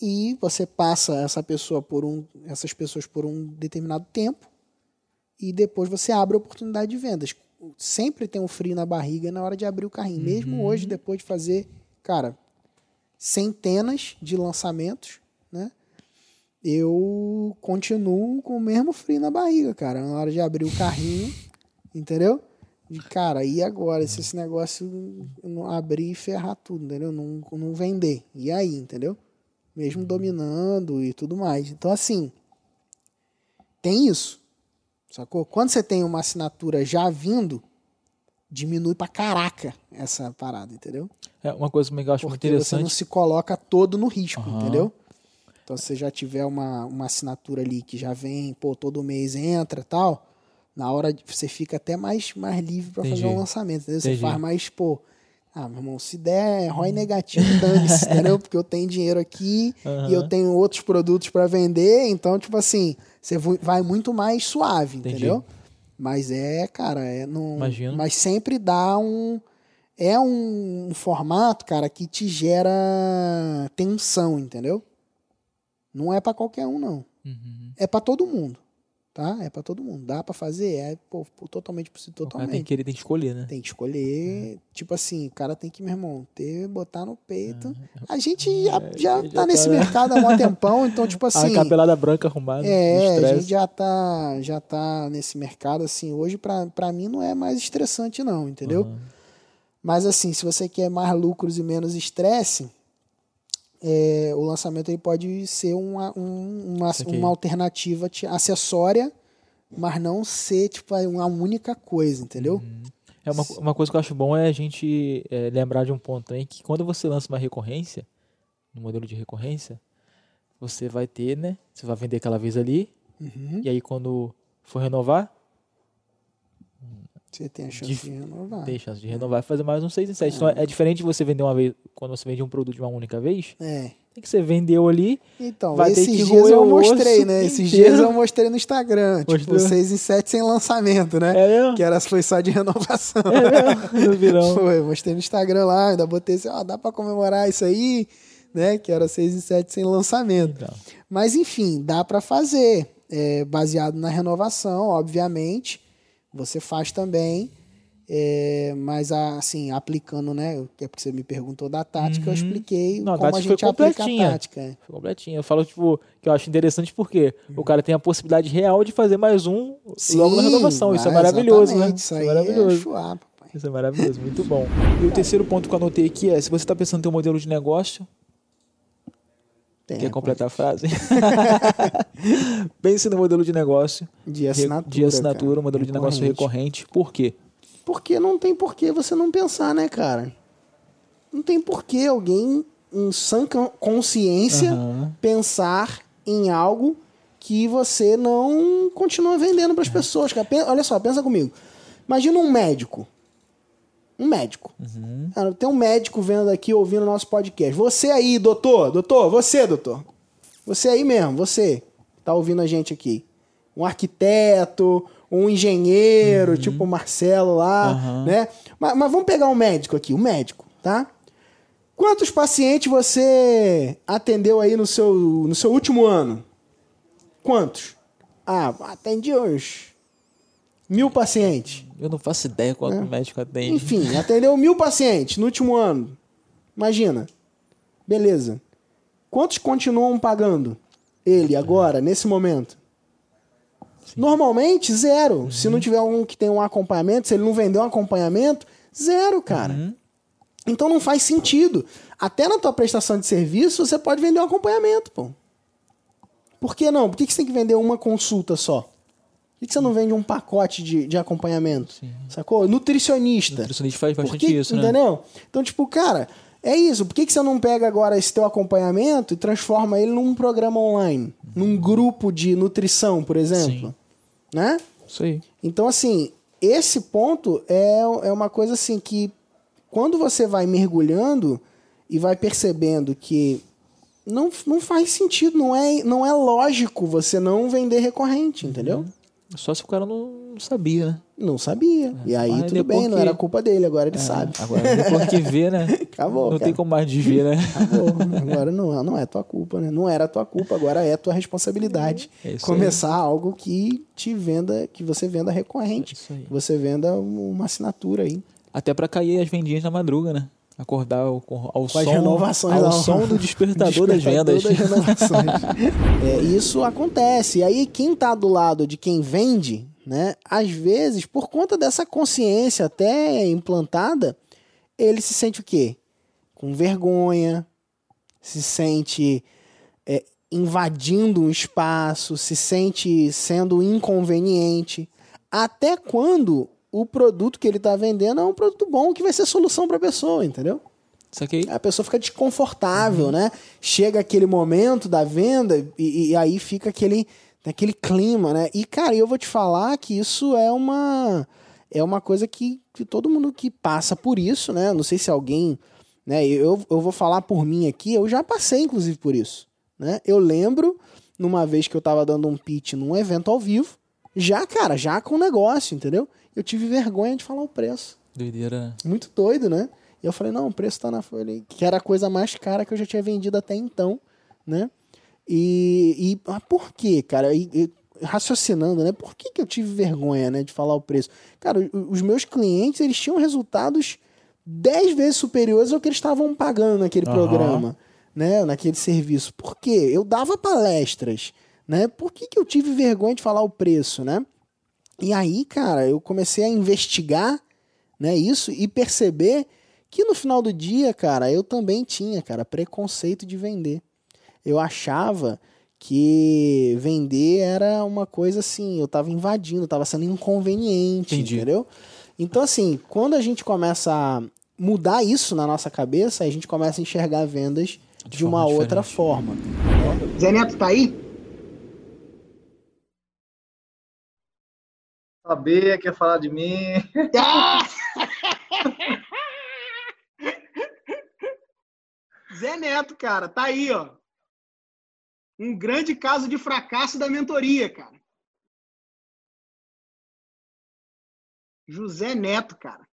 e você passa essa pessoa por um, essas pessoas por um determinado tempo, e depois você abre a oportunidade de vendas. Sempre tem um frio na barriga na hora de abrir o carrinho. Mesmo hoje, depois de fazer, cara, centenas de lançamentos, né? Eu continuo com o mesmo frio na barriga, cara, na hora de abrir o carrinho, entendeu? De cara, e agora? Se esse negócio não abrir e ferrar tudo, entendeu? Não, não vender. E aí, entendeu? Mesmo dominando e tudo mais. Então, assim, tem isso. Sacou? Quando você tem uma assinatura já vindo, diminui pra caraca essa parada, entendeu? É uma coisa que eu acho muito Porque você interessante. não se coloca todo no risco, Aham. entendeu? Então, se você já tiver uma, uma assinatura ali que já vem, pô, todo mês entra e tal, na hora você fica até mais, mais livre pra fazer um lançamento, entendeu? Você faz mais, pô, ah, meu irmão, se der ROI negativo, dane-se, entendeu? Porque eu tenho dinheiro aqui e eu tenho outros produtos pra vender, então, tipo assim, você vo- vai muito mais suave, Entendi. entendeu? Mas é, cara, é não. Imagino. Mas sempre dá um. É um formato, cara, que te gera tensão, entendeu? Não é pra qualquer um, não. Uhum. É pra todo mundo, tá? É pra todo mundo. Dá pra fazer? É pô, totalmente possível, totalmente. tem que querer, tem que escolher, né? Tem que escolher, tipo assim, o cara tem que, meu irmão, ter, botar no peito. A gente já, já já tá tá, nesse né? mercado há um tempão, então, tipo assim. a capelada branca arrumada. É, a gente já tá, já tá nesse mercado, assim, hoje pra mim não é mais estressante não, entendeu? Mas assim, se você quer mais lucros e menos estresse, é, o lançamento aí pode ser uma, um- uma, uma alternativa te- acessória, mas não ser tipo uma única coisa, entendeu? É uma, uma coisa que eu acho bom é a gente é, lembrar de um ponto aí que quando você lança uma recorrência, no modelo de recorrência, você vai ter, né? Você vai vender aquela vez ali, Uhum. e aí quando for renovar, Você tem a chance Dif- de renovar. tem chance de renovar e fazer mais um 6 em 7. Então é diferente de você vender uma vez, quando você vende um produto de uma única vez, É. Tem que você vendeu ali. Então, vai ter esses que dias eu mostrei, né? Esses inteiro. dias eu mostrei no Instagram. Tipo, Mostrou? 6 em 7 sem lançamento, né? É mesmo? Que era, foi só de renovação. É mesmo? No virão. Foi, mostrei no Instagram lá, ainda botei assim, ó, dá pra comemorar isso aí, né? Que era 6 e 7 sem lançamento. Então. Mas enfim, dá pra fazer. É, baseado na renovação, obviamente. Você faz também. é, mas assim, aplicando, né? Que é porque você me perguntou da tática, eu expliquei Uhum. Não, a como a tática gente aplica a completinha. tática. é. Foi completinho. Eu falo, tipo, que eu acho interessante porque o cara tem a possibilidade real de fazer mais um logo na Sim, renovação. Isso é maravilhoso, né? exatamente, Isso aí é maravilhoso. é. Isso é maravilhoso, muito bom. E o terceiro ponto que eu anotei aqui é: se você está pensando em ter um modelo de negócio, Tem, quer completar a frase? Pense no modelo de negócio. De assinatura. De assinatura, cara. modelo de negócio recorrente. Por quê? Porque não tem por que você não pensar, né, cara? Não tem por que alguém em sã con- consciência Aham. pensar em algo que você não continua vendendo para as pessoas. cara. Olha só, pensa comigo. Imagina um médico. Um médico. Cara, tem um médico vendo aqui, ouvindo o nosso podcast. Você aí, doutor, doutor, você, doutor. Você aí mesmo, você tá ouvindo a gente aqui. Um arquiteto, um engenheiro, tipo o Marcelo lá, Aham. né? Mas, mas vamos pegar um médico aqui, um médico, tá? Quantos pacientes você atendeu aí no seu, no seu último ano? Quantos? Ah, atendi uns mil pacientes. Eu não faço ideia quanto É. o médico atende. Enfim, atendeu mil pacientes no último ano. Imagina. Beleza. Quantos continuam pagando ele agora, nesse momento? Normalmente, zero. Se não tiver um que tem um acompanhamento, se ele não vender um acompanhamento, zero, cara. Então não faz sentido. Até na tua prestação de serviço, você pode vender um acompanhamento, pô. Por que não? Por que que você tem que vender uma consulta só? Por que você não vende um pacote de, de acompanhamento? Sacou? Nutricionista. nutricionista faz bastante que- isso, né? Entendeu? Então, tipo, cara, é isso. Por que, que você não pega agora esse teu acompanhamento e transforma ele num programa online? Num grupo de nutrição, por exemplo? Né? Isso aí. Então, assim, esse ponto é, é uma coisa assim que quando você vai mergulhando e vai percebendo que não, não faz sentido, não é, não é lógico você não vender recorrente, entendeu? Só se o cara não sabia, né? Não sabia. E aí, Mas tudo bem, não que- era culpa dele, agora ele É, sabe. Agora, depois que vê, né? Acabou, Não cara. tem como mais desver, né? Acabou. Agora não, não é tua culpa, né? Não era tua culpa, agora é tua responsabilidade. É isso Começar algo que te venda, que você venda recorrente. É aí. você venda uma assinatura aí. Até pra cair as vendinhas na madruga, né? Acordar ao, ao Com som, ao som do despertador, Despertador vendas. das renovações. É, isso acontece. E aí, quem tá do lado de quem vende, né? Às vezes, por conta dessa consciência até implantada, ele se sente o quê? Com vergonha, se sente é, invadindo um espaço, se sente sendo inconveniente. Até quando o produto que ele está vendendo é um produto bom que vai ser solução para a pessoa, entendeu? A pessoa fica desconfortável, né? Chega aquele momento da venda e, e aí fica aquele, aquele clima, né? E, cara, eu vou te falar que isso é uma é uma coisa que, que todo mundo que passa por isso, né? Não sei se alguém, né? Eu, eu vou falar por mim aqui, eu já passei, inclusive, por isso, né? Eu lembro, numa vez que eu tava dando um pitch num evento ao vivo, já, cara, já com negócio, entendeu? Eu tive vergonha de falar o preço. Doideira, né? Muito doido, né? E eu falei, não, o preço tá na folha. Que era a coisa mais cara que eu já tinha vendido até então, né? E, e ah, por quê, cara? E, e raciocinando, né? Por que, que eu tive vergonha, né, de falar o preço? Cara, os meus clientes, eles tinham resultados 10 vezes superiores ao que eles estavam pagando naquele Aham. programa, né? Naquele serviço. Por quê? Eu dava palestras, né? Por que, que eu tive vergonha de falar o preço, né? E aí, cara, eu comecei a investigar, né, isso e perceber que no final do dia, cara, eu também tinha, cara, preconceito de vender. Eu achava que vender era uma coisa assim, eu tava invadindo, eu tava sendo inconveniente, Entendi. entendeu? Então, assim, quando a gente começa a mudar isso na nossa cabeça, a gente começa a enxergar vendas de, forma uma outra diferente. forma. Zé Neto tá aí? Saber, quer falar de mim. Zé Neto, cara, tá aí, ó. Um grande caso de fracasso da mentoria, cara. José Neto, cara.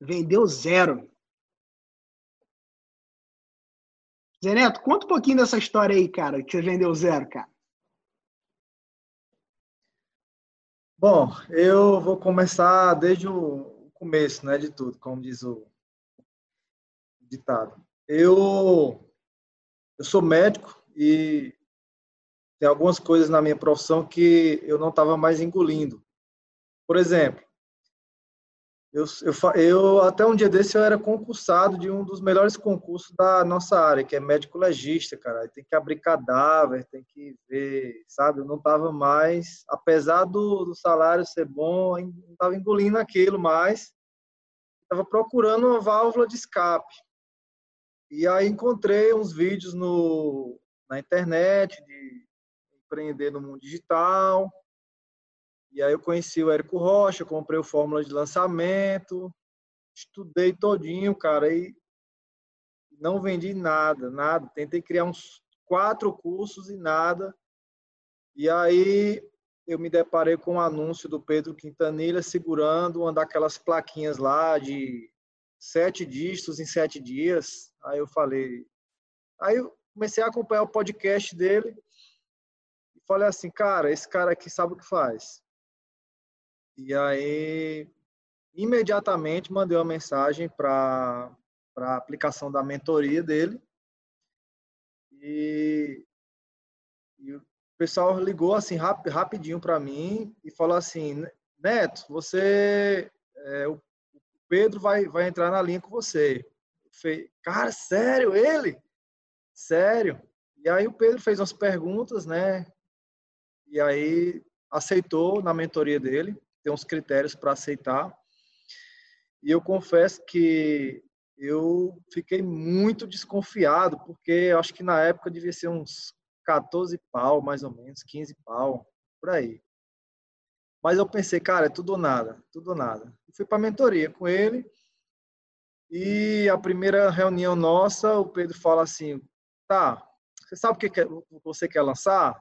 Vendeu zero. Zé Neto, conta um pouquinho dessa história aí, cara, que você vendeu zero, cara. Bom, eu vou começar desde o começo, né, de tudo, como diz o ditado. Eu, eu sou médico e tem algumas coisas na minha profissão que eu não estava mais engolindo. Por exemplo, eu, eu, eu, até um dia desse eu era concursado de um dos melhores concursos da nossa área, que é médico legista, cara. Tem que abrir cadáver, tem que ver, sabe? Eu não estava mais, apesar do, do, salário ser bom, não estava engolindo aquilo mais. Estava procurando uma válvula de escape. E aí encontrei uns vídeos no, na internet de empreender no mundo digital. E aí eu conheci o Érico Rocha, comprei o Fórmula de Lançamento, estudei todinho, cara, e não vendi nada, nada. Tentei criar uns quatro cursos e nada. E aí eu me deparei com o um anúncio do Pedro Quintanilha segurando uma daquelas plaquinhas lá de sete dígitos em sete dias. Aí eu falei. Aí eu comecei a acompanhar o podcast dele e falei assim, cara, esse cara aqui sabe o que faz. E aí, imediatamente, mandei uma mensagem para a aplicação da mentoria dele. E, e o pessoal ligou assim rap, rapidinho para mim e falou assim: Neto, você. É, o Pedro vai, vai entrar na linha com você. falei, cara, sério, ele? Sério. E aí o Pedro fez umas perguntas, né? E aí aceitou na mentoria dele tem uns critérios para aceitar. E eu confesso que eu fiquei muito desconfiado, porque eu acho que na época devia ser uns 14 pau, mais ou menos, 15 pau, por aí. Mas eu pensei, cara, é tudo ou nada, tudo ou nada. Eu fui para mentoria com ele, e a primeira reunião nossa, o Pedro fala assim, tá, você sabe o que você quer lançar?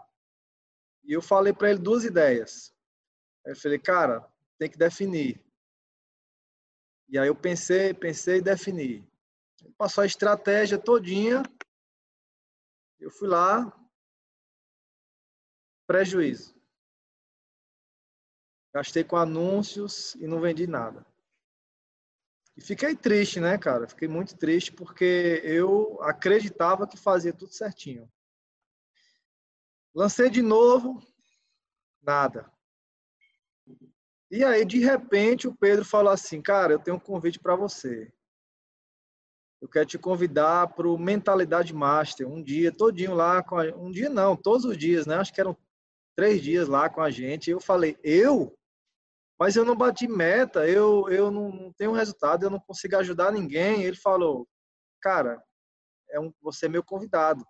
E eu falei para ele duas ideias. Aí eu falei, cara, tem que definir. E aí eu pensei, pensei e defini. Passou a estratégia todinha. Eu fui lá, prejuízo. Gastei com anúncios e não vendi nada. E fiquei triste, né, cara? Fiquei muito triste porque eu acreditava que fazia tudo certinho. Lancei de novo, nada. E aí, de repente, o Pedro falou assim: Cara, eu tenho um convite para você. Eu quero te convidar para o Mentalidade Master, um dia, todinho lá, com a... um dia não, todos os dias, né? Acho que eram três dias lá com a gente. Eu falei: Eu? Mas eu não bati meta, eu, eu não, não tenho resultado, eu não consigo ajudar ninguém. Ele falou: Cara, é um, você é meu convidado.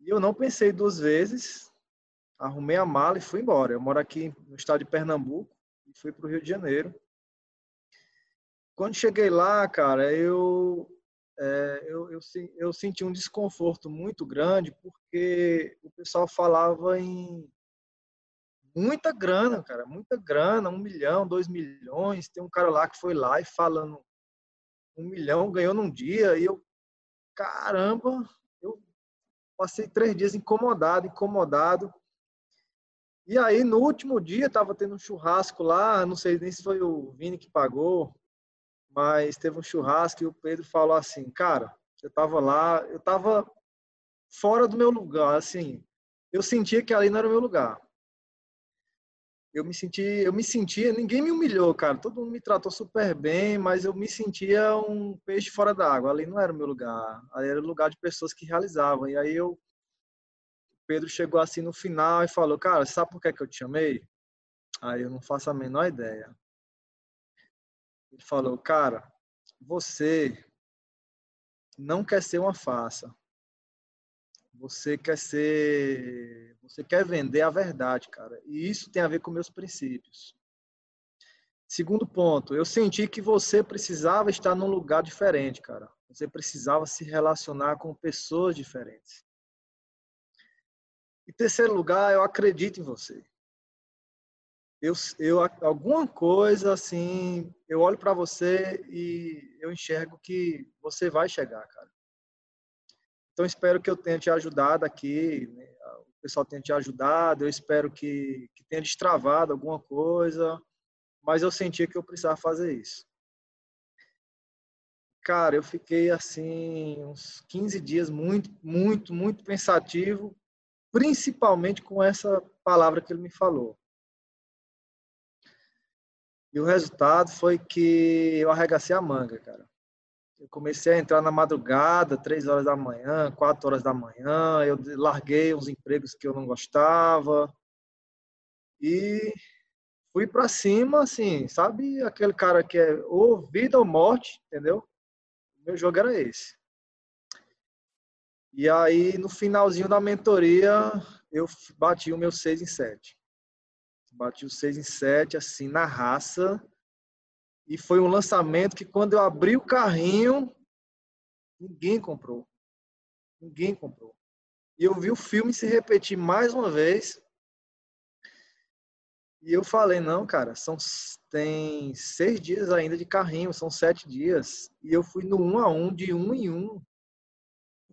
E eu não pensei duas vezes, arrumei a mala e fui embora. Eu moro aqui no estado de Pernambuco e fui para o Rio de Janeiro. Quando cheguei lá, cara, eu, é, eu, eu, eu, senti um desconforto muito grande porque o pessoal falava em muita grana, cara, muita grana, um milhão, dois milhões. Tem um cara lá que foi lá e falando um milhão ganhou num dia e eu, caramba, eu passei três dias incomodado, incomodado. E aí, no último dia, estava tendo um churrasco lá, não sei nem se foi o Vini que pagou, mas teve um churrasco e o Pedro falou assim, cara, eu estava lá, eu estava fora do meu lugar, assim, eu sentia que ali não era o meu lugar. Eu me senti, eu me sentia, ninguém me humilhou, cara, todo mundo me tratou super bem, mas eu me sentia um peixe fora d'água, ali não era o meu lugar, ali era o lugar de pessoas que realizavam. E aí eu Pedro chegou assim no final e falou: Cara, sabe por que, que eu te chamei? Aí eu não faço a menor ideia. Ele falou: Cara, você não quer ser uma farsa. Você quer ser. Você quer vender a verdade, cara. E isso tem a ver com meus princípios. Segundo ponto, eu senti que você precisava estar num lugar diferente, cara. Você precisava se relacionar com pessoas diferentes. Em terceiro lugar, eu acredito em você. Eu, eu alguma coisa assim, eu olho para você e eu enxergo que você vai chegar, cara. Então espero que eu tenha te ajudado aqui, né? o pessoal tenha te ajudado. Eu espero que, que tenha destravado alguma coisa, mas eu senti que eu precisava fazer isso. Cara, eu fiquei assim uns 15 dias muito, muito, muito pensativo principalmente com essa palavra que ele me falou. E o resultado foi que eu arregacei a manga, cara. Eu comecei a entrar na madrugada, três horas da manhã, quatro horas da manhã. Eu larguei uns empregos que eu não gostava e fui para cima, assim, sabe aquele cara que é ou vida ou morte, entendeu? O meu jogo era esse. E aí, no finalzinho da mentoria, eu bati o meu 6 em 7. Bati o 6 em 7, assim, na raça. E foi um lançamento que, quando eu abri o carrinho, ninguém comprou. Ninguém comprou. E eu vi o filme se repetir mais uma vez. E eu falei, não, cara, são, tem seis dias ainda de carrinho, são sete dias. E eu fui no um a um, de um em um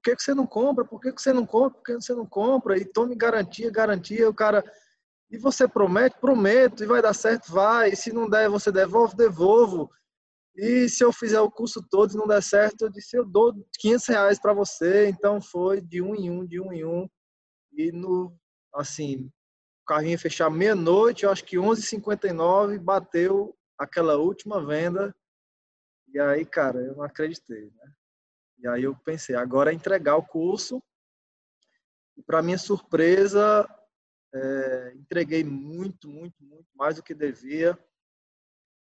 que, que você não compra? Por que, que você não compra? Por que você não compra? E tome garantia, garantia. O cara. E você promete? Prometo. E vai dar certo? Vai. E se não der, você devolve? Devolvo. E se eu fizer o curso todo e não der certo, eu disse, eu dou 500 reais para você. Então foi de um em um, de um em um. E no, assim, o carrinho fechar meia-noite, eu acho que 11h59 bateu aquela última venda. E aí, cara, eu não acreditei, né? E aí eu pensei, agora é entregar o curso. E para minha surpresa, é, entreguei muito, muito, muito mais do que devia.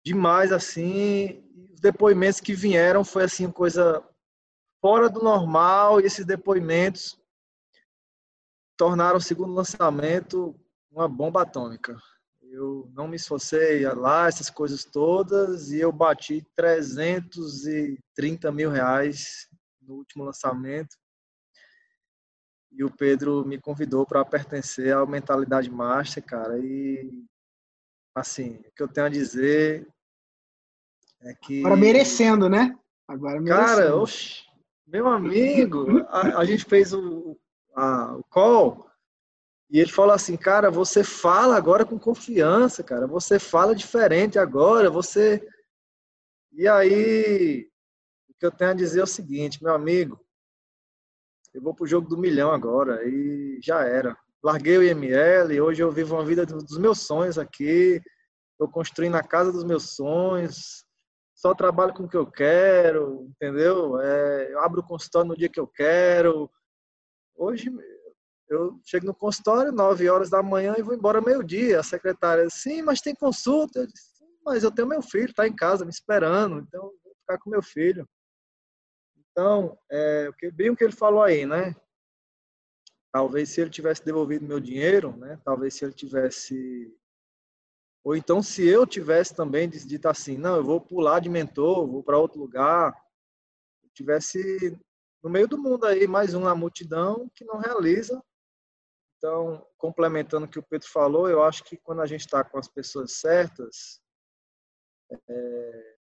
Demais, assim. os depoimentos que vieram foi, assim, coisa fora do normal. E esses depoimentos tornaram o segundo lançamento uma bomba atômica. Eu não me esforcei lá, essas coisas todas, e eu bati 330 mil reais no último lançamento. E o Pedro me convidou para pertencer ao Mentalidade Master, cara. E, assim, o que eu tenho a dizer é que. Agora merecendo, né? Agora merecendo. Cara, oxe, meu amigo, a, a gente fez o, a, o call. E ele falou assim, cara, você fala agora com confiança, cara. Você fala diferente agora, você. E aí, que eu tenho a dizer é o seguinte, meu amigo, eu vou pro jogo do milhão agora e já era. Larguei o IML, hoje eu vivo uma vida dos meus sonhos aqui, estou construindo a casa dos meus sonhos, só trabalho com o que eu quero, entendeu? É, eu abro o consultório no dia que eu quero. Hoje eu chego no consultório 9 horas da manhã e vou embora meio-dia. A secretária, sim, mas tem consulta. Eu disse, mas eu tenho meu filho, está em casa me esperando, então vou ficar com meu filho. Então, é, bem o que ele falou aí, né? Talvez se ele tivesse devolvido meu dinheiro, né? Talvez se ele tivesse ou então se eu tivesse também dito assim, não, eu vou pular de mentor, vou para outro lugar, tivesse no meio do mundo aí mais um na multidão que não realiza. Então, complementando o que o Pedro falou, eu acho que quando a gente está com as pessoas certas, é,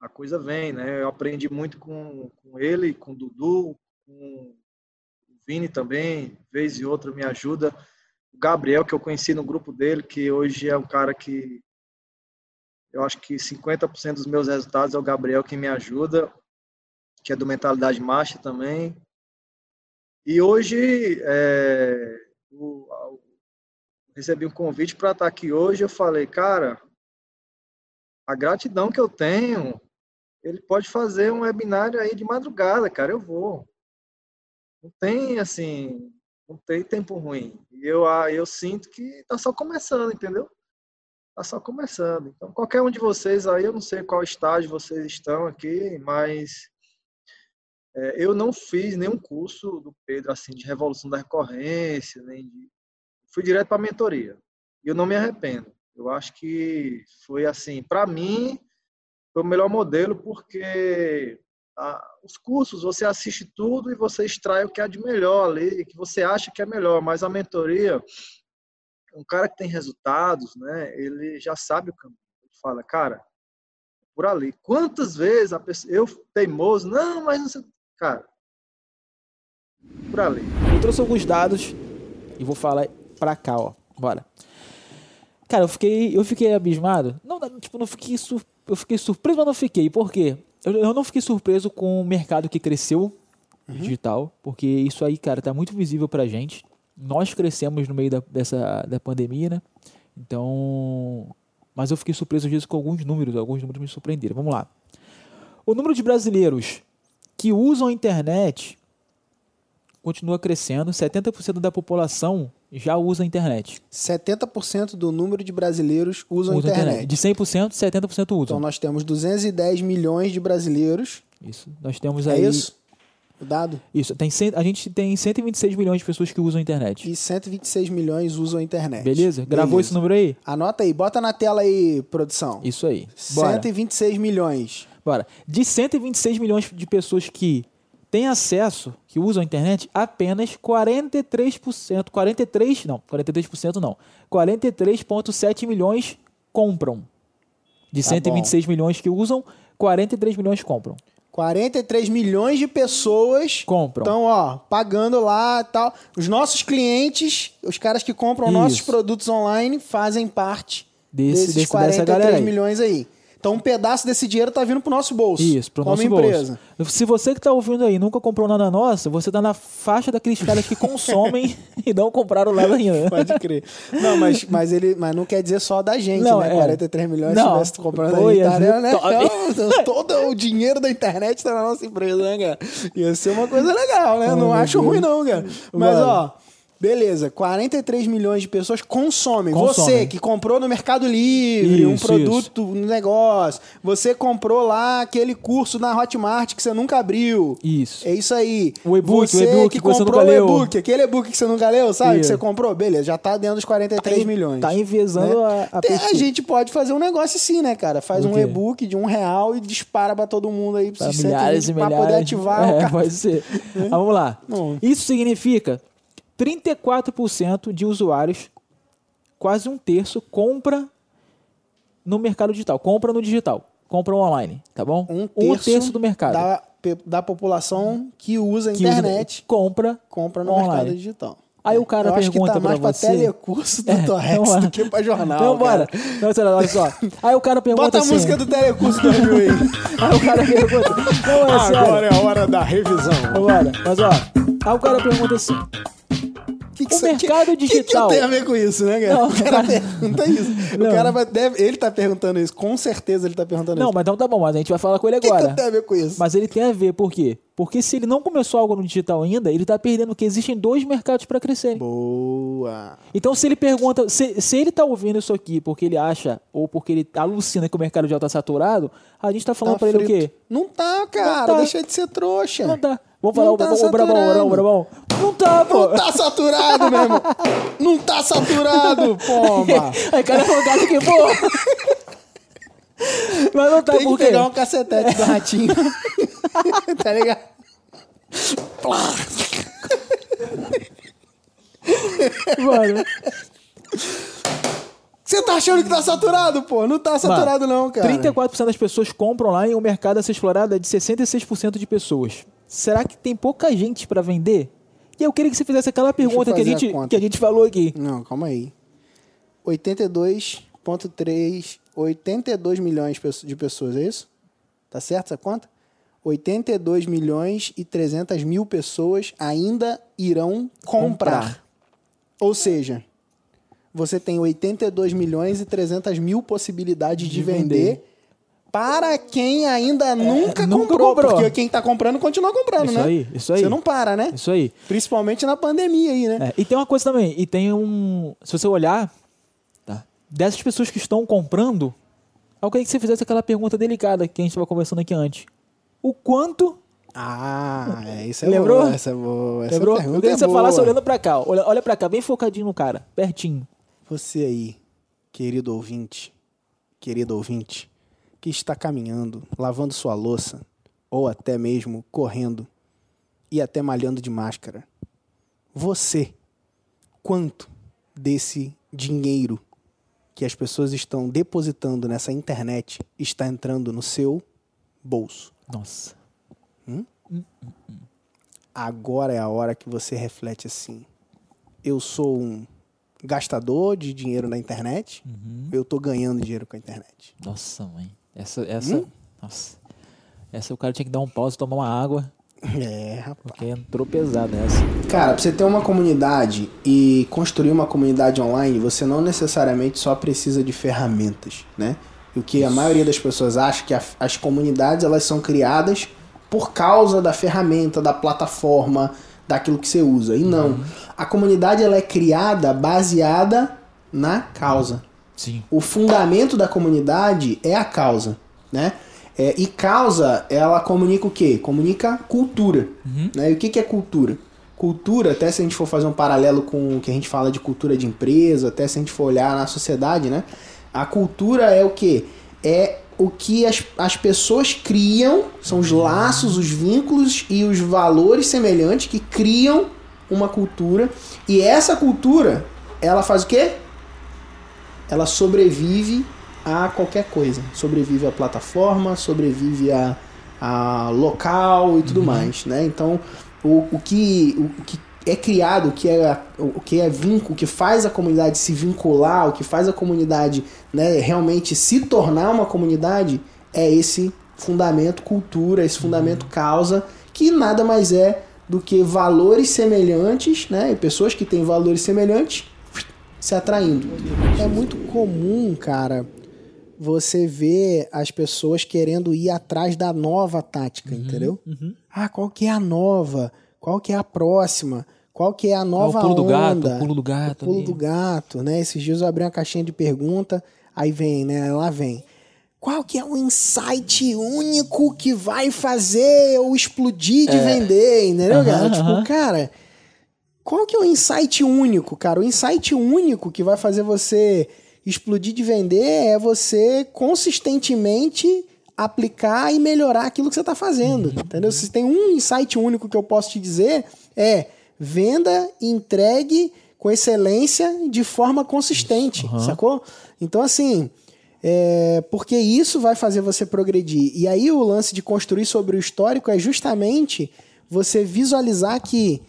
a coisa vem, né? Eu aprendi muito com, com ele, com o Dudu, com o Vini também, vez e outra me ajuda. O Gabriel, que eu conheci no grupo dele, que hoje é um cara que eu acho que 50% dos meus resultados é o Gabriel que me ajuda, que é do Mentalidade Marcha também. E hoje é, o, recebi um convite para estar aqui hoje. Eu falei, cara, a gratidão que eu tenho ele pode fazer um webinário aí de madrugada, cara, eu vou. Não tem, assim, não tem tempo ruim. E eu, ah, eu sinto que tá só começando, entendeu? Tá só começando. Então, qualquer um de vocês aí, eu não sei qual estágio vocês estão aqui, mas é, eu não fiz nenhum curso do Pedro, assim, de revolução da recorrência, nem de... Fui direto para mentoria. E eu não me arrependo. Eu acho que foi assim, para mim, foi o melhor modelo porque a- os cursos, você assiste tudo e você extrai o que é de melhor ali, que você acha que é melhor, mas a mentoria, um cara que tem resultados, né, ele já sabe o caminho. Ele fala, cara, por ali. Quantas vezes a pessoa, eu teimoso, não, mas não sei, cara, por ali. Eu trouxe alguns dados e vou falar pra cá, ó. Bora. Cara, eu fiquei, eu fiquei abismado. Não, tipo, não fiquei sur... eu fiquei surpreso, mas não fiquei. Por quê? Eu, eu não fiquei surpreso com o mercado que cresceu digital, porque isso aí, cara, tá muito visível pra gente. Nós crescemos no meio da, dessa da pandemia, né? Então, mas eu fiquei surpreso disso com alguns números, alguns números me surpreenderam. Vamos lá. O número de brasileiros que usam a internet continua crescendo. 70% da população já usa a internet. 70% do número de brasileiros usam Usa a internet. De 100%, 70% usam. Então nós temos 210 milhões de brasileiros. Isso. Nós temos É aí. isso? O dado? Isso. Tem, a gente tem 126 milhões de pessoas que usam a internet. E 126 milhões usam a internet. Beleza? Gravou Beleza. esse número aí? Anota aí, bota na tela aí, produção. Isso aí. Bora. 126 milhões. Bora. De 126 milhões de pessoas que têm acesso, que usam a internet, apenas 43%, 43, não, 43% não, 43,7 milhões compram. De Tá 126 milhões que usam, 43 milhões compram. 43 milhões de pessoas Compram. estão, ó, pagando lá e tal. Os nossos clientes, os caras que compram nossos Isso. produtos online, fazem parte Desse- desses desse- dessa 43 galera aí. milhões aí. Então um pedaço desse dinheiro tá vindo pro nosso bolso. Isso, pro nosso empresa. bolso. Se você que tá ouvindo aí nunca comprou nada nossa, você tá na faixa daqueles caras que consomem e não compraram nada ainda. Pode crer. Não, mas, mas ele mas não quer dizer só da gente, Não, né? é. 43 milhões Não. se tivesse comprando Pô, aí, ser né? top. Não, todo o dinheiro da internet tá na nossa empresa, né, cara? Ia ser uma coisa legal, né? não meu acho ruim, não, cara. Mas, Mano. ó. Beleza, 43 milhões de pessoas consomem. Você que comprou no Mercado Livre um Isso, produto, um negócio. Você comprou lá aquele curso na Hotmart que você nunca abriu. Isso. É isso aí. O e-book, você o e-book que que você comprou o e-book, aquele e-book que você nunca leu, sabe? Que Isso. você comprou, beleza, já tá dentro dos 43 milhões. Tá envezando a, a a pesquisa. gente pode fazer um negócio assim, né, cara? Faz um e-book de um real e dispara pra todo mundo aí Pra milhares 120 e pra milhares. poder ativar é, o cara. Pode ser. Mas vamos lá. Não. Isso significa 34% de usuários, quase um terço, compra no mercado digital. Compra no digital. Compra online, tá bom? Um terço, do mercado. Da, da população que usa a que usa- internet compra compra no online. mercado digital. Aí o cara Eu acho que pergunta tá mais pra pra você. telecurso do É, Torrex do que pra jornal. Então, bora. Não, lá, olha só. Aí o cara pergunta Bota a assim. música do telecurso 2000 aí. Aí o cara pergunta. Não, é. Agora é a hora da revisão. Bora. Mas ó, aí o cara pergunta assim. Que que O mercado que- que digital. Que, tem a ver com isso, né, cara? Não, o cara pergunta isso. Não. O cara vai, deve, ele tá perguntando isso. Com certeza ele tá perguntando Não, isso. mas então tá bom, mas a gente vai falar com ele O que, que agora. tem a ver com isso? Mas ele tem a ver, por quê? Porque se ele não começou algo no digital ainda, ele tá perdendo, porque existem dois mercados para crescerem. Boa. Então, se ele pergunta, se, se ele tá ouvindo isso aqui porque ele acha, ou porque ele alucina que o mercado já tá saturado, a gente tá falando Tá pra ele o quê? Não tá, cara. tá. Deixa de ser trouxa. Não tá. Vamos falar Não o, tá o, o Brabão, o. Brabão. Não tá, pô. Não tá saturado, meu irmão. Não tá saturado, pomba. Aí, cara, folgado aqui, pô. Mas não tá, Tem que por quê? pegar um cacetete do ratinho. tá ligado? Mano, Você tá achando que tá saturado, pô? Não tá saturado, não, cara. 34% das pessoas compram online e o mercado a ser explorado é de 66% de pessoas. Será que tem pouca gente pra vender? E eu queria que você fizesse aquela pergunta que a, a gente, conta. que a gente falou aqui. Não, calma aí. 82,3... 82 milhões de pessoas, é isso? Tá certo essa conta? 82 milhões e 300 mil pessoas ainda irão comprar. Comprar. Ou seja, você tem 82 milhões e 300 mil possibilidades de, De vender, vender. Para quem ainda nunca, nunca comprou, comprou. Porque quem tá comprando continua comprando, Isso né? aí, isso aí. Você não para, né? Isso aí. Principalmente na pandemia aí, né? É, e tem uma coisa também, e tem um. Se você olhar, tá? Dessas pessoas que estão comprando, eu queria que você fizesse aquela pergunta delicada que a gente estava conversando aqui antes. O quanto. Ah, é, isso é Lembrou? boa. Essa é boa. Essa lembrou? pergunta Eu queria é que você boa. falasse olhando pra cá. Olha, olha pra cá, bem focadinho no cara, pertinho. Você aí, querido ouvinte, querido ouvinte, que está caminhando, lavando sua louça, ou até mesmo correndo e até malhando de máscara, você, quanto desse dinheiro que as pessoas estão depositando nessa internet está entrando no seu bolso? Nossa. Hum? Agora é a hora que você reflete assim. Eu sou um gastador de dinheiro na internet, eu tô ganhando dinheiro com a internet. Nossa, mãe. Essa, essa. Hum? Nossa. Essa o cara tinha que dar um pause, tomar uma água. É, rapaz. Porque entrou pesado essa. Cara, pra você ter uma comunidade e construir uma comunidade online, você não necessariamente só precisa de ferramentas, né? O que a maioria das pessoas acha que a- as comunidades elas são criadas por causa da ferramenta, da plataforma, daquilo que você usa. E não. A comunidade ela é criada baseada na causa. Sim. O fundamento da comunidade é a causa, né? É, e causa, ela comunica o quê? Comunica cultura. Né? E o que, que é cultura? Cultura, até se a gente for fazer um paralelo com o que a gente fala de cultura de empresa, até se a gente for olhar na sociedade, né? A cultura é o quê? É o que as, as pessoas criam, são os laços, os vínculos e os valores semelhantes que criam uma cultura. E essa cultura, ela faz o quê? Ela sobrevive a qualquer coisa. Sobrevive à plataforma, sobrevive a, a local e tudo mais, né? Então, o, o, que, o que é criado, o que é, o que é vínculo, o que faz a comunidade se vincular, o que faz a comunidade né, realmente se tornar uma comunidade é esse fundamento cultura, esse fundamento causa, que nada mais é do que valores semelhantes, né? E pessoas que têm valores semelhantes se atraindo. É muito comum, cara, você ver as pessoas querendo ir atrás da nova tática, entendeu? Ah, qual que é a nova? Qual que é a próxima? Qual que é a nova Ah, o pulo do gato, onda? o pulo do gato. O pulo ali. do gato, né? Esses dias eu abri uma caixinha de pergunta, aí vem, né? Lá vem. Qual que é o insight único que vai fazer eu explodir de vender, entendeu, Aham, cara? Tipo, cara, qual que é o insight único, cara? O insight único que vai fazer você explodir de vender é você consistentemente aplicar e melhorar aquilo que você está fazendo, entendeu? Se tem um insight único que eu posso te dizer é venda entregue com excelência de forma consistente, sacou? Então, assim, é, porque isso vai fazer você progredir. E aí o lance de construir sobre o histórico é justamente você visualizar que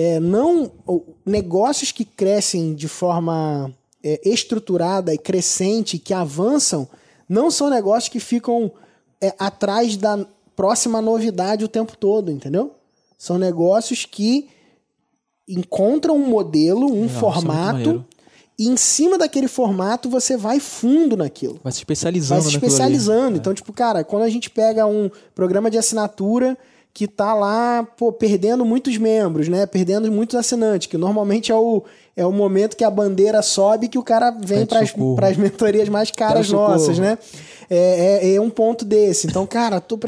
é, não negócios que crescem de forma é, estruturada e crescente, que avançam, não são negócios que ficam é, atrás da próxima novidade o tempo todo, entendeu? São negócios que encontram um modelo, um isso é formato, e em cima daquele formato você vai fundo naquilo Vai se especializando vai se especializando. Então, tipo, cara, quando a gente pega um programa de assinatura que tá lá, pô, perdendo muitos membros, né? Perdendo muitos assinantes, que normalmente é o, é o momento que a bandeira sobe que o cara vem para as mentorias mais caras nossas, né? É, é, é um ponto desse. Então, cara, tô o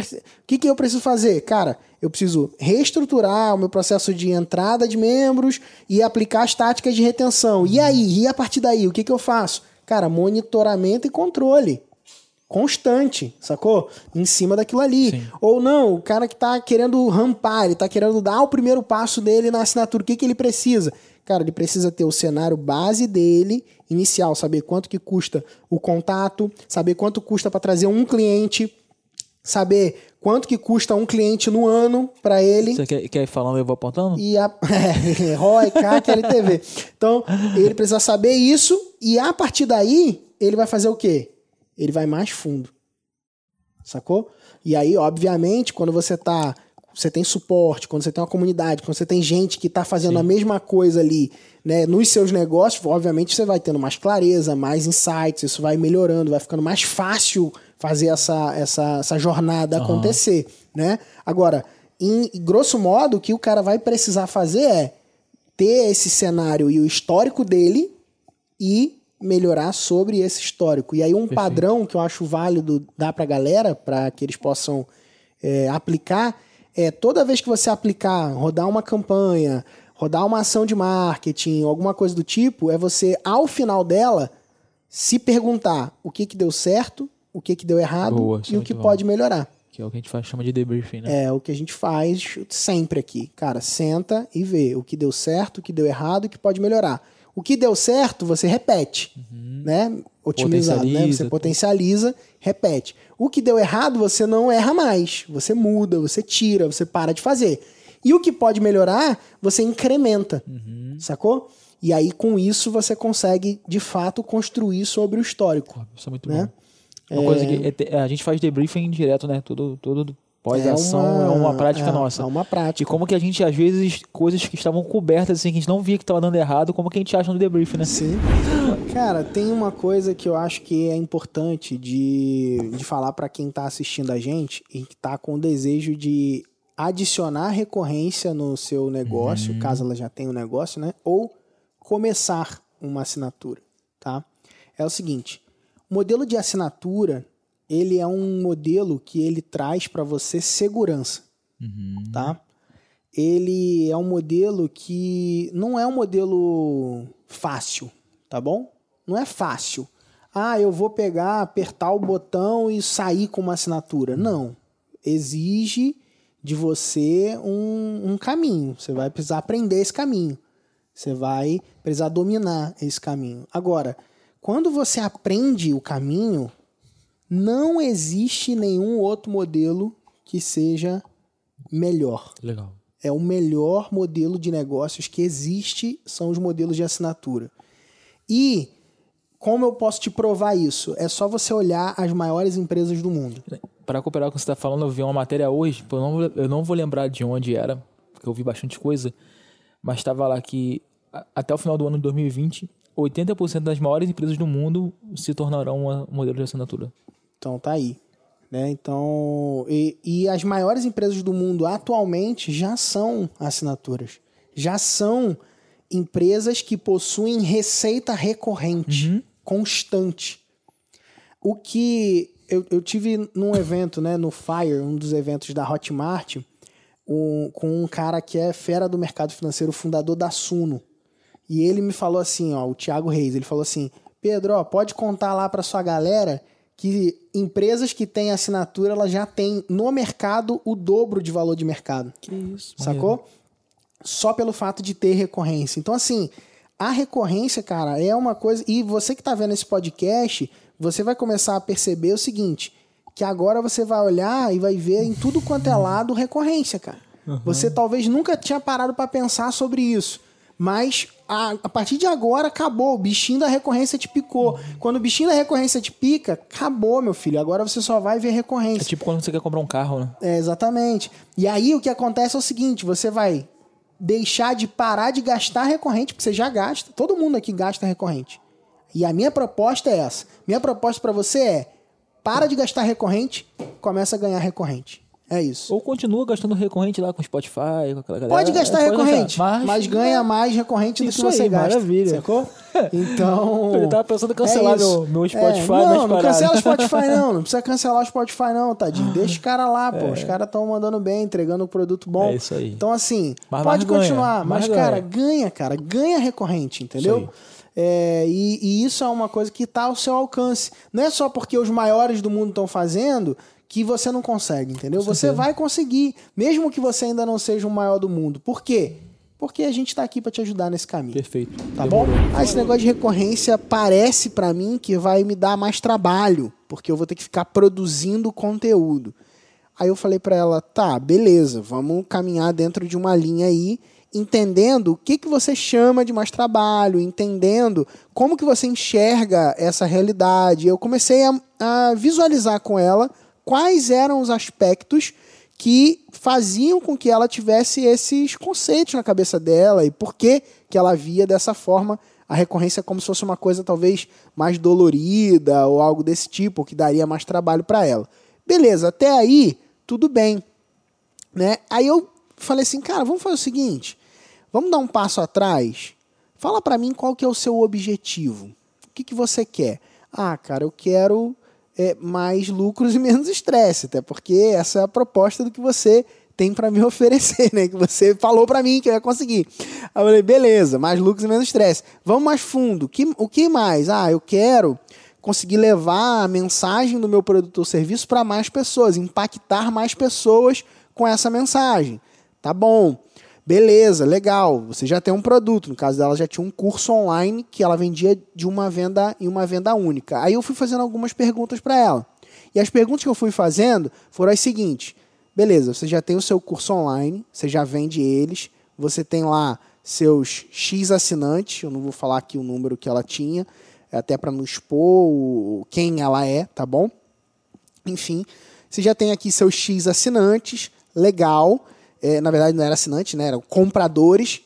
que, que eu preciso fazer? Cara, eu preciso reestruturar o meu processo de entrada de membros e aplicar as táticas de retenção. E aí? E a partir daí, o que, que eu faço? Cara, monitoramento e controle constante, sacou? Em cima daquilo ali. Ou não, o cara que tá querendo rampar, ele tá querendo dar o primeiro passo dele na assinatura, o que, que ele precisa? Cara, ele precisa ter o cenário base dele, inicial, saber quanto que custa o contato, saber quanto custa para trazer um cliente, saber quanto que custa um cliente no ano para ele. Você quer, quer ir falando e eu vou apontando? E a é, ROI, CAC, LTV. Então, ele precisa saber isso e a partir daí, ele vai fazer o quê? Ele vai mais fundo. Sacou? E aí, obviamente, quando você tá você tem suporte, quando você tem uma comunidade, quando você tem gente que está fazendo a mesma coisa ali, né, nos seus negócios, obviamente você vai tendo mais clareza, mais insights, isso vai melhorando, vai ficando mais fácil fazer essa, essa, essa jornada Aham. acontecer, né? Agora, em grosso modo, o que o cara vai precisar fazer é ter esse cenário e o histórico dele e melhorar sobre esse histórico. E aí um padrão que eu acho válido dar pra galera, para que eles possam é, aplicar, é toda vez que você aplicar, rodar uma campanha, rodar uma ação de marketing, alguma coisa do tipo, é você, ao final dela, se perguntar o que, que deu certo, o que, que deu errado Boa, e o que bom. pode melhorar. Que é o que a gente faz, chama de debriefing, né? É o que a gente faz sempre aqui. Cara, senta e vê o que deu certo, o que deu errado, o que pode melhorar. O que deu certo, você repete, né? Otimizado, né? Potencializa, Você potencializa, repete. O que deu errado, você não erra mais. Você muda, você tira, você para de fazer. E o que pode melhorar, você incrementa. Sacou? E aí, com isso, você consegue, de fato, construir sobre o histórico. Isso é muito né? bom. Uma coisa que é te- a gente faz debriefing direto, né? Todo, todo pós-ação é uma, prática é, nossa. É uma prática. E como que a gente, às vezes, coisas que estavam cobertas, assim, que a gente não via que estava dando errado, como que a gente acha no debriefing, né? Sim. Cara, tem uma coisa que eu acho que é importante de, de falar para quem tá assistindo a gente e que tá com o desejo de adicionar recorrência no seu negócio, caso ela já tenha um negócio, né? Ou começar uma assinatura, tá? É o seguinte, o modelo de assinatura, ele é um modelo que ele traz para você segurança, tá? Ele é um modelo que não é um modelo fácil, tá bom? Não é fácil. Ah, eu vou pegar, apertar o botão e sair com uma assinatura. Não. Exige de você um, um caminho. Você vai precisar aprender esse caminho. Você vai precisar dominar esse caminho. Agora, quando você aprende o caminho, não existe nenhum outro modelo que seja melhor. Legal. É o melhor modelo de negócios que existe, são os modelos de assinatura. E como eu posso te provar isso? É só você olhar as maiores empresas do mundo. Para cooperar com o que você está falando, eu vi uma matéria hoje, eu não, eu não vou lembrar de onde era, porque eu vi bastante coisa, mas estava lá que até o final do ano de 2020, 80% das maiores empresas do mundo se tornarão um modelo de assinatura. Então tá aí. Né? Então, e, e as maiores empresas do mundo atualmente já são assinaturas. Já são empresas que possuem receita recorrente, constante. O que eu, eu tive num evento, né, no Fire, um dos eventos da Hotmart, um- com um cara que é fera do mercado financeiro, fundador da Suno. E ele me falou assim, ó, o Thiago Reis, ele falou assim: "Pedro, ó, pode contar lá para sua galera que empresas que têm assinatura, elas já têm no mercado o dobro de valor de mercado." Que isso. Sacou? Só pelo fato de ter recorrência. Então, assim, a recorrência, cara, é uma coisa. E você que tá vendo esse podcast, você vai começar a perceber o seguinte: que agora você vai olhar e vai ver em tudo quanto é lado recorrência, cara. Você talvez nunca tinha parado pra pensar sobre isso. Mas a, a partir de agora acabou. O bichinho da recorrência te picou. Quando o bichinho da recorrência te pica, acabou, meu filho. Agora você só vai ver É recorrência. tipo quando você quer comprar um carro, né? É, exatamente. E aí o que acontece é o seguinte: você vai deixar de parar de gastar recorrente, porque você já gasta. Todo mundo aqui gasta recorrente. E a minha proposta é essa. Minha proposta pra você é: para de gastar recorrente, começa a ganhar recorrente. É isso. Ou continua gastando recorrente lá com Spotify, com aquela galera. Pode gastar É, pode recorrente, gastar, mas, ganha mais recorrente do que você aí, gasta. maravilha. Sacou? Então. Eu tava pensando em cancelar é meu- meu Spotify, É, mas Não, não parado. cancela o Spotify, não. Não precisa cancelar o Spotify, não, tadinho. Deixa os caras lá, pô. Os caras estão mandando bem, entregando um produto bom. É isso aí. Então, assim, Mas pode ganha, continuar. mais mas, cara, ganha. ganha, cara. Ganha recorrente, entendeu? É, e, e isso é uma coisa que está ao seu alcance. Não é só porque os maiores do mundo estão fazendo que você não consegue, entendeu? Você vai conseguir, mesmo que você ainda não seja o maior do mundo. Por quê? Porque a gente tá aqui para te ajudar nesse caminho. Perfeito. Tá bom? Ah, esse negócio de recorrência parece pra mim que vai me dar mais trabalho, porque eu vou ter que ficar produzindo conteúdo. Aí eu falei pra ela, tá, beleza, vamos caminhar dentro de uma linha aí, entendendo o que, que você chama de mais trabalho, entendendo como que você enxerga essa realidade. Eu comecei a, a visualizar com ela quais eram os aspectos que faziam com que ela tivesse esses conceitos na cabeça dela e por que que ela via dessa forma a recorrência como se fosse uma coisa talvez mais dolorida ou algo desse tipo, que daria mais trabalho para ela. Beleza, até aí tudo bem, né? Aí eu falei assim, cara, vamos fazer o seguinte, vamos dar um passo atrás. Fala para mim qual que é o seu objetivo. O que que você quer? Ah, cara, eu quero é, mais lucros e menos estresse, até porque essa é a proposta do que você tem para me oferecer, né? Que você falou para mim que eu ia conseguir. Eu falei, beleza, mais lucros e menos estresse. Vamos mais fundo. Que, o que mais? Ah, eu quero conseguir levar a mensagem do meu produto ou serviço para mais pessoas, impactar mais pessoas com essa mensagem. Tá bom. Beleza, legal. Você já tem um produto. No caso dela, já tinha um curso online que ela vendia de uma venda em uma venda única. Aí eu fui fazendo algumas perguntas para ela. E as perguntas que eu fui fazendo foram as seguintes: beleza, você já tem o seu curso online, você já vende eles, você tem lá seus X assinantes, eu não vou falar aqui o número que ela tinha, até para não expor quem ela é, tá bom? Enfim, você já tem aqui seus X assinantes, legal. É, na verdade, não era assinante, né? Eram compradores,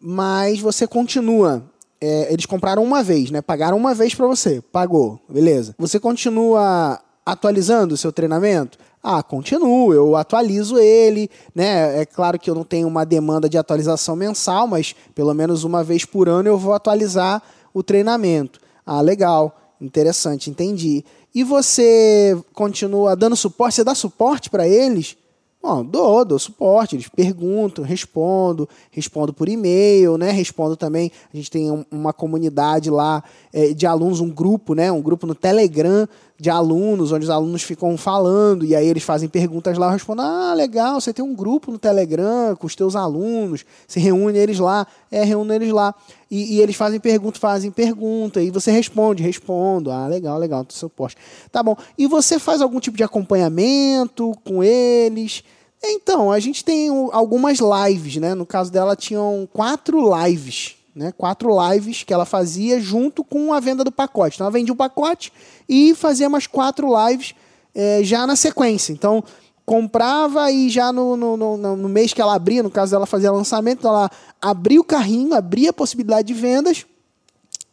mas você continua. é, eles compraram uma vez, né? Pagaram uma vez para você. Pagou, beleza. Você continua atualizando o seu treinamento? Ah, continuo, eu atualizo ele, né? É claro que eu não tenho uma demanda de atualização mensal, mas pelo menos uma vez por ano eu vou atualizar o treinamento. Ah, legal, interessante, entendi. E você continua dando suporte? Você dá suporte para eles? Bom, dou, dou suporte, eles perguntam, respondo, respondo por e-mail, né? Respondo também, a gente tem um- uma comunidade lá eh, de alunos, um grupo, né? Um grupo no Telegram de alunos, onde os alunos ficam falando, e aí eles fazem perguntas lá, eu respondo, ah, legal, você tem um grupo no Telegram com os teus alunos, você reúne eles lá, é, reúne eles lá, e, e eles fazem pergunta, fazem pergunta, e você responde, respondo, ah, legal, legal, do suporte. Tá bom, e você faz algum tipo de acompanhamento com eles? Então, a gente tem algumas lives, né? No caso dela, tinham quatro lives, né? Quatro lives que ela fazia junto com a venda do pacote. Então, ela vendia o pacote e fazia umas quatro lives eh, já na sequência. Então, comprava e já no, no, no, no- mês que ela abria, no caso dela fazia lançamento, ela abria o carrinho, abria a possibilidade de vendas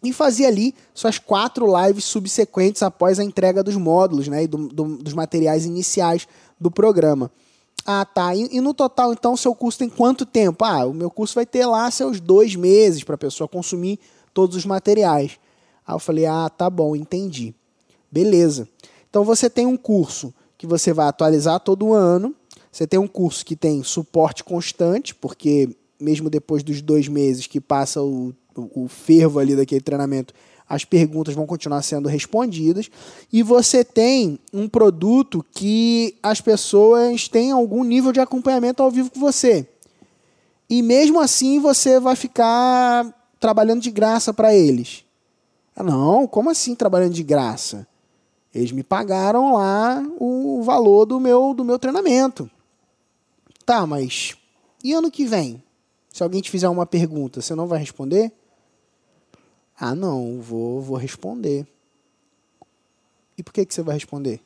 e fazia ali suas quatro lives subsequentes após a entrega dos módulos né, e do- do- dos materiais iniciais do programa. Ah, tá. E, e no total, então, o seu curso tem quanto tempo? Ah, o meu curso vai ter lá seus dois meses para a pessoa consumir todos os materiais. Aí eu falei, ah, tá bom, entendi. Beleza. Então você tem um curso que você vai atualizar todo ano. Você tem um curso que tem suporte constante, porque mesmo depois dos dois meses que passa o, o, o fervo ali daquele treinamento, as perguntas vão continuar sendo respondidas. E você tem um produto que as pessoas têm algum nível de acompanhamento ao vivo com você. E mesmo assim você vai ficar trabalhando de graça para eles. Ah, não, como assim trabalhando de graça? Eles me pagaram lá o valor do meu, do meu treinamento. Tá, mas e ano que vem? Se alguém te fizer uma pergunta, você não vai responder? Ah, não, vou, vou responder. E por que, que você vai responder?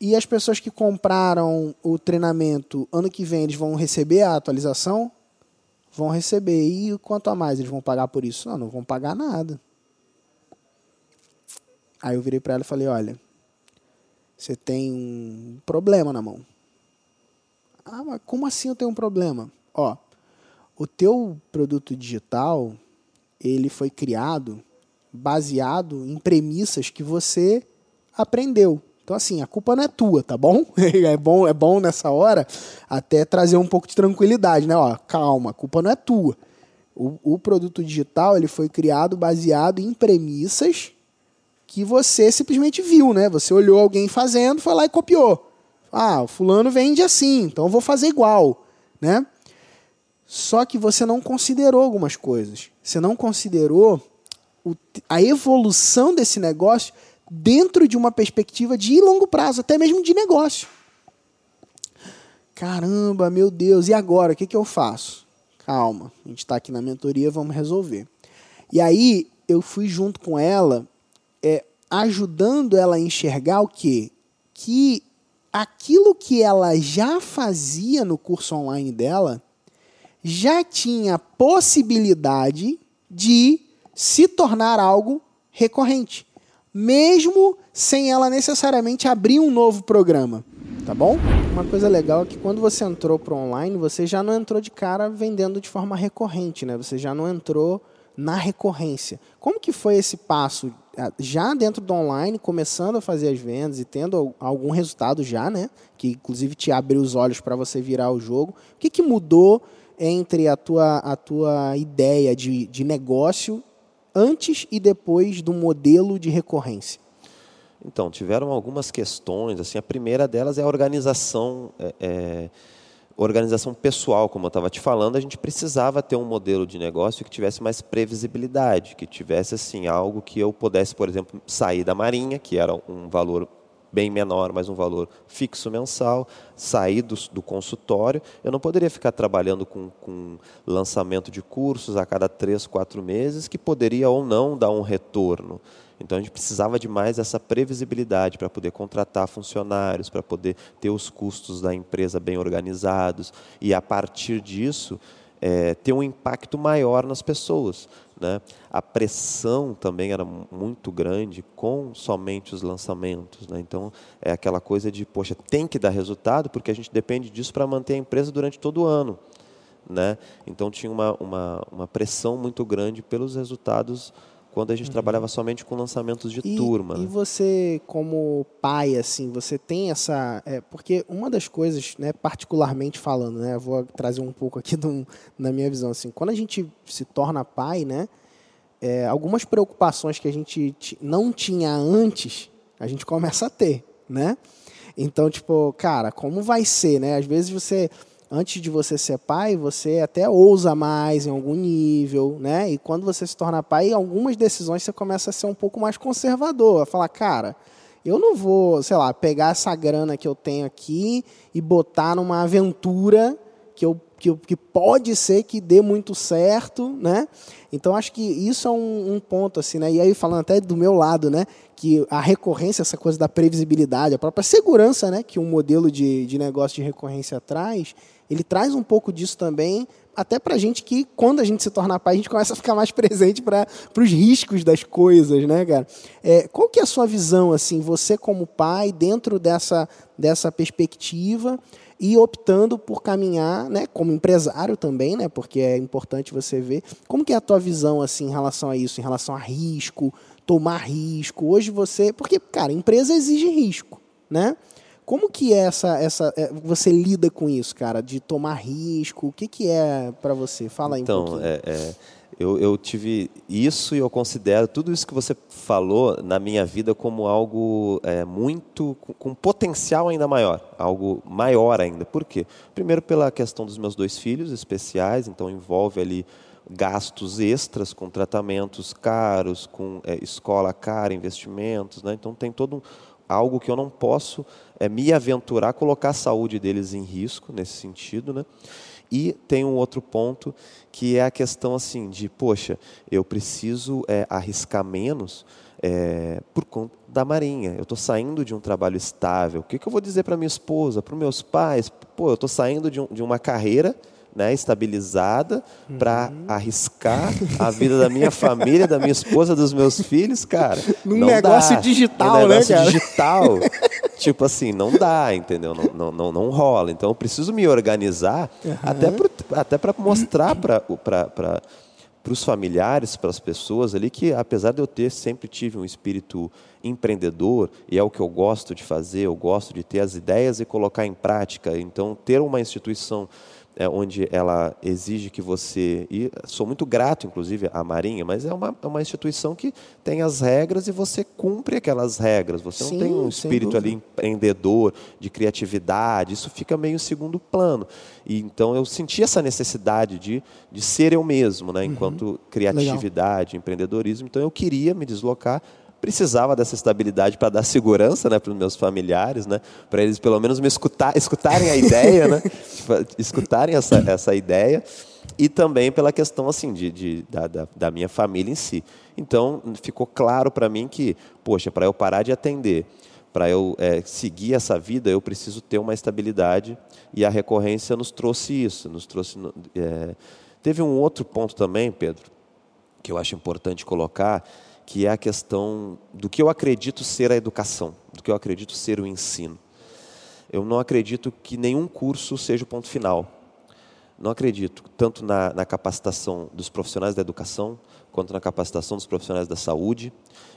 E as pessoas que compraram o treinamento, ano que vem eles vão receber a atualização? Vão receber. E quanto a mais eles vão pagar por isso? Não, não vão pagar nada. Aí eu virei para ela e falei: Olha, você tem um problema na mão. Ah, mas como assim eu tenho um problema? Ó, o teu produto digital ele foi criado baseado em premissas que você aprendeu. Então assim, a culpa não é tua, tá bom? É bom, é bom nessa hora até trazer um pouco de tranquilidade, né? Ó, calma, a culpa não é tua. O, o produto digital ele foi criado baseado em premissas que você simplesmente viu, né? Você olhou alguém fazendo, foi lá e copiou. Ah, o fulano vende assim, então eu vou fazer igual, né? Só que você não considerou algumas coisas. Você não considerou a evolução desse negócio dentro de uma perspectiva de longo prazo, até mesmo de negócio. Caramba, meu Deus, e agora? O que, que eu faço? Calma, a gente está aqui na mentoria, vamos resolver. E aí eu fui junto com ela, é, ajudando ela a enxergar o quê? Que aquilo que ela já fazia no curso online dela já tinha possibilidade de se tornar algo recorrente, mesmo sem ela necessariamente abrir um novo programa, tá bom? Uma coisa legal é que quando você entrou para online, você já não entrou de cara vendendo de forma recorrente, né? Você já não entrou na recorrência. Como que foi esse passo ah, já dentro do online, começando a fazer as vendas e tendo al- algum resultado já, né? Que inclusive te abriu os olhos para você virar o jogo. O que, que mudou entre a tua, a tua ideia de, de negócio antes e depois do modelo de recorrência? Então, tiveram algumas questões. Assim, a primeira delas é a organização, é, é, organização pessoal, como eu estava te falando. A gente precisava ter um modelo de negócio que tivesse mais previsibilidade, que tivesse assim algo que eu pudesse, por exemplo, sair da marinha, que era um valor bem menor, mas um valor fixo mensal, sair do, do consultório. Eu não poderia ficar trabalhando com, com lançamento de cursos a cada três, quatro meses, que poderia ou não dar um retorno. Então a gente precisava de mais essa previsibilidade para poder contratar funcionários, para poder ter os custos da empresa bem organizados e a partir disso é, ter um impacto maior nas pessoas. Né? A pressão também era muito grande com somente os lançamentos. Né? Então, é aquela coisa de, poxa, tem que dar resultado, porque a gente depende disso para manter a empresa durante todo o ano. Né? Então, tinha uma, uma, uma pressão muito grande pelos resultados quando a gente uhum. trabalhava somente com lançamentos de e, turma. E né? você, como pai, assim, você tem essa. É, porque uma das coisas, né, particularmente falando, né, vou trazer um pouco aqui do, na minha visão, assim, quando a gente se torna pai, né, é, algumas preocupações que a gente não tinha antes, a gente começa a ter, né? Então, tipo, cara, como vai ser, né? Às vezes você antes de você ser pai, você até ousa mais em algum nível, né? E quando você se torna pai, algumas decisões você começa a ser um pouco mais conservador, a falar, cara, eu não vou, sei lá, pegar essa grana que eu tenho aqui e botar numa aventura que eu que, que pode ser que dê muito certo, né? Então acho que isso é um, um, ponto assim, né? E aí falando até do meu lado, né? Que a recorrência, essa coisa da previsibilidade, a própria segurança, né? Que um modelo de, de negócio de recorrência traz, ele traz um pouco disso também, até para a gente que, quando a gente se torna pai, a gente começa a ficar mais presente para os riscos das coisas, né, cara? É, qual que é a sua visão, assim, você como pai, dentro dessa, dessa perspectiva e optando por caminhar, né, como empresário também, né, porque é importante você ver, como que é a tua visão, assim, em relação a isso, em relação a risco, tomar risco? Hoje você... Porque, cara, empresa exige risco, né? Como que é essa, essa, é, você lida com isso, cara, de tomar risco? O que, que é para você? Fala aí então, um pouquinho. É, é, eu, eu tive isso e eu considero tudo isso que você falou na minha vida como algo é, muito com, com, potencial ainda maior, algo maior ainda. Por quê? Primeiro pela questão dos meus dois filhos especiais, então envolve ali gastos extras com tratamentos caros, com é, escola cara, investimentos, né? então tem todo um algo que eu não posso é, me aventurar, colocar a saúde deles em risco nesse sentido, né? E tem um outro ponto que é a questão assim de, poxa, eu preciso é, arriscar menos é, por conta da Marinha. Eu estou saindo de um trabalho estável. O que, que eu vou dizer para minha esposa, para os meus pais? Pô, eu estou saindo de, um, de uma carreira né, estabilizada para uhum. arriscar a vida da minha família, da minha esposa, dos meus filhos, cara. Num negócio dá. digital, Num negócio né, digital. tipo assim, não dá, entendeu? Não, não, não, não rola. Então eu preciso me organizar uhum. até, pro, até para mostrar para para os familiares, para as pessoas ali, que apesar de eu ter sempre tive um espírito empreendedor, e é o que eu gosto de fazer, eu gosto de ter as ideias e colocar em prática. Então, ter uma instituição é, onde ela exige que você. E sou muito grato, inclusive, à Marinha, mas é uma, é uma instituição que tem as regras e você cumpre aquelas regras. Você Sim, não tem um espírito ali empreendedor, de criatividade, isso fica meio em segundo plano. E, então eu senti essa necessidade de, de ser eu mesmo, né, uhum. enquanto uhum. criatividade, Legal. empreendedorismo. Então eu queria me deslocar precisava dessa estabilidade para dar segurança né, para os meus familiares, né, para eles pelo menos me escutar, escutarem a ideia, né, tipo, escutarem essa, essa ideia, e também pela questão assim de, de da, da, da, minha família em si. Então ficou claro para mim que, poxa, para eu parar de atender, para eu é, seguir essa vida, eu preciso ter uma estabilidade e a recorrência nos trouxe isso, nos trouxe. É... Teve um outro ponto também, Pedro, que eu acho importante colocar que é a questão do que eu acredito ser a educação, do que eu acredito ser o ensino. Eu não acredito que nenhum curso seja o ponto final. Não acredito tanto na, na capacitação dos profissionais da educação, quanto na capacitação dos profissionais da saúde,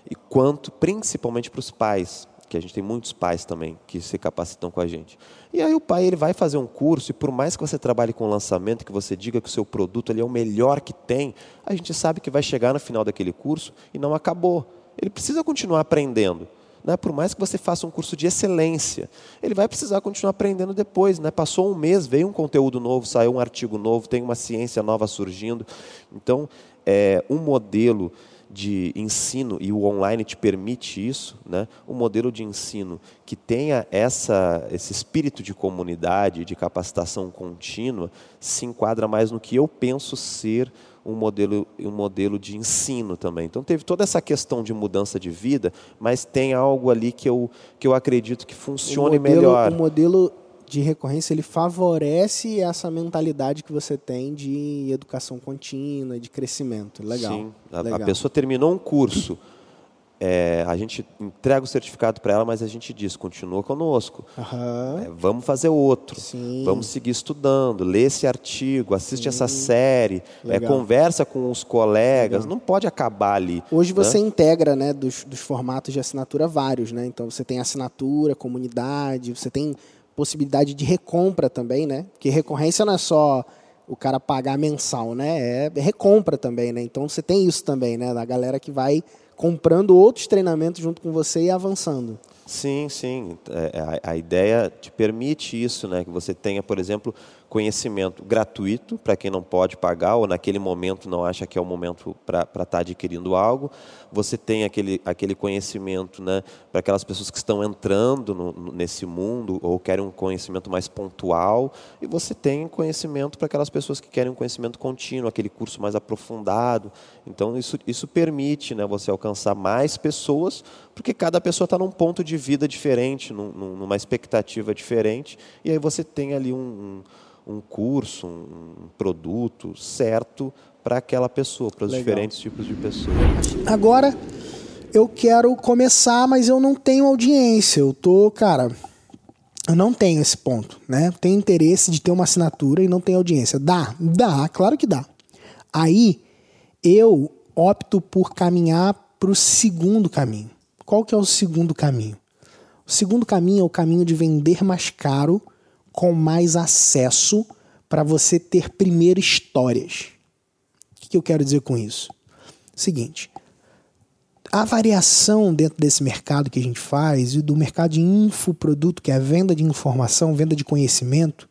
e quanto principalmente para os pais, que a gente tem muitos pais também que se capacitam com a gente. E aí o pai ele vai fazer um curso e por mais que você trabalhe com lançamento, que você diga que o seu produto ele é o melhor que tem, a gente sabe que vai chegar no final daquele curso e não acabou. Ele precisa continuar aprendendo. Né? Por mais que você faça um curso de excelência, ele vai precisar continuar aprendendo depois. Né? Passou um mês, veio um conteúdo novo, saiu um artigo novo, tem uma ciência nova surgindo. Então, é, um modelo de ensino, e o online te permite isso, né? um modelo de ensino que tenha essa, esse espírito de comunidade, de capacitação contínua, se enquadra mais no que eu penso ser um modelo, um modelo de ensino também. Então teve toda essa questão de mudança de vida, mas tem algo ali que eu, que eu acredito que funcione o modelo, melhor. O modelo de recorrência ele favorece essa mentalidade que você tem de educação contínua, de crescimento. Legal. Sim, a, a legal. pessoa terminou um curso. é, a gente entrega o certificado para ela, mas a gente diz, continua conosco. Aham. É, vamos fazer outro. Sim. Vamos seguir estudando, lê esse artigo, assiste essa série, é, Legal. conversa com os colegas. Não pode acabar ali. Hoje você né? integra, né, dos, dos formatos de assinatura vários, né? Então você tem assinatura, comunidade, você tem possibilidade de recompra também, né? Porque recorrência não é só o cara pagar mensal, né? É recompra também, né? Então você tem isso também, né? Da galera que vai comprando outros treinamentos junto com você e avançando. Sim, sim. É, a, a ideia te permite isso, né? Que você tenha, por exemplo, conhecimento gratuito para quem não pode pagar ou naquele momento não acha que é o momento para estar adquirindo algo. Você tem aquele, aquele conhecimento né, para aquelas pessoas que estão entrando no- nesse mundo ou querem um conhecimento mais pontual. E você tem conhecimento para aquelas pessoas que querem um conhecimento contínuo, aquele curso mais aprofundado. Então, isso, isso permite né, você alcançar mais pessoas, porque cada pessoa está num ponto de vida diferente, num- numa expectativa diferente. E aí você tem ali um, um um curso, um produto certo para aquela pessoa, para os Legal. diferentes tipos de pessoas. Agora eu quero começar, mas eu não tenho audiência. Eu tô, cara, eu não tenho esse ponto, né? Tenho interesse de ter uma assinatura e não tenho audiência. Dá, dá, claro que dá. Aí eu opto por caminhar para o segundo caminho. Qual que é o segundo caminho? O segundo caminho é o caminho de vender mais caro com mais acesso para você ter primeiro histórias. O que eu quero dizer com isso? Seguinte, a variação dentro desse mercado que a gente faz e do mercado de infoproduto, que é a venda de informação, venda de conhecimento,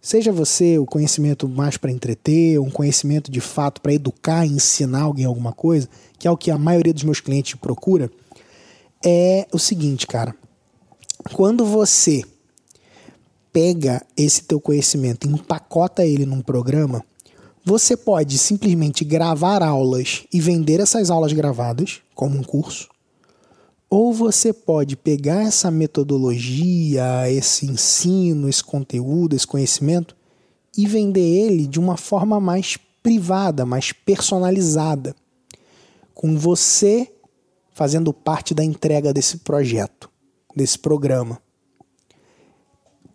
seja você o conhecimento mais para entreter, um conhecimento de fato para educar, ensinar alguém alguma coisa, que é o que a maioria dos meus clientes procura, é o seguinte, cara. Quando você pega esse teu conhecimento, empacota ele num programa, você pode simplesmente gravar aulas e vender essas aulas gravadas como um curso, ou você pode pegar essa metodologia, esse ensino, esse conteúdo, esse conhecimento e vender ele de uma forma mais privada, mais personalizada, com você fazendo parte da entrega desse projeto, desse programa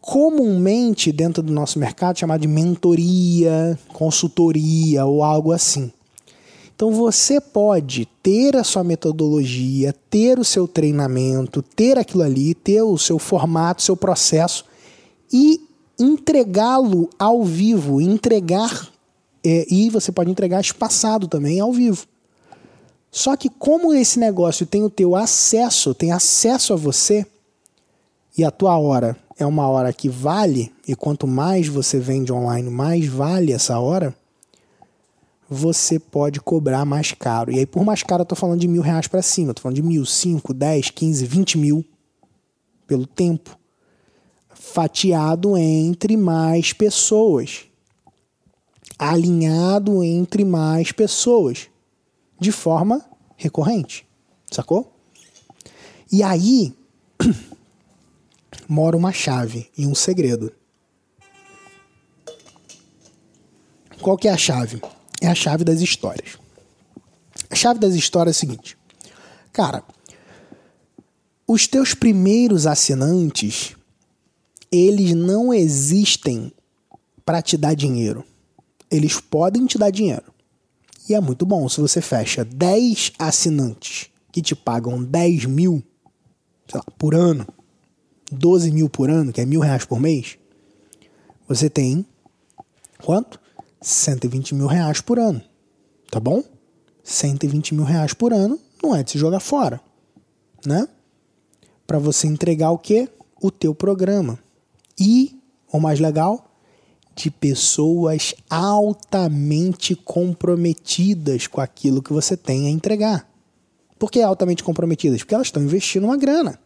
comumente dentro do nosso mercado chamado de mentoria, consultoria ou algo assim. Então você pode ter a sua metodologia, ter o seu treinamento, ter aquilo ali, ter o seu formato, seu processo e entregá-lo ao vivo, entregar é, e você pode entregar espaçado também ao vivo. Só que como esse negócio tem o teu acesso, tem acesso a você e a tua hora é uma hora que vale, e quanto mais você vende online, mais vale essa hora, você pode cobrar mais caro. E aí, por mais caro, eu tô falando de mil reais para cima. Eu tô falando de mil, cinco, dez, quinze, vinte mil pelo tempo. Fatiado entre mais pessoas. Alinhado entre mais pessoas. De forma recorrente. Sacou? E aí mora uma chave e um segredo. Qual que é a chave? É a chave das histórias. A chave das histórias é a seguinte. Cara, os teus primeiros assinantes, eles não existem para te dar dinheiro. Eles podem te dar dinheiro. E é muito bom se você fecha 10 assinantes que te pagam 10 mil, lá, por ano, 12 mil por ano, que é mil reais por mês, você tem quanto? 120 mil reais por ano. Tá bom? 120 mil reais por ano não é de se jogar fora, né? Para você entregar o quê? O teu programa. E, o mais legal, de pessoas altamente comprometidas com aquilo que você tem a entregar. Por que altamente comprometidas? Porque elas estão investindo uma grana.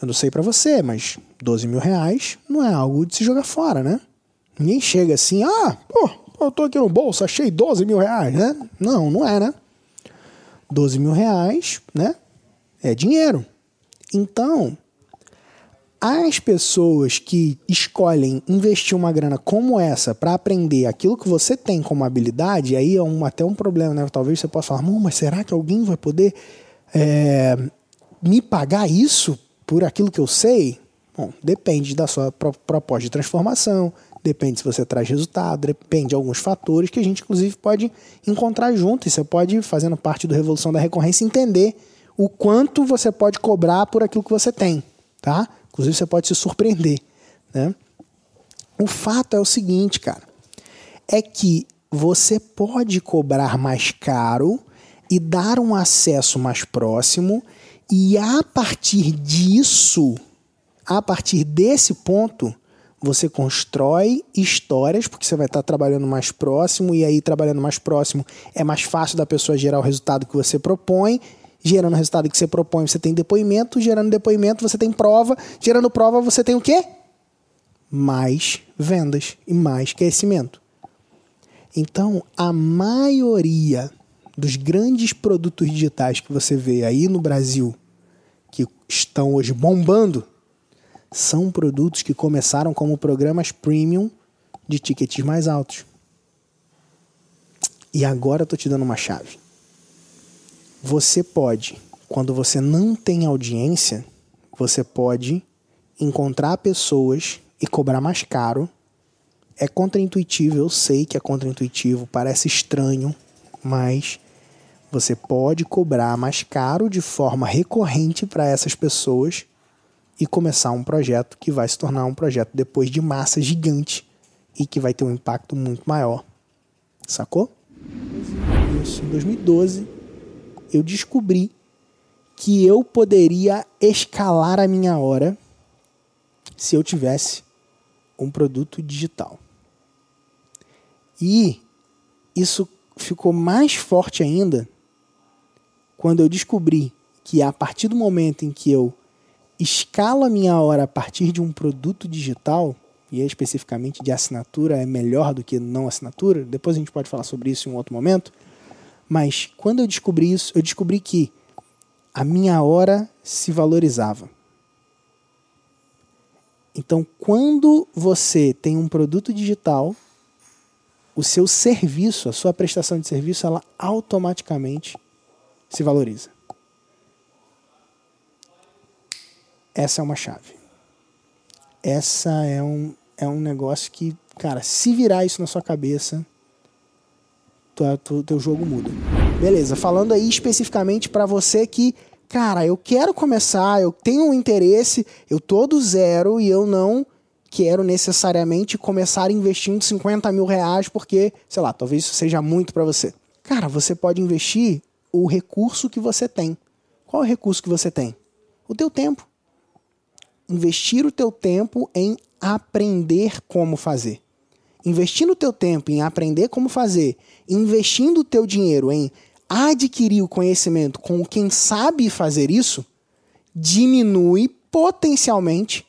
Eu não sei para você, mas 12 mil reais não é algo de se jogar fora, né? Ninguém chega assim, ah, pô, eu tô aqui no bolso, achei 12 mil reais, né? Não, não é, né? 12 mil reais, né? É dinheiro. Então, as pessoas que escolhem investir uma grana como essa para aprender aquilo que você tem como habilidade, aí é um, até um problema, né? Talvez você possa falar, mas será que alguém vai poder é, me pagar isso por aquilo que eu sei? Bom, depende da sua pro proposta de transformação, depende se você traz resultado, depende de alguns fatores que a gente, inclusive, pode encontrar junto. E você pode, fazendo parte do Revolução da Recorrência, entender o quanto você pode cobrar por aquilo que você tem, tá? Inclusive, você pode se surpreender, né? O fato é o seguinte, cara, é que você pode cobrar mais caro e dar um acesso mais próximo, e a partir disso, a partir desse ponto, você constrói histórias, porque você vai estar trabalhando mais próximo, e aí trabalhando mais próximo é mais fácil da pessoa gerar o resultado que você propõe. Gerando o resultado que você propõe, você tem depoimento, gerando depoimento, você tem prova, gerando prova, você tem o quê? Mais vendas e mais crescimento. Então, a maioria dos grandes produtos digitais que você vê aí no Brasil, que estão hoje bombando, são produtos que começaram como programas premium de tickets mais altos. E agora eu tô te dando uma chave. Você pode, quando você não tem audiência, você pode encontrar pessoas e cobrar mais caro. É contraintuitivo, eu sei que é contraintuitivo, parece estranho, mas você pode cobrar mais caro de forma recorrente para essas pessoas e começar um projeto que vai se tornar um projeto depois de massa gigante e que vai ter um impacto muito maior. Sacou? Isso, em 2012, eu descobri que eu poderia escalar a minha hora se eu tivesse um produto digital. E isso ficou mais forte ainda quando eu descobri que a partir do momento em que eu escalo a minha hora a partir de um produto digital, e é especificamente de assinatura, é melhor do que não assinatura, depois a gente pode falar sobre isso em um outro momento. Mas quando eu descobri isso, eu descobri que a minha hora se valorizava. Então, quando você tem um produto digital, o seu serviço, a sua prestação de serviço, ela automaticamente se valoriza. Essa é uma chave. Essa é um, é um negócio que, cara, se virar isso na sua cabeça, tua, tu, teu jogo muda. Beleza, falando aí especificamente para você que, cara, eu quero começar, eu tenho um interesse, eu tô do zero e eu não quero necessariamente começar investindo 50 mil reais porque, sei lá, talvez isso seja muito para você. Cara, você pode investir o recurso que você tem. Qual é o recurso que você tem? O teu tempo investir o teu tempo em aprender como fazer. Investindo o teu tempo em aprender como fazer, investindo o teu dinheiro em adquirir o conhecimento com quem sabe fazer isso, diminui potencialmente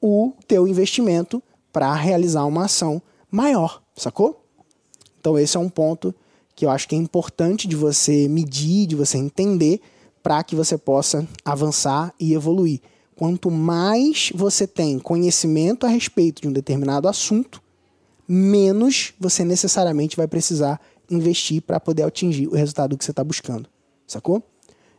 o teu investimento para realizar uma ação maior, sacou? Então esse é um ponto que eu acho que é importante de você medir, de você entender para que você possa avançar e evoluir. Quanto mais você tem conhecimento a respeito de um determinado assunto, menos você necessariamente vai precisar investir para poder atingir o resultado que você está buscando. Sacou?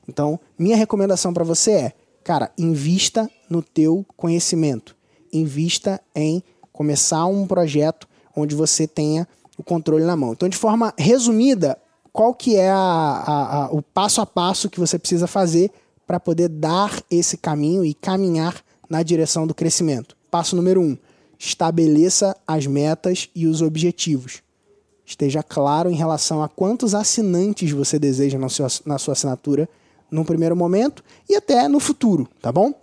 Então, minha recomendação para você é, cara, invista no teu conhecimento. Invista em começar um projeto onde você tenha o controle na mão. Então, de forma resumida, qual que é a, a, a, o passo a passo que você precisa fazer para poder dar esse caminho e caminhar na direção do crescimento. Passo número um: estabeleça as metas e os objetivos. Esteja claro em relação a quantos assinantes você deseja na sua, na sua assinatura no primeiro momento e até no futuro, tá bom?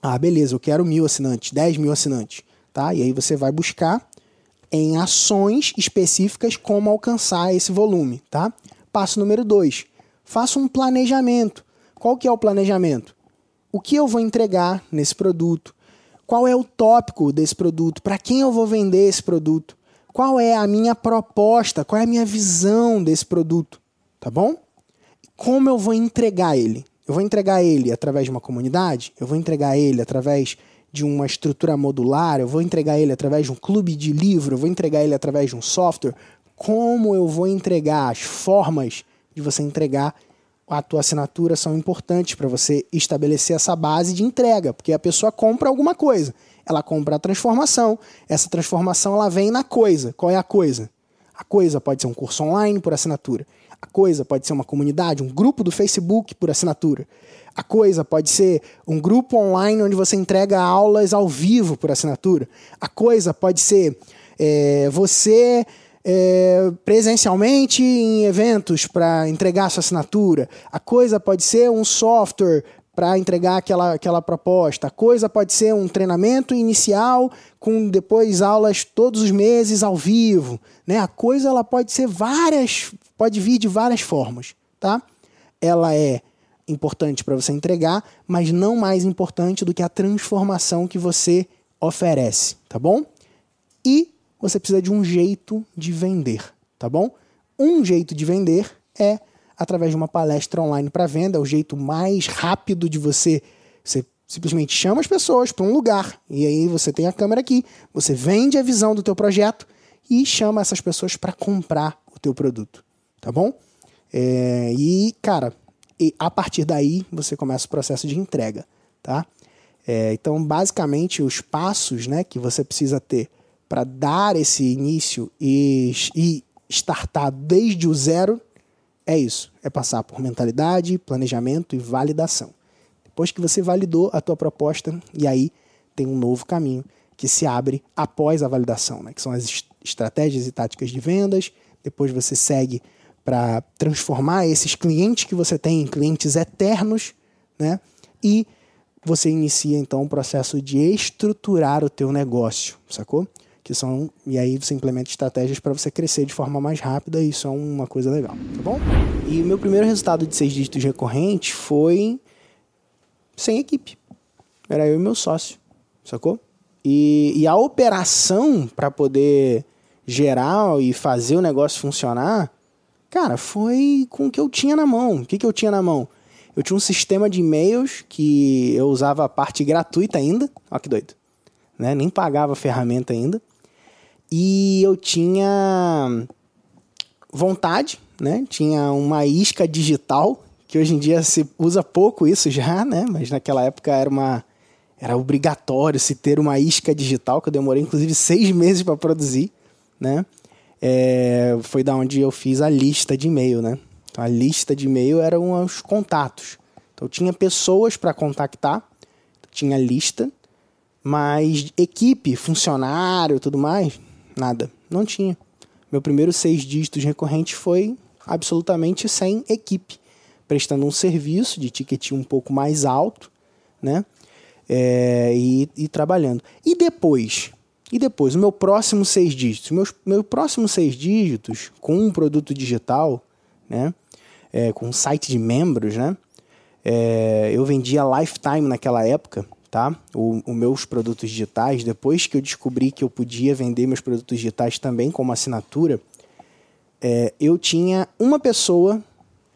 Ah, beleza, eu quero mil assinantes, 10 mil assinantes, tá? E aí você vai buscar em ações específicas como alcançar esse volume, tá? Passo número dois, faça um planejamento. Qual que é o planejamento? O que eu vou entregar nesse produto? Qual é o tópico desse produto? Para quem eu vou vender esse produto? Qual é a minha proposta? Qual é a minha visão desse produto? Tá bom? Como eu vou entregar ele? Eu vou entregar ele através de uma comunidade? Eu vou entregar ele através de uma estrutura modular? Eu vou entregar ele através de um clube de livro? Eu vou entregar ele através de um software? Como eu vou entregar? As formas de você entregar a tua assinatura são importantes para você estabelecer essa base de entrega, porque a pessoa compra alguma coisa, ela compra a transformação, essa transformação ela vem na coisa. Qual é a coisa? A coisa pode ser um curso online por assinatura. A coisa pode ser uma comunidade, um grupo do Facebook por assinatura. A coisa pode ser um grupo online onde você entrega aulas ao vivo por assinatura. A coisa pode ser é, você é, presencialmente em eventos para entregar sua assinatura. A coisa pode ser um software para entregar aquela, aquela proposta. A coisa pode ser um treinamento inicial com depois aulas todos os meses ao vivo. Né? A coisa ela pode ser várias, pode vir de várias formas. Tá? Ela é importante para você entregar, mas não mais importante do que a transformação que você oferece, tá bom? E você precisa de um jeito de vender, tá bom? Um jeito de vender é através de uma palestra online para venda, é o jeito mais rápido de você. Você simplesmente chama as pessoas para um lugar e aí você tem a câmera aqui, você vende a visão do teu projeto e chama essas pessoas para comprar o teu produto, tá bom? É, e cara, e a partir daí você começa o processo de entrega, tá? É, então, basicamente, os passos né, que você precisa ter para dar esse início e, e startar desde o zero é isso, é passar por mentalidade, planejamento e validação. Depois que você validou a tua proposta, e aí tem um novo caminho que se abre após a validação, né? que são as estratégias e táticas de vendas. Depois você segue para transformar esses clientes que você tem em clientes eternos, né? E você inicia então o processo de estruturar o teu negócio, sacou? que são e aí você implementa estratégias para você crescer de forma mais rápida e isso é uma coisa legal, tá bom? E o meu primeiro resultado de seis dígitos recorrente foi sem equipe. Era eu e meu sócio, sacou? E, e a operação para poder gerar e fazer o negócio funcionar, cara, foi com o que eu tinha na mão. O que, que eu tinha na mão? Eu tinha um sistema de e-mails que eu usava a parte gratuita ainda. Olha que doido. Né? Nem pagava a ferramenta ainda. E eu tinha vontade, né? Tinha uma isca digital, que hoje em dia se usa pouco isso já, né? Mas naquela época era uma era obrigatório se ter uma isca digital, que eu demorei inclusive seis meses para produzir, né? É, foi da onde eu fiz a lista de e-mail, né? Então, a lista de e-mail eram os contatos. Então eu tinha pessoas para contactar, tinha lista, mas equipe, funcionário, tudo mais, Nada. Não tinha. Meu primeiro seis dígitos recorrente foi absolutamente sem equipe, prestando um serviço de ticket um pouco mais alto, né? É, e, e, trabalhando. E depois? E depois, o meu próximo seis dígitos? Meus, meu próximo seis dígitos, com um produto digital, né? É, com um site de membros, né? É, eu vendia Lifetime naquela época, tá? Os meus produtos digitais, depois que eu descobri que eu podia vender meus produtos digitais também como assinatura, é, eu tinha uma pessoa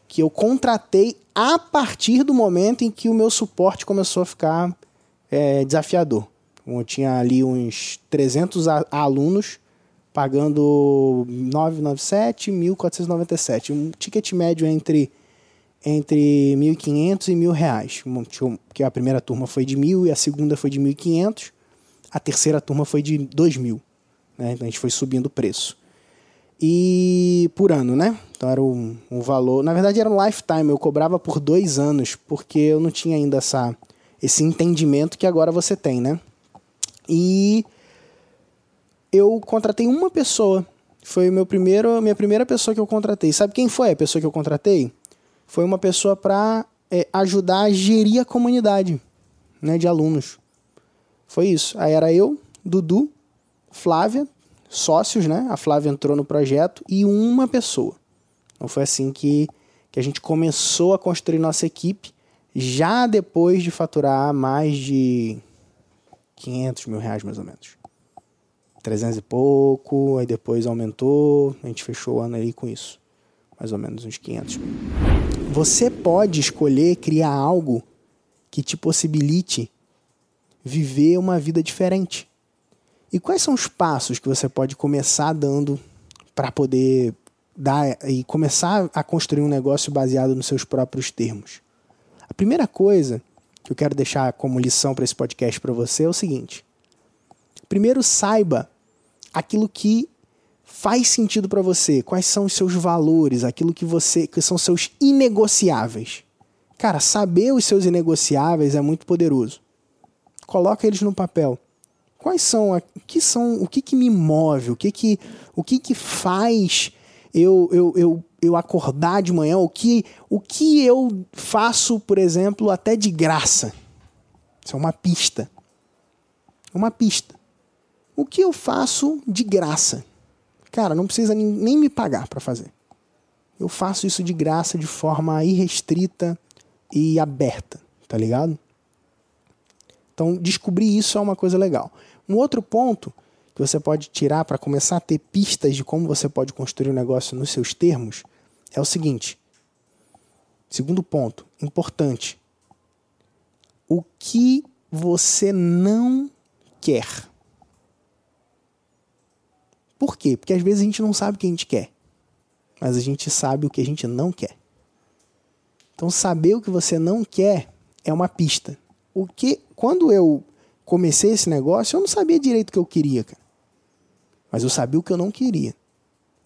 que eu contratei a partir do momento em que o meu suporte começou a ficar é, desafiador. Eu tinha ali uns 300 alunos pagando 997 1.497, um ticket médio entre entre 1.500 e 1.000 reais. Porque a primeira turma foi de 1.000 e a segunda foi de 1.500. A terceira turma foi de 2.000. Né? Então a gente foi subindo o preço. E por ano, né? Então era um, um valor. Na verdade, era um lifetime. Eu cobrava por dois anos, porque eu não tinha ainda essa, esse entendimento que agora você tem, né? E eu contratei uma pessoa. Foi meu primeiro, minha primeira pessoa que eu contratei. Sabe quem foi a pessoa que eu contratei? Foi uma pessoa para ajudar a gerir a comunidade né, de alunos. Foi isso. Aí era eu, Dudu, Flávia, sócios, né? A Flávia entrou no projeto e uma pessoa. Então foi assim que, que a gente começou a construir nossa equipe, já depois de faturar mais de 500 mil reais, mais ou menos. 300 e pouco, aí depois aumentou, a gente fechou o ano aí com isso. Mais ou menos uns 500 mil. Você pode escolher criar algo que te possibilite viver uma vida diferente. E quais são os passos que você pode começar dando para poder dar e começar a construir um negócio baseado nos seus próprios termos? A primeira coisa que eu quero deixar como lição para esse podcast para você é o seguinte: primeiro saiba aquilo que faz sentido para você, quais são os seus valores, aquilo que você que são seus inegociáveis. Cara, saber os seus inegociáveis é muito poderoso. Coloca eles no papel quais são, que são, o que, que me move, o que que, o que, que faz eu, eu, eu, eu acordar de manhã, o que, o que eu faço, por exemplo, até de graça. Isso é uma pista. Uma pista. O que eu faço de graça? Cara, não precisa nem me pagar para fazer. Eu faço isso de graça de forma irrestrita e aberta, tá ligado? Então, descobrir isso é uma coisa legal. Um outro ponto que você pode tirar para começar a ter pistas de como você pode construir um negócio nos seus termos é o seguinte. Segundo ponto, importante. O que você não quer? Por quê? Porque às vezes a gente não sabe o que a gente quer, mas a gente sabe o que a gente não quer. Então, saber o que você não quer é uma pista. O que, quando eu comecei esse negócio, eu não sabia direito o que eu queria, cara. Mas eu sabia o que eu não queria.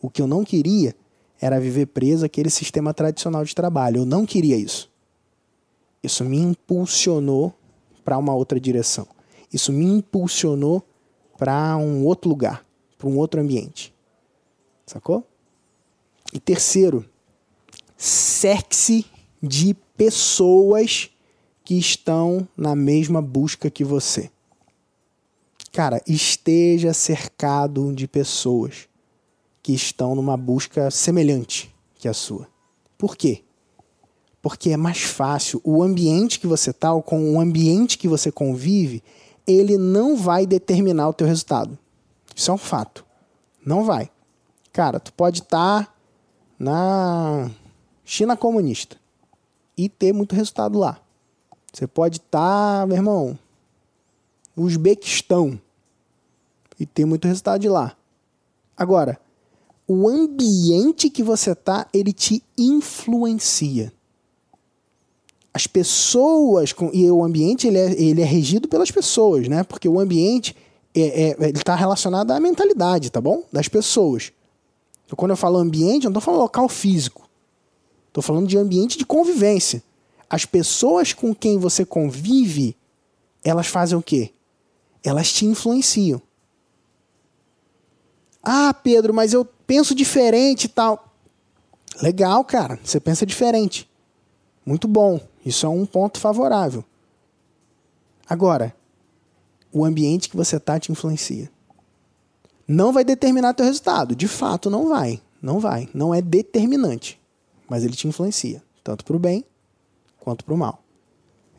O que eu não queria era viver preso àquele sistema tradicional de trabalho. Eu não queria isso. Isso me impulsionou para uma outra direção. Isso me impulsionou para um outro lugar, para um outro ambiente. Sacou? E terceiro, cerque-se de pessoas que estão na mesma busca que você. Cara, esteja cercado de pessoas que estão numa busca semelhante que a sua. Por quê? Porque é mais fácil. O ambiente que você está, com o ambiente que você convive, ele não vai determinar o teu resultado. Isso é um fato. Não vai. Cara, tu pode estar tá na China comunista e ter muito resultado lá. Você pode estar, tá, meu irmão, no Uzbequistão e ter muito resultado de lá. Agora, o ambiente que você tá, ele te influencia. As pessoas com, e o ambiente ele é, ele é regido pelas pessoas, né? Porque o ambiente é, é, ele está relacionado à mentalidade, tá bom? Das pessoas. Então, quando eu falo ambiente, eu não estou falando local físico. Estou falando de ambiente de convivência as pessoas com quem você convive, elas fazem o quê? Elas te influenciam. Ah, Pedro, mas eu penso diferente e tal. Legal, cara, você pensa diferente. Muito bom. Isso é um ponto favorável. Agora, o ambiente que você está te influencia. Não vai determinar teu resultado. De fato, não vai. Não vai. Não é determinante. Mas ele te influencia. Tanto para o bem quanto para o mal.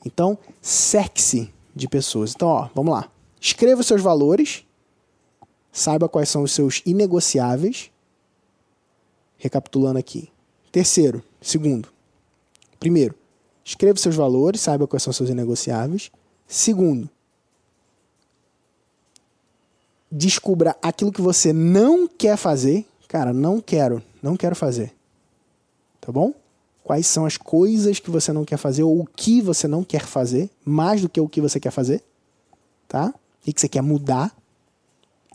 Então, cerque-se de pessoas. Então, ó, vamos lá. Escreva os seus valores, saiba quais são os seus inegociáveis. Recapitulando aqui. Terceiro, segundo. Primeiro, escreva seus valores, saiba quais são seus inegociáveis. Segundo, descubra aquilo que você não quer fazer. Cara, não quero, não quero fazer. Tá bom? quais são as coisas que você não quer fazer ou o que você não quer fazer, mais do que o que você quer fazer, tá? O que você quer mudar.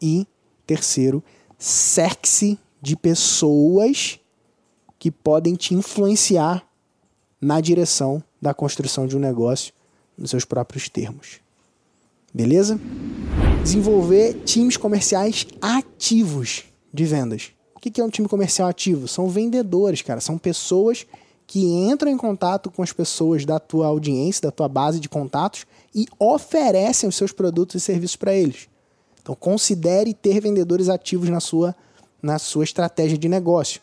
E terceiro, cerque-se de pessoas que podem te influenciar na direção da construção de um negócio nos seus próprios termos. Beleza? Desenvolver times comerciais ativos de vendas. O que é um time comercial ativo? São vendedores, cara. São pessoas que entram em contato com as pessoas da tua audiência, da tua base de contatos e oferecem os seus produtos e serviços para eles. Então, considere ter vendedores ativos na sua, na sua estratégia de negócio.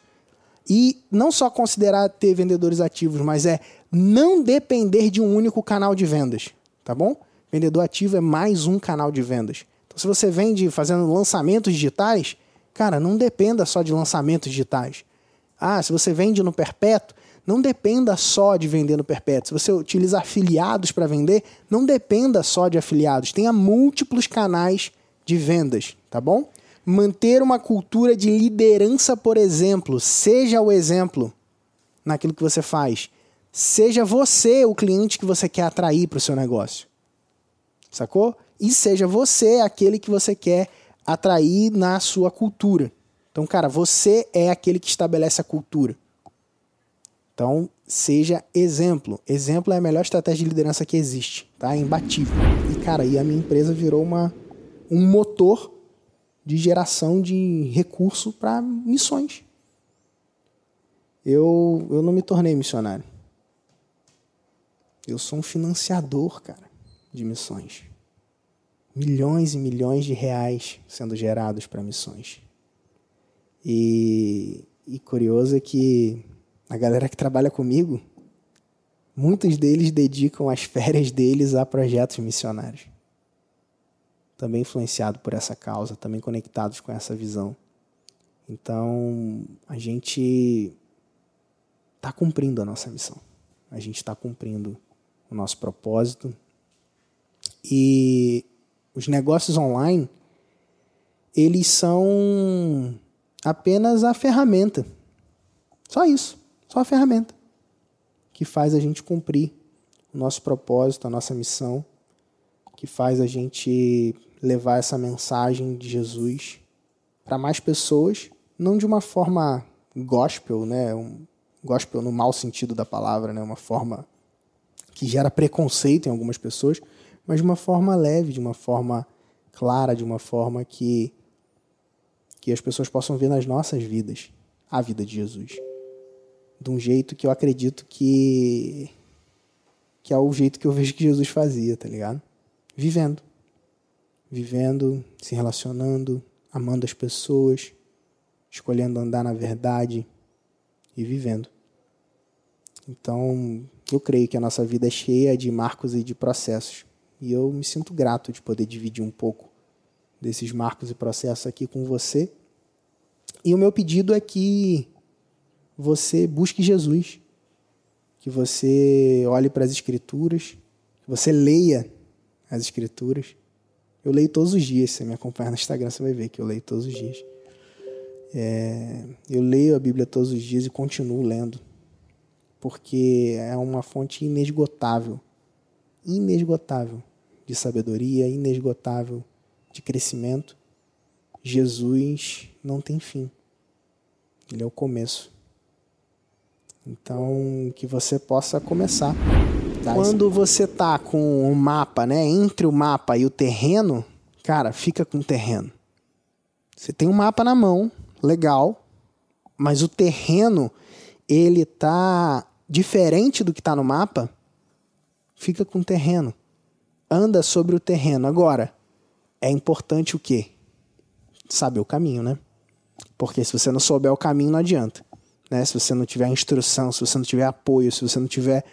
E não só considerar ter vendedores ativos, mas é não depender de um único canal de vendas, tá bom? Vendedor ativo é mais um canal de vendas. Então, se você vende fazendo lançamentos digitais, cara, não dependa só de lançamentos digitais. Ah, se você vende no perpétuo, não dependa só de vender no perpétuo. Se você utiliza afiliados para vender, não dependa só de afiliados. Tenha múltiplos canais de vendas, tá bom? Manter uma cultura de liderança, por exemplo. Seja o exemplo naquilo que você faz. Seja você o cliente que você quer atrair para o seu negócio. Sacou? E seja você aquele que você quer atrair na sua cultura. Então, cara, você é aquele que estabelece a cultura. Então, seja exemplo. Exemplo é a melhor estratégia de liderança que existe, tá? É imbatível. E, cara, e a minha empresa virou uma, um motor de geração de recurso para missões. Eu, eu não me tornei missionário. Eu sou um financiador, cara, de missões. Milhões e milhões de reais sendo gerados para missões. E, e curioso é que a galera que trabalha comigo, muitos deles dedicam as férias deles a projetos missionários. Também influenciado por essa causa, também conectados com essa visão. Então, a gente está cumprindo a nossa missão. A gente está cumprindo o nosso propósito. E os negócios online, eles são apenas a ferramenta. Só isso. Só a ferramenta que faz a gente cumprir o nosso propósito, a nossa missão, que faz a gente levar essa mensagem de Jesus para mais pessoas, não de uma forma gospel, né? Um gospel no mau sentido da palavra, né? Uma forma que gera preconceito em algumas pessoas, mas de uma forma leve, de uma forma clara, de uma forma que que as pessoas possam ver nas nossas vidas a vida de Jesus de um jeito que eu acredito que que é o jeito que eu vejo que Jesus fazia, tá ligado? Vivendo. Vivendo, se relacionando, amando as pessoas, escolhendo andar na verdade e vivendo. Então, eu creio que a nossa vida é cheia de marcos e de processos. E eu me sinto grato de poder dividir um pouco desses marcos e processos aqui com você. E o meu pedido é que você busque Jesus, que você olhe para as Escrituras, que você leia as Escrituras. Eu leio todos os dias, se você me acompanhar no Instagram, você vai ver que eu leio todos os dias. É, eu leio a Bíblia todos os dias e continuo lendo, porque é uma fonte inesgotável inesgotável de sabedoria, inesgotável de crescimento. Jesus não tem fim, ele é o começo. Então, que você possa começar. Quando você tá com o um mapa, né, entre o mapa e o terreno, cara, fica com o terreno. Você tem um mapa na mão, legal, mas o terreno ele tá diferente do que tá no mapa, fica com o terreno. Anda sobre o terreno. Agora, é importante o quê? Saber o caminho, né? Porque se você não souber o caminho, não adianta né? Se você não tiver instrução, se você não tiver apoio, se você não tiver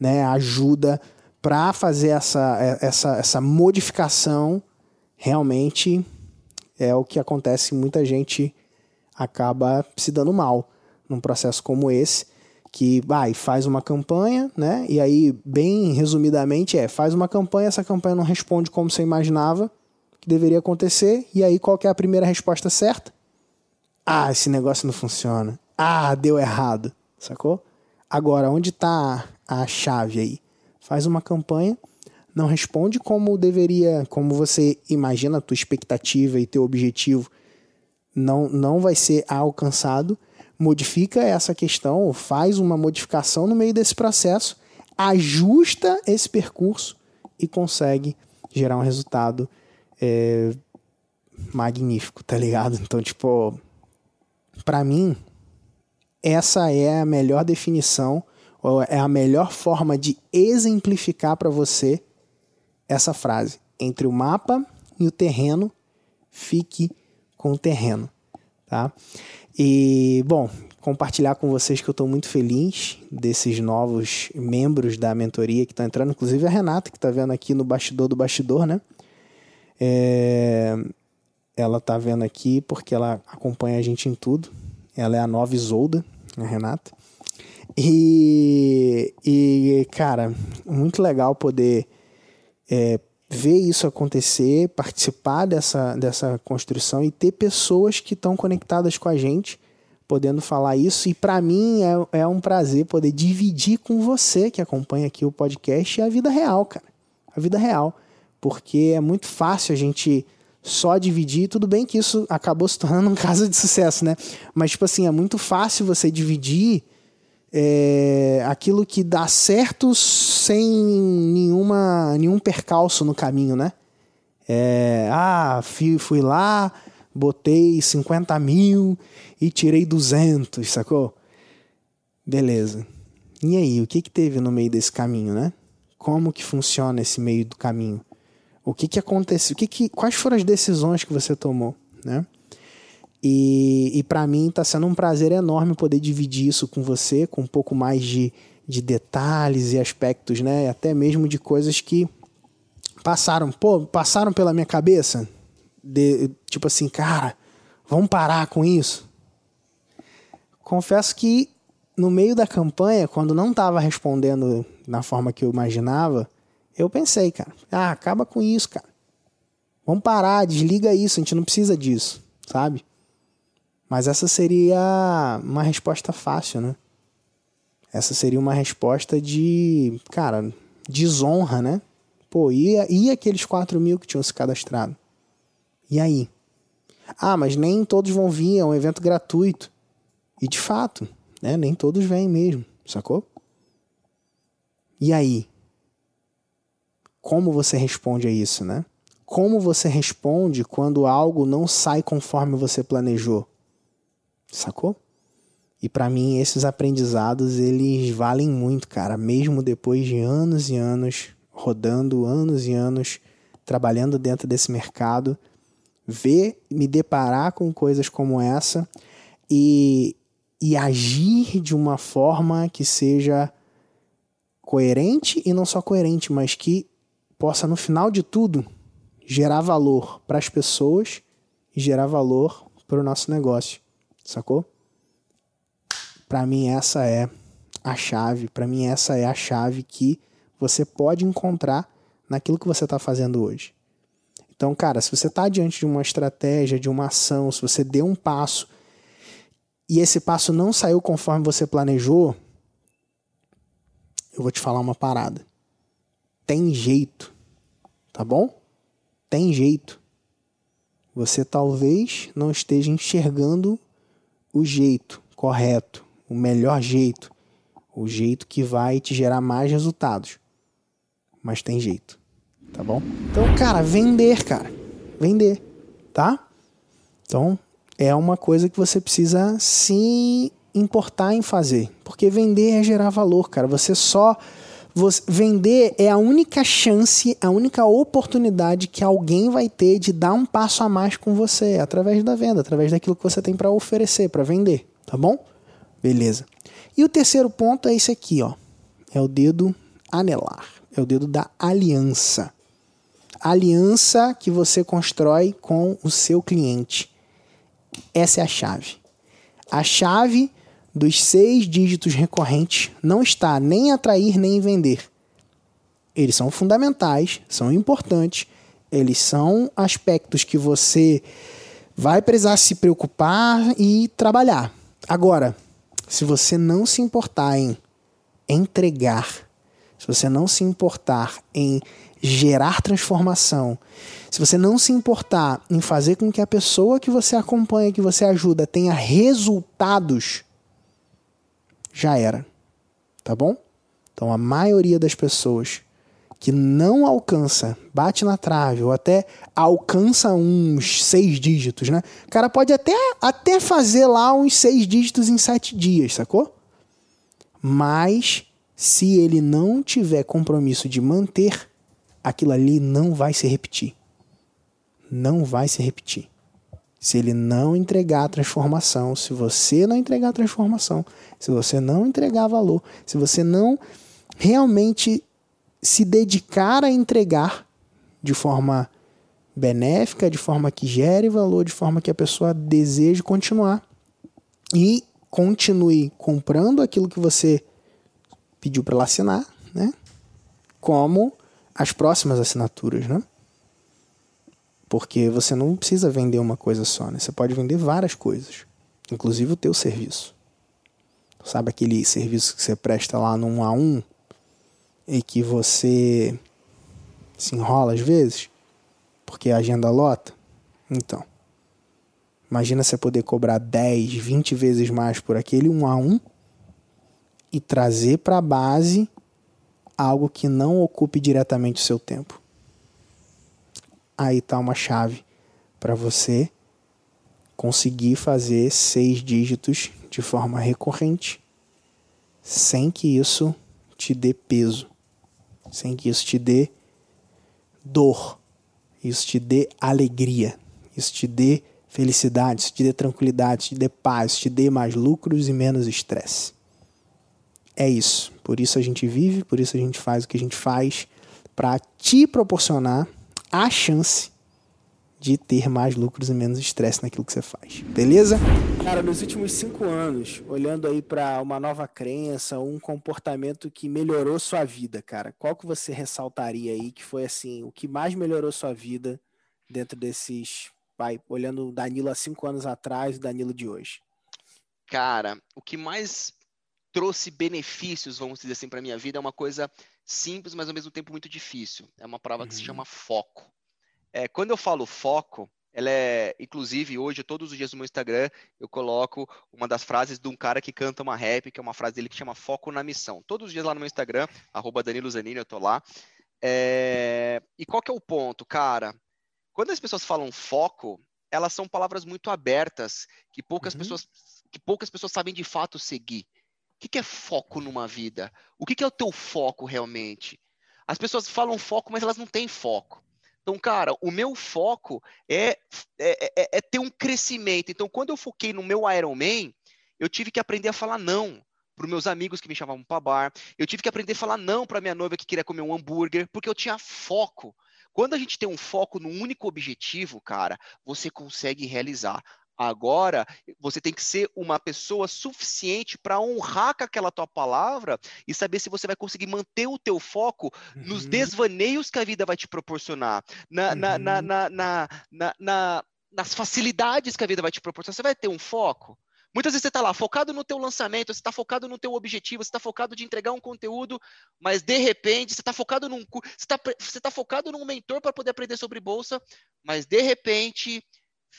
né, ajuda para fazer essa, é, essa, essa modificação, realmente é o que acontece. Muita gente acaba se dando mal num processo como esse, que vai, faz uma campanha, né? E aí, bem resumidamente, é faz uma campanha, essa campanha não responde como você imaginava que deveria acontecer, e aí qual é a primeira resposta certa? Ah, esse negócio não funciona. Ah, deu errado, sacou? Agora, onde está a chave aí? Faz uma campanha, não responde como deveria, como você imagina a tua expectativa e teu objetivo não, não vai ser alcançado, modifica essa questão, faz uma modificação no meio desse processo, ajusta esse percurso e consegue gerar um resultado é, magnífico, tá ligado? Então, tipo, para mim, essa é a melhor definição, é a melhor forma de exemplificar para você essa frase. Entre o mapa e o terreno, fique com o terreno, tá? E, bom, compartilhar com vocês que eu estou muito feliz desses novos membros da mentoria que estão entrando, inclusive a Renata, que está vendo aqui no bastidor do bastidor, né? É... Ela está vendo aqui porque ela acompanha a gente em tudo. Ela é a nova Isolda, a Renata. E, e cara, muito legal poder é, ver isso acontecer, participar dessa, dessa construção e ter pessoas que estão conectadas com a gente, podendo falar isso. E para mim é, é um prazer poder dividir com você que acompanha aqui o podcast a vida real, cara. A vida real. Porque é muito fácil a gente só dividir. Tudo bem que isso acabou se tornando um caso de sucesso, né? Mas, tipo assim, é muito fácil você dividir é, aquilo que dá certo sem nenhuma, nenhum percalço no caminho, né? É, ah, fui, fui lá, botei 50 mil e tirei 200, sacou? Beleza. E aí, o que que teve no meio desse caminho, né? Como que funciona esse meio do caminho? O que que aconteceu? O que que, quais foram as decisões que você tomou, né? E, e para mim está sendo um prazer enorme poder dividir isso com você, com um pouco mais de, de detalhes e aspectos, né? Até mesmo de coisas que passaram, pô, passaram pela minha cabeça. De, tipo assim, cara, vamos parar com isso. Confesso que no meio da campanha, quando não estava respondendo na forma que eu imaginava, eu pensei, cara, ah, acaba com isso, cara. Vamos parar, desliga isso, a gente não precisa disso, sabe? Mas essa seria uma resposta fácil, né? Essa seria uma resposta de, cara, desonra, né? Pô, e, e aqueles 4 mil que tinham se cadastrado? E aí? Ah, mas nem todos vão vir, é um evento gratuito. E de fato, né? Nem todos vêm mesmo, sacou? E aí? Como você responde a isso, né? Como você responde quando algo não sai conforme você planejou? Sacou? E para mim esses aprendizados eles valem muito, cara, mesmo depois de anos e anos rodando, anos e anos trabalhando dentro desse mercado, ver, me deparar com coisas como essa e, e agir de uma forma que seja coerente e não só coerente, mas que possa no final de tudo gerar valor para as pessoas e gerar valor para o nosso negócio sacou? Para mim essa é a chave, para mim essa é a chave que você pode encontrar naquilo que você está fazendo hoje. Então, cara, se você está diante de uma estratégia, de uma ação, se você deu um passo e esse passo não saiu conforme você planejou, eu vou te falar uma parada. Tem jeito, tá bom? Tem jeito. Você talvez não esteja enxergando o jeito correto, o melhor jeito, o jeito que vai te gerar mais resultados. Mas tem jeito, tá bom? Então, cara, vender, cara, vender, tá? Então, é uma coisa que você precisa se importar em fazer, porque vender é gerar valor, cara. Você só você, vender é a única chance, a única oportunidade que alguém vai ter de dar um passo a mais com você, através da venda, através daquilo que você tem para oferecer, para vender, tá bom? Beleza. E o terceiro ponto é esse aqui, ó. É o dedo anelar, é o dedo da aliança. aliança que você constrói com o seu cliente. Essa é a chave. A chave dos seis dígitos recorrentes não está nem em atrair nem em vender. Eles são fundamentais, são importantes, eles são aspectos que você vai precisar se preocupar e trabalhar. Agora, se você não se importar em entregar, se você não se importar em gerar transformação, se você não se importar em fazer com que a pessoa que você acompanha, que você ajuda, tenha resultados, já era. Tá bom? Então a maioria das pessoas que não alcança, bate na trave, ou até alcança uns seis dígitos, né? O cara pode até, até fazer lá uns seis dígitos em sete dias, sacou? Mas se ele não tiver compromisso de manter, aquilo ali não vai se repetir. Não vai se repetir. Se ele não entregar a transformação, se você não entregar a transformação, se você não entregar valor, se você não realmente se dedicar a entregar de forma benéfica, de forma que gere valor, de forma que a pessoa deseje continuar e continue comprando aquilo que você pediu para ela assinar, né? Como as próximas assinaturas, né? Porque você não precisa vender uma coisa só, né? Você pode vender várias coisas, inclusive o teu serviço. Sabe aquele serviço que você presta lá 1 a 1 e que você se enrola às vezes porque a agenda lota? Então, imagina você poder cobrar 10, 20 vezes mais por aquele 1 a 1 e trazer para a base algo que não ocupe diretamente o seu tempo. Aí está uma chave para você conseguir fazer seis dígitos de forma recorrente, sem que isso te dê peso, sem que isso te dê dor, isso te dê alegria, isso te dê felicidade, isso te dê tranquilidade, isso te dê paz, isso te dê mais lucros e menos estresse. É isso. Por isso a gente vive, por isso a gente faz o que a gente faz, para te proporcionar a chance de ter mais lucros e menos estresse naquilo que você faz. Beleza? Cara, nos últimos cinco anos, olhando aí para uma nova crença, um comportamento que melhorou sua vida, cara, qual que você ressaltaria aí que foi assim, o que mais melhorou sua vida dentro desses, vai, olhando o Danilo há cinco anos atrás e o Danilo de hoje? Cara, o que mais trouxe benefícios, vamos dizer assim, para minha vida é uma coisa simples, mas ao mesmo tempo muito difícil. É uma prova uhum. que se chama foco. É, quando eu falo foco, ela é, inclusive, hoje, todos os dias no meu Instagram, eu coloco uma das frases de um cara que canta uma rap, que é uma frase dele que chama Foco na Missão. Todos os dias lá no meu Instagram, arroba Danilo Zanini, eu tô lá. É... E qual que é o ponto, cara? Quando as pessoas falam foco, elas são palavras muito abertas, que poucas uhum. pessoas que poucas pessoas sabem de fato seguir. O que é foco numa vida? O que é o teu foco realmente? As pessoas falam foco, mas elas não têm foco. Então, cara, o meu foco é, é, é, é ter um crescimento. Então, quando eu foquei no meu Ironman, eu tive que aprender a falar não para meus amigos que me chamavam para bar. Eu tive que aprender a falar não para minha noiva que queria comer um hambúrguer, porque eu tinha foco. Quando a gente tem um foco num único objetivo, cara, você consegue realizar. Agora, você tem que ser uma pessoa suficiente para honrar com aquela tua palavra e saber se você vai conseguir manter o teu foco uhum. nos desvaneios que a vida vai te proporcionar, na, uhum. na, na, na, na, na, nas facilidades que a vida vai te proporcionar. Você vai ter um foco? Muitas vezes você está lá focado no teu lançamento, você está focado no teu objetivo, você está focado de entregar um conteúdo, mas de repente você está focado num você está você tá focado num mentor para poder aprender sobre bolsa, mas de repente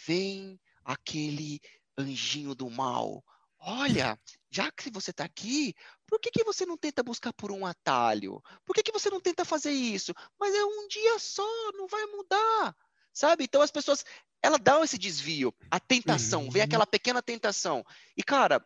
vem aquele anjinho do mal. Olha, já que você está aqui, por que, que você não tenta buscar por um atalho? Por que, que você não tenta fazer isso? Mas é um dia só, não vai mudar. Sabe? Então as pessoas, ela dá esse desvio, a tentação, uhum. vem aquela pequena tentação. E cara,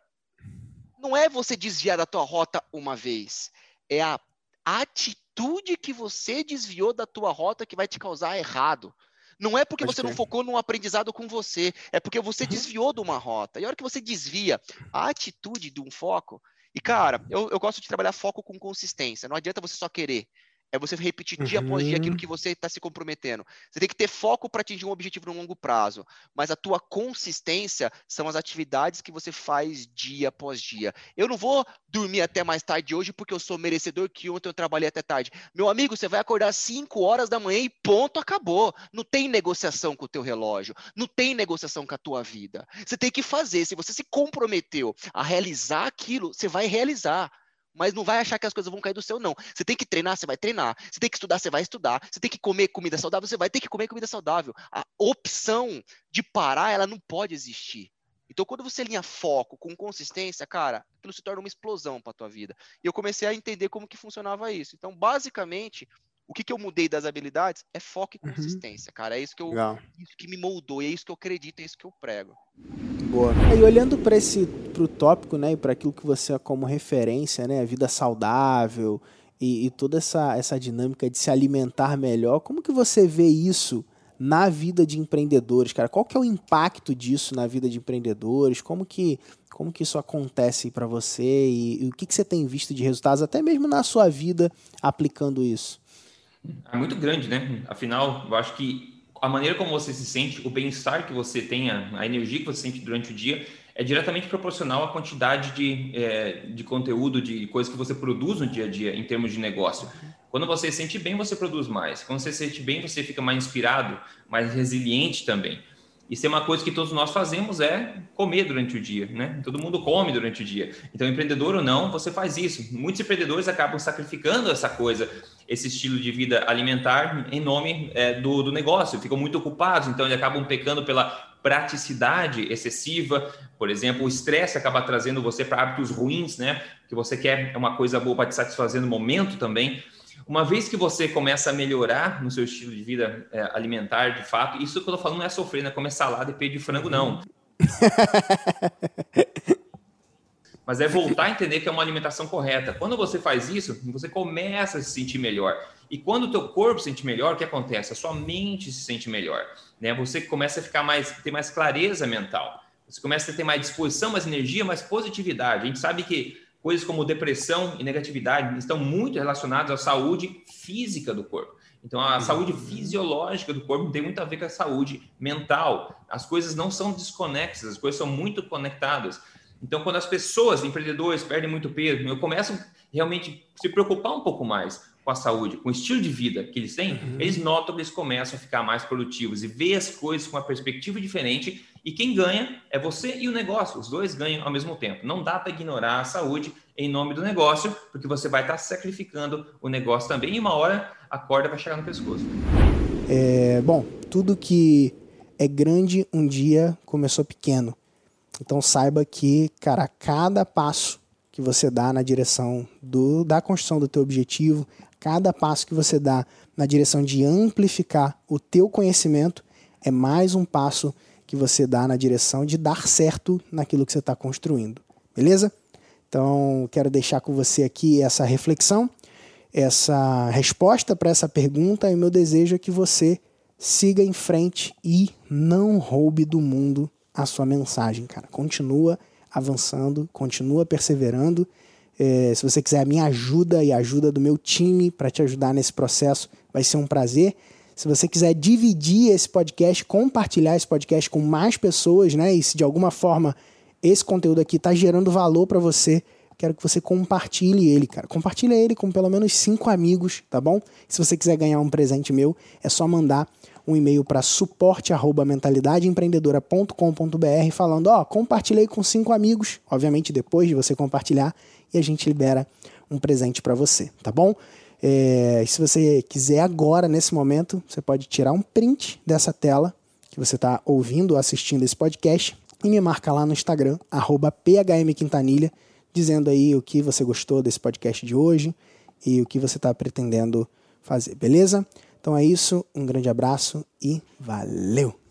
não é você desviar da tua rota uma vez, é a atitude que você desviou da tua rota que vai te causar errado. Não é porque Pode você ter. não focou num aprendizado com você, é porque você uhum. desviou de uma rota. E a hora que você desvia a atitude de um foco. E, cara, eu, eu gosto de trabalhar foco com consistência. Não adianta você só querer é você repetir dia uhum. após dia aquilo uhum. que você está se comprometendo. Você tem que ter foco para atingir um objetivo no longo prazo, mas a tua consistência são as atividades que você faz dia após dia. Eu não vou dormir até mais tarde hoje porque eu sou merecedor que ontem eu trabalhei até tarde. Meu amigo, você vai acordar às 5 horas da manhã e ponto, acabou. Não tem negociação com o teu relógio, não tem negociação com a tua vida. Você tem que fazer. Se você se comprometeu a realizar aquilo, você vai realizar. Mas não vai achar que as coisas vão cair do céu, não. Você tem que treinar, você vai treinar. Você tem que estudar, você vai estudar. Você tem que comer comida saudável, você vai ter que comer comida saudável. A opção de parar, ela não pode existir. Então, quando você alinha foco com consistência, cara, aquilo se torna uma explosão para tua vida. E eu comecei a entender como que funcionava isso. Então, basicamente, o que, que eu mudei das habilidades é foco e consistência, cara. É isso que eu, Legal. isso que me moldou, é isso que eu acredito, é isso que eu prego. Boa. E olhando para esse pro tópico, né, e para aquilo que você é como referência, né, a vida saudável e, e toda essa, essa dinâmica de se alimentar melhor, como que você vê isso na vida de empreendedores, cara? Qual que é o impacto disso na vida de empreendedores? Como que como que isso acontece para você e, e o que, que você tem visto de resultados, até mesmo na sua vida, aplicando isso? É muito grande, né? Afinal, eu acho que a maneira como você se sente, o bem-estar que você tenha, a energia que você sente durante o dia, é diretamente proporcional à quantidade de, é, de conteúdo, de coisas que você produz no dia a dia em termos de negócio. Quando você se sente bem, você produz mais. Quando você se sente bem, você fica mais inspirado, mais resiliente também. Isso é uma coisa que todos nós fazemos é comer durante o dia, né? Todo mundo come durante o dia. Então, empreendedor ou não, você faz isso. Muitos empreendedores acabam sacrificando essa coisa, esse estilo de vida alimentar em nome é, do, do negócio. Ficam muito ocupados, então eles acabam pecando pela praticidade excessiva. Por exemplo, o estresse acaba trazendo você para hábitos ruins, né? Que você quer uma coisa boa para te satisfazer no momento também. Uma vez que você começa a melhorar no seu estilo de vida é, alimentar, de fato, isso que eu tô falando não é sofrer, não é comer salada e peito de frango, não. Mas é voltar a entender que é uma alimentação correta. Quando você faz isso, você começa a se sentir melhor. E quando o teu corpo se sente melhor, o que acontece? A sua mente se sente melhor. Né? Você começa a ficar mais, ter mais clareza mental. Você começa a ter mais disposição, mais energia, mais positividade. A gente sabe que coisas como depressão e negatividade estão muito relacionadas à saúde física do corpo. Então, a saúde fisiológica do corpo tem muito a ver com a saúde mental. As coisas não são desconexas, as coisas são muito conectadas. Então, quando as pessoas, empreendedores, perdem muito peso, eu começo realmente a se preocupar um pouco mais com a saúde, com o estilo de vida que eles têm, eles notam que eles começam a ficar mais produtivos e ver as coisas com uma perspectiva diferente. E quem ganha é você e o negócio. Os dois ganham ao mesmo tempo. Não dá para ignorar a saúde em nome do negócio, porque você vai estar sacrificando o negócio também. E uma hora a corda vai chegar no pescoço. É, bom, tudo que é grande um dia começou pequeno. Então saiba que, cara, cada passo que você dá na direção do, da construção do teu objetivo, cada passo que você dá na direção de amplificar o teu conhecimento é mais um passo que você dá na direção de dar certo naquilo que você está construindo. Beleza? Então, quero deixar com você aqui essa reflexão, essa resposta para essa pergunta e meu desejo é que você siga em frente e não roube do mundo a sua mensagem, cara. Continua avançando, continua perseverando. É, se você quiser a minha ajuda e a ajuda do meu time para te ajudar nesse processo, vai ser um prazer. Se você quiser dividir esse podcast, compartilhar esse podcast com mais pessoas, né? E se de alguma forma esse conteúdo aqui está gerando valor para você, quero que você compartilhe ele, cara. Compartilhe ele com pelo menos cinco amigos, tá bom? Se você quiser ganhar um presente meu, é só mandar um e-mail para suporte@mentalidadeempreendedora.com.br falando, ó, compartilhei com cinco amigos, obviamente depois de você compartilhar e a gente libera um presente para você, tá bom? É, se você quiser agora, nesse momento, você pode tirar um print dessa tela que você está ouvindo ou assistindo esse podcast e me marca lá no Instagram, phmquintanilha, dizendo aí o que você gostou desse podcast de hoje e o que você está pretendendo fazer, beleza? Então é isso, um grande abraço e valeu!